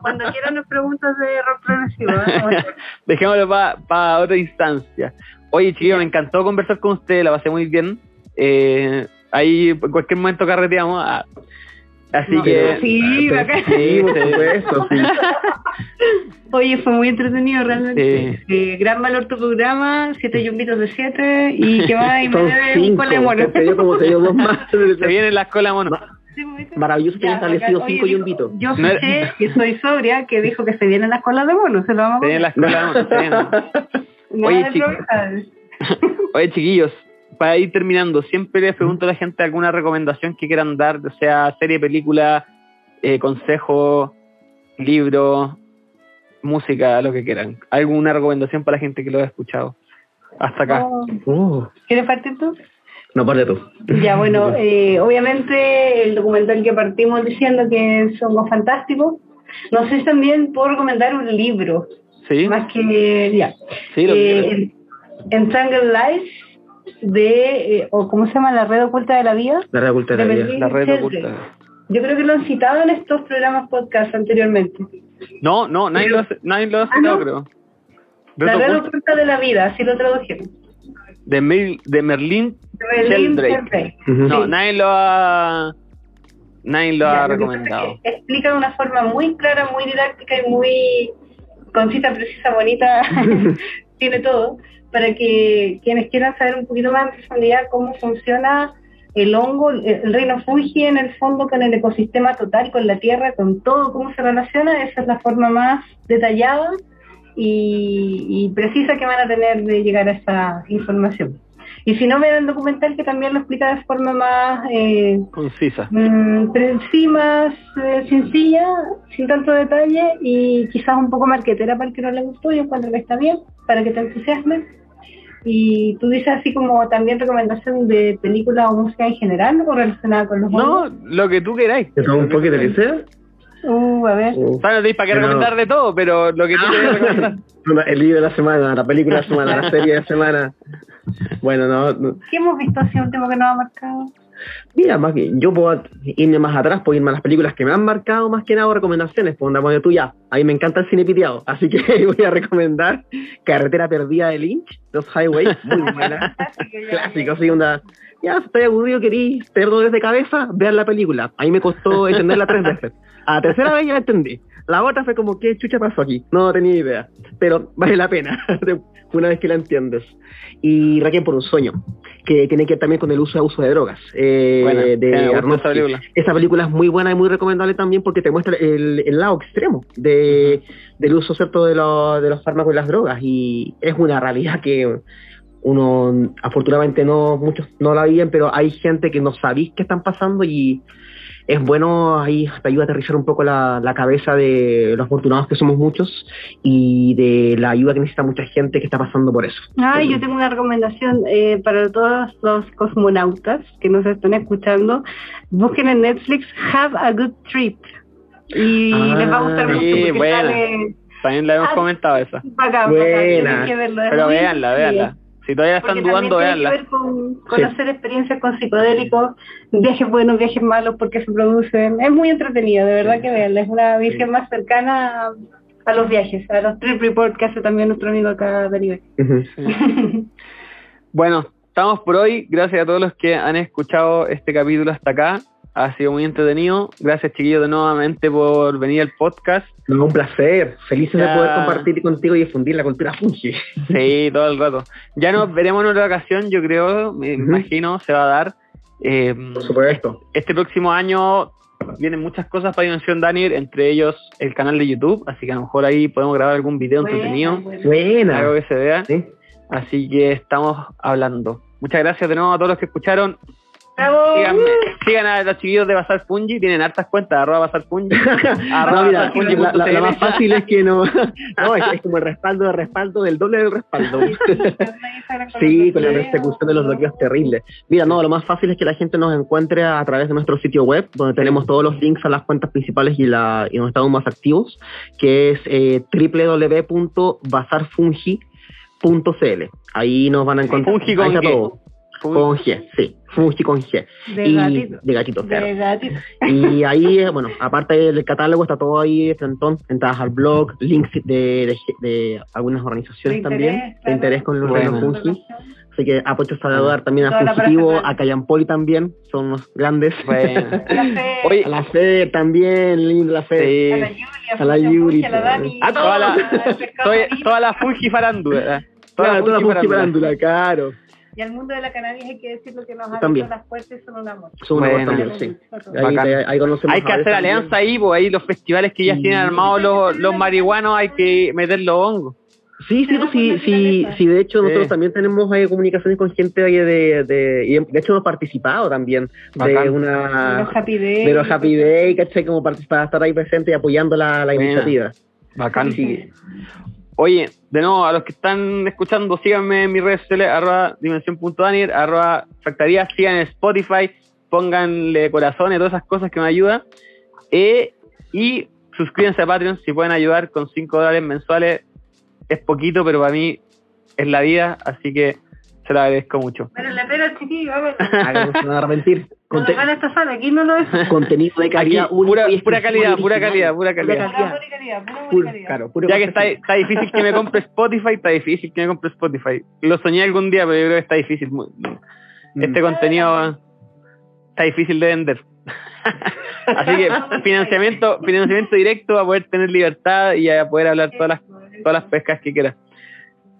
Speaker 4: Cuando quieran nos preguntas de rock progresivo, ¿ah?
Speaker 2: Dejémoslo para otra instancia. Oye, chiquillos, me encantó conversar con ustedes, la pasé muy bien. Eh, ahí en cualquier momento carreteamos. ah. Así
Speaker 4: No,
Speaker 2: que...
Speaker 4: sí, bacán.
Speaker 3: Sí, por supuesto, sí.
Speaker 4: Oye, fue muy entretenido realmente. Eh, gran valor tu programa, siete yumbitos de siete y que va y me debe un de mono.
Speaker 3: Te dio como te dio dos más.
Speaker 2: Se viene la escuela mono.
Speaker 4: Sí.
Speaker 3: Maravilloso que
Speaker 4: Ya,
Speaker 3: haya establecido cinco
Speaker 4: Oye,
Speaker 3: yumbitos.
Speaker 4: Yo
Speaker 2: No era-
Speaker 4: sé que soy sobria, que dijo que se vienen las colas de mono, se lo vamos a
Speaker 2: Se viene la escuela mono. se viene.
Speaker 4: Nada
Speaker 2: Oye,
Speaker 4: de probabilidades.
Speaker 2: Oye, chiquillos, para ir terminando, siempre les pregunto a la gente alguna recomendación que quieran dar, o sea serie, película, eh, consejo, libro, música, lo que quieran. ¿Alguna recomendación para la gente que lo ha escuchado? Hasta acá.
Speaker 4: Oh,
Speaker 3: Oh,
Speaker 4: ¿Quieres partir tú?
Speaker 3: no, parte tú.
Speaker 4: Ya, bueno, eh, obviamente el documental que partimos diciendo que somos fantásticos. No sé si también puedo recomendar un libro,
Speaker 2: ¿Sí?
Speaker 4: más que, ya.
Speaker 2: Sí, lo
Speaker 4: Eh, Entangled Lives, de, eh, o ¿cómo se llama? La red oculta de la vida.
Speaker 3: La red oculta de
Speaker 4: de
Speaker 3: la vida.
Speaker 2: La red oculta.
Speaker 4: Yo creo que lo han citado en estos programas podcast anteriormente.
Speaker 2: No, no, nadie lo, ha- nadie lo ha
Speaker 4: Ah,
Speaker 2: citado,
Speaker 4: ¿no?
Speaker 2: creo.
Speaker 4: La
Speaker 2: Red Oculta
Speaker 4: oculta de la vida, así lo tradujeron.
Speaker 2: de, Mel- de Merlin. Sheldrake.
Speaker 3: Ujú.
Speaker 2: No,
Speaker 4: Sí.
Speaker 2: nadie lo ha, nadie lo
Speaker 4: Ya,
Speaker 2: ha recomendado.
Speaker 4: que Explica de una forma muy clara, muy didáctica y muy concisa, precisa, bonita, tiene todo, para que quienes quieran saber un poquito más en profundidad cómo funciona el hongo, el reino fungi en el fondo con el ecosistema total, con la tierra, con todo, cómo se relaciona, esa es la forma más detallada y, y precisa que van a tener de llegar a esa información. Y si no, vean el documental que también lo explica de forma más eh,
Speaker 2: Concisa.
Speaker 4: Mm, pero sí más eh, sencilla, sin tanto detalle y quizás un poco marquetera para el que no le gustó. Yo encuentro que está bien, para que te entusiasmes. Y tú dices así como también recomendación de película o música en general o relacionada con los
Speaker 2: No, lo que tú queráis.
Speaker 3: ¿Te un poquito de liceo?
Speaker 4: Uh, a ver.
Speaker 3: Uh,
Speaker 2: sea, para
Speaker 3: Pero-
Speaker 2: recomendar de todo, pero lo que tú queráis recomendar.
Speaker 3: El libro de la semana, la película de la semana, la serie de la semana. Bueno, no, no.
Speaker 4: ¿Qué hemos visto así último que nos ha marcado?
Speaker 3: Mira, más bien, yo puedo irme más atrás, puedo irme a las películas que me han marcado más que nada recomendaciones. Pues onda, bueno, tú ya, a mí me encanta el cine piteado, así que voy a recomendar Carretera Perdida de Lynch, Los Highways, muy buena. Clásico, sí, onda. Ya, si estoy aburrido, querí tener dolores de cabeza, vean la película. A mí me costó entenderla tres veces. A la tercera vez ya la entendí. La otra fue como, ¿qué chucha pasó aquí? No tenía idea. Pero vale la pena, una vez que la entiendes. Y Requiem por un sueño, que tiene que ver también con el uso uso de drogas. Eh,
Speaker 2: Buena,
Speaker 3: de Aronofsky.
Speaker 2: esa película.
Speaker 3: Esa película es muy buena y muy recomendable también porque te muestra el, el lado extremo de, del uso cierto de, los- de los fármacos y las drogas y es una realidad que uno afortunadamente no muchos no la viven pero hay gente que no sabéis qué están pasando y es bueno ahí te ayuda a aterrizar un poco la, la cabeza de los afortunados que somos muchos y de la ayuda que necesita mucha gente que está pasando por eso.
Speaker 4: Ay, yo tengo una recomendación eh, para todos los cosmonautas que nos están escuchando. Busquen en Netflix Have a Good Trip. Y
Speaker 3: Ah,
Speaker 4: les va a gustar mucho.
Speaker 2: sí,
Speaker 4: porque
Speaker 2: buena.
Speaker 4: sale
Speaker 2: También la hemos
Speaker 4: Ah,
Speaker 2: comentado esa.
Speaker 4: bacán,
Speaker 3: Buena.
Speaker 4: bacán, que verlo,
Speaker 2: Pero
Speaker 4: entretenido.
Speaker 2: véanla. Si todavía están
Speaker 4: Porque
Speaker 2: dudando,
Speaker 4: también tiene
Speaker 2: véanla.
Speaker 4: que ver con, con
Speaker 3: Sí.
Speaker 4: hacer experiencias con psicodélicos, viajes buenos, viajes malos, porque se producen. Es muy entretenido, de verdad que veanla. Es una visión más cercana a, a los viajes, a los trip report que hace también nuestro amigo acá, Daniel.
Speaker 2: Bueno, estamos por hoy. Gracias a todos los que han escuchado este capítulo hasta acá. Ha sido muy entretenido. Gracias, chiquillos, de nuevamente por venir al podcast.
Speaker 3: No, un placer, felices
Speaker 2: Ya.
Speaker 3: de poder compartir contigo y difundir la cultura fungi.
Speaker 2: Sí, todo el rato. Ya nos veremos en otra ocasión, yo creo, me imagino, se va a dar. Eh,
Speaker 3: Por supuesto.
Speaker 2: este próximo año vienen muchas cosas para Dimensión Daniel, entre ellos el canal de YouTube, así que a lo mejor ahí podemos grabar algún video entretenido.
Speaker 3: Buena.
Speaker 2: algo que se vea.
Speaker 3: ¿Sí?
Speaker 2: Así que estamos hablando. Muchas gracias de nuevo a todos los que escucharon.
Speaker 4: ¡Bravo!
Speaker 2: Síganme, sigan a los chiquillos de Bazar Fungi, tienen hartas cuentas, arroba Bazar Fungi.
Speaker 3: no, mira,
Speaker 2: Arroba
Speaker 3: la, la- la más fácil es que no. No, es, es como el respaldo de respaldo del doble del respaldo. Sí, con la persecución de los bloqueos terribles. Mira, no, lo más fácil es que la gente nos encuentre a través de nuestro sitio web, donde tenemos todos los links a las cuentas principales y, la, y donde estamos más activos, que es eh, www.bazarfungi.cl. Ahí nos van a encontrar.
Speaker 2: Fungi con G.
Speaker 3: Con G, sí. Fungi con G.
Speaker 4: De
Speaker 3: y
Speaker 4: gatito.
Speaker 3: de gatito, claro.
Speaker 4: De gatito.
Speaker 3: Y ahí, bueno, aparte del catálogo, está todo ahí, frentón, entradas al blog, links de, de, de algunas organizaciones
Speaker 4: De
Speaker 3: también,
Speaker 4: interés,
Speaker 3: de interés con los
Speaker 2: Bueno.
Speaker 3: renos fungi. Así que apoyo a saludar también a
Speaker 4: parafernalia.
Speaker 3: a Callampoli también, son unos grandes.
Speaker 2: Bueno.
Speaker 4: La fe,
Speaker 2: Oye,
Speaker 3: a la fe también, linda la fe.
Speaker 2: Sí.
Speaker 4: a la Julia,
Speaker 3: a la Yuri,
Speaker 4: la Dani,
Speaker 3: a
Speaker 2: toda la- toda la Fungi farándula. Toda
Speaker 3: Claro, toda la
Speaker 2: Fungi farándula,
Speaker 3: claro.
Speaker 4: Y al mundo de la cannabis hay que decir lo que nos ha abierto las puertas son un amor.
Speaker 3: Son
Speaker 2: Bueno.
Speaker 3: también, sí. Ahí,
Speaker 2: Bacán.
Speaker 3: te- ahí conocemos
Speaker 2: Hay que hacer alianza ahí, pues ahí los festivales que ya
Speaker 3: Sí.
Speaker 2: tienen armados los, los marihuanos hay que meter los hongos.
Speaker 3: Sí, sí, pues, sí, sí, sí, de hecho nosotros
Speaker 2: Sí.
Speaker 3: también tenemos eh, comunicaciones con gente ahí de, de, y de hecho hemos participado también de
Speaker 2: Bacán.
Speaker 4: De
Speaker 3: una
Speaker 4: los Happy Day.
Speaker 3: de los Happy Day, ¿cachai? Como para, para estar ahí presente y apoyando la, la iniciativa.
Speaker 2: Bacán.
Speaker 3: Sí.
Speaker 2: Oye, de nuevo, a los que están escuchando, síganme en mis redes sociales, arroba dimensión.daniel, arroba factaría, sigan en Spotify, pónganle corazones, todas esas cosas que me ayudan. Eh, y suscríbanse a Patreon si pueden ayudar con 5 dólares mensuales. Es poquito, pero para mí es la vida, así que se lo agradezco mucho.
Speaker 4: Pero la pera, chiquillo,
Speaker 3: no se van a arrepentir. Conte-
Speaker 4: nos van a esta sala, aquí no lo es.
Speaker 3: contenido de calidad
Speaker 2: pura,
Speaker 3: y
Speaker 2: pura
Speaker 3: exclusivo
Speaker 2: calidad, pura calidad, pura calidad.
Speaker 4: Pura pura calidad, pura pura
Speaker 3: claro,
Speaker 2: Ya que está, está difícil que me compre Spotify, está difícil que me compre Spotify. Lo soñé algún día, pero yo creo que está difícil. Muy- Este
Speaker 3: Mm.
Speaker 2: contenido está difícil de vender. Así que financiamiento, financiamiento directo a poder tener libertad y a poder hablar todas las, todas las pescas que quieras.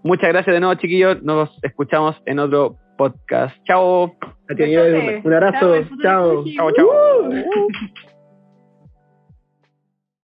Speaker 2: Muchas gracias de nuevo, chiquillos. Nos escuchamos en otro podcast. Chao.
Speaker 3: Un abrazo.
Speaker 4: Chao,
Speaker 3: Chao.
Speaker 2: Chao, chao.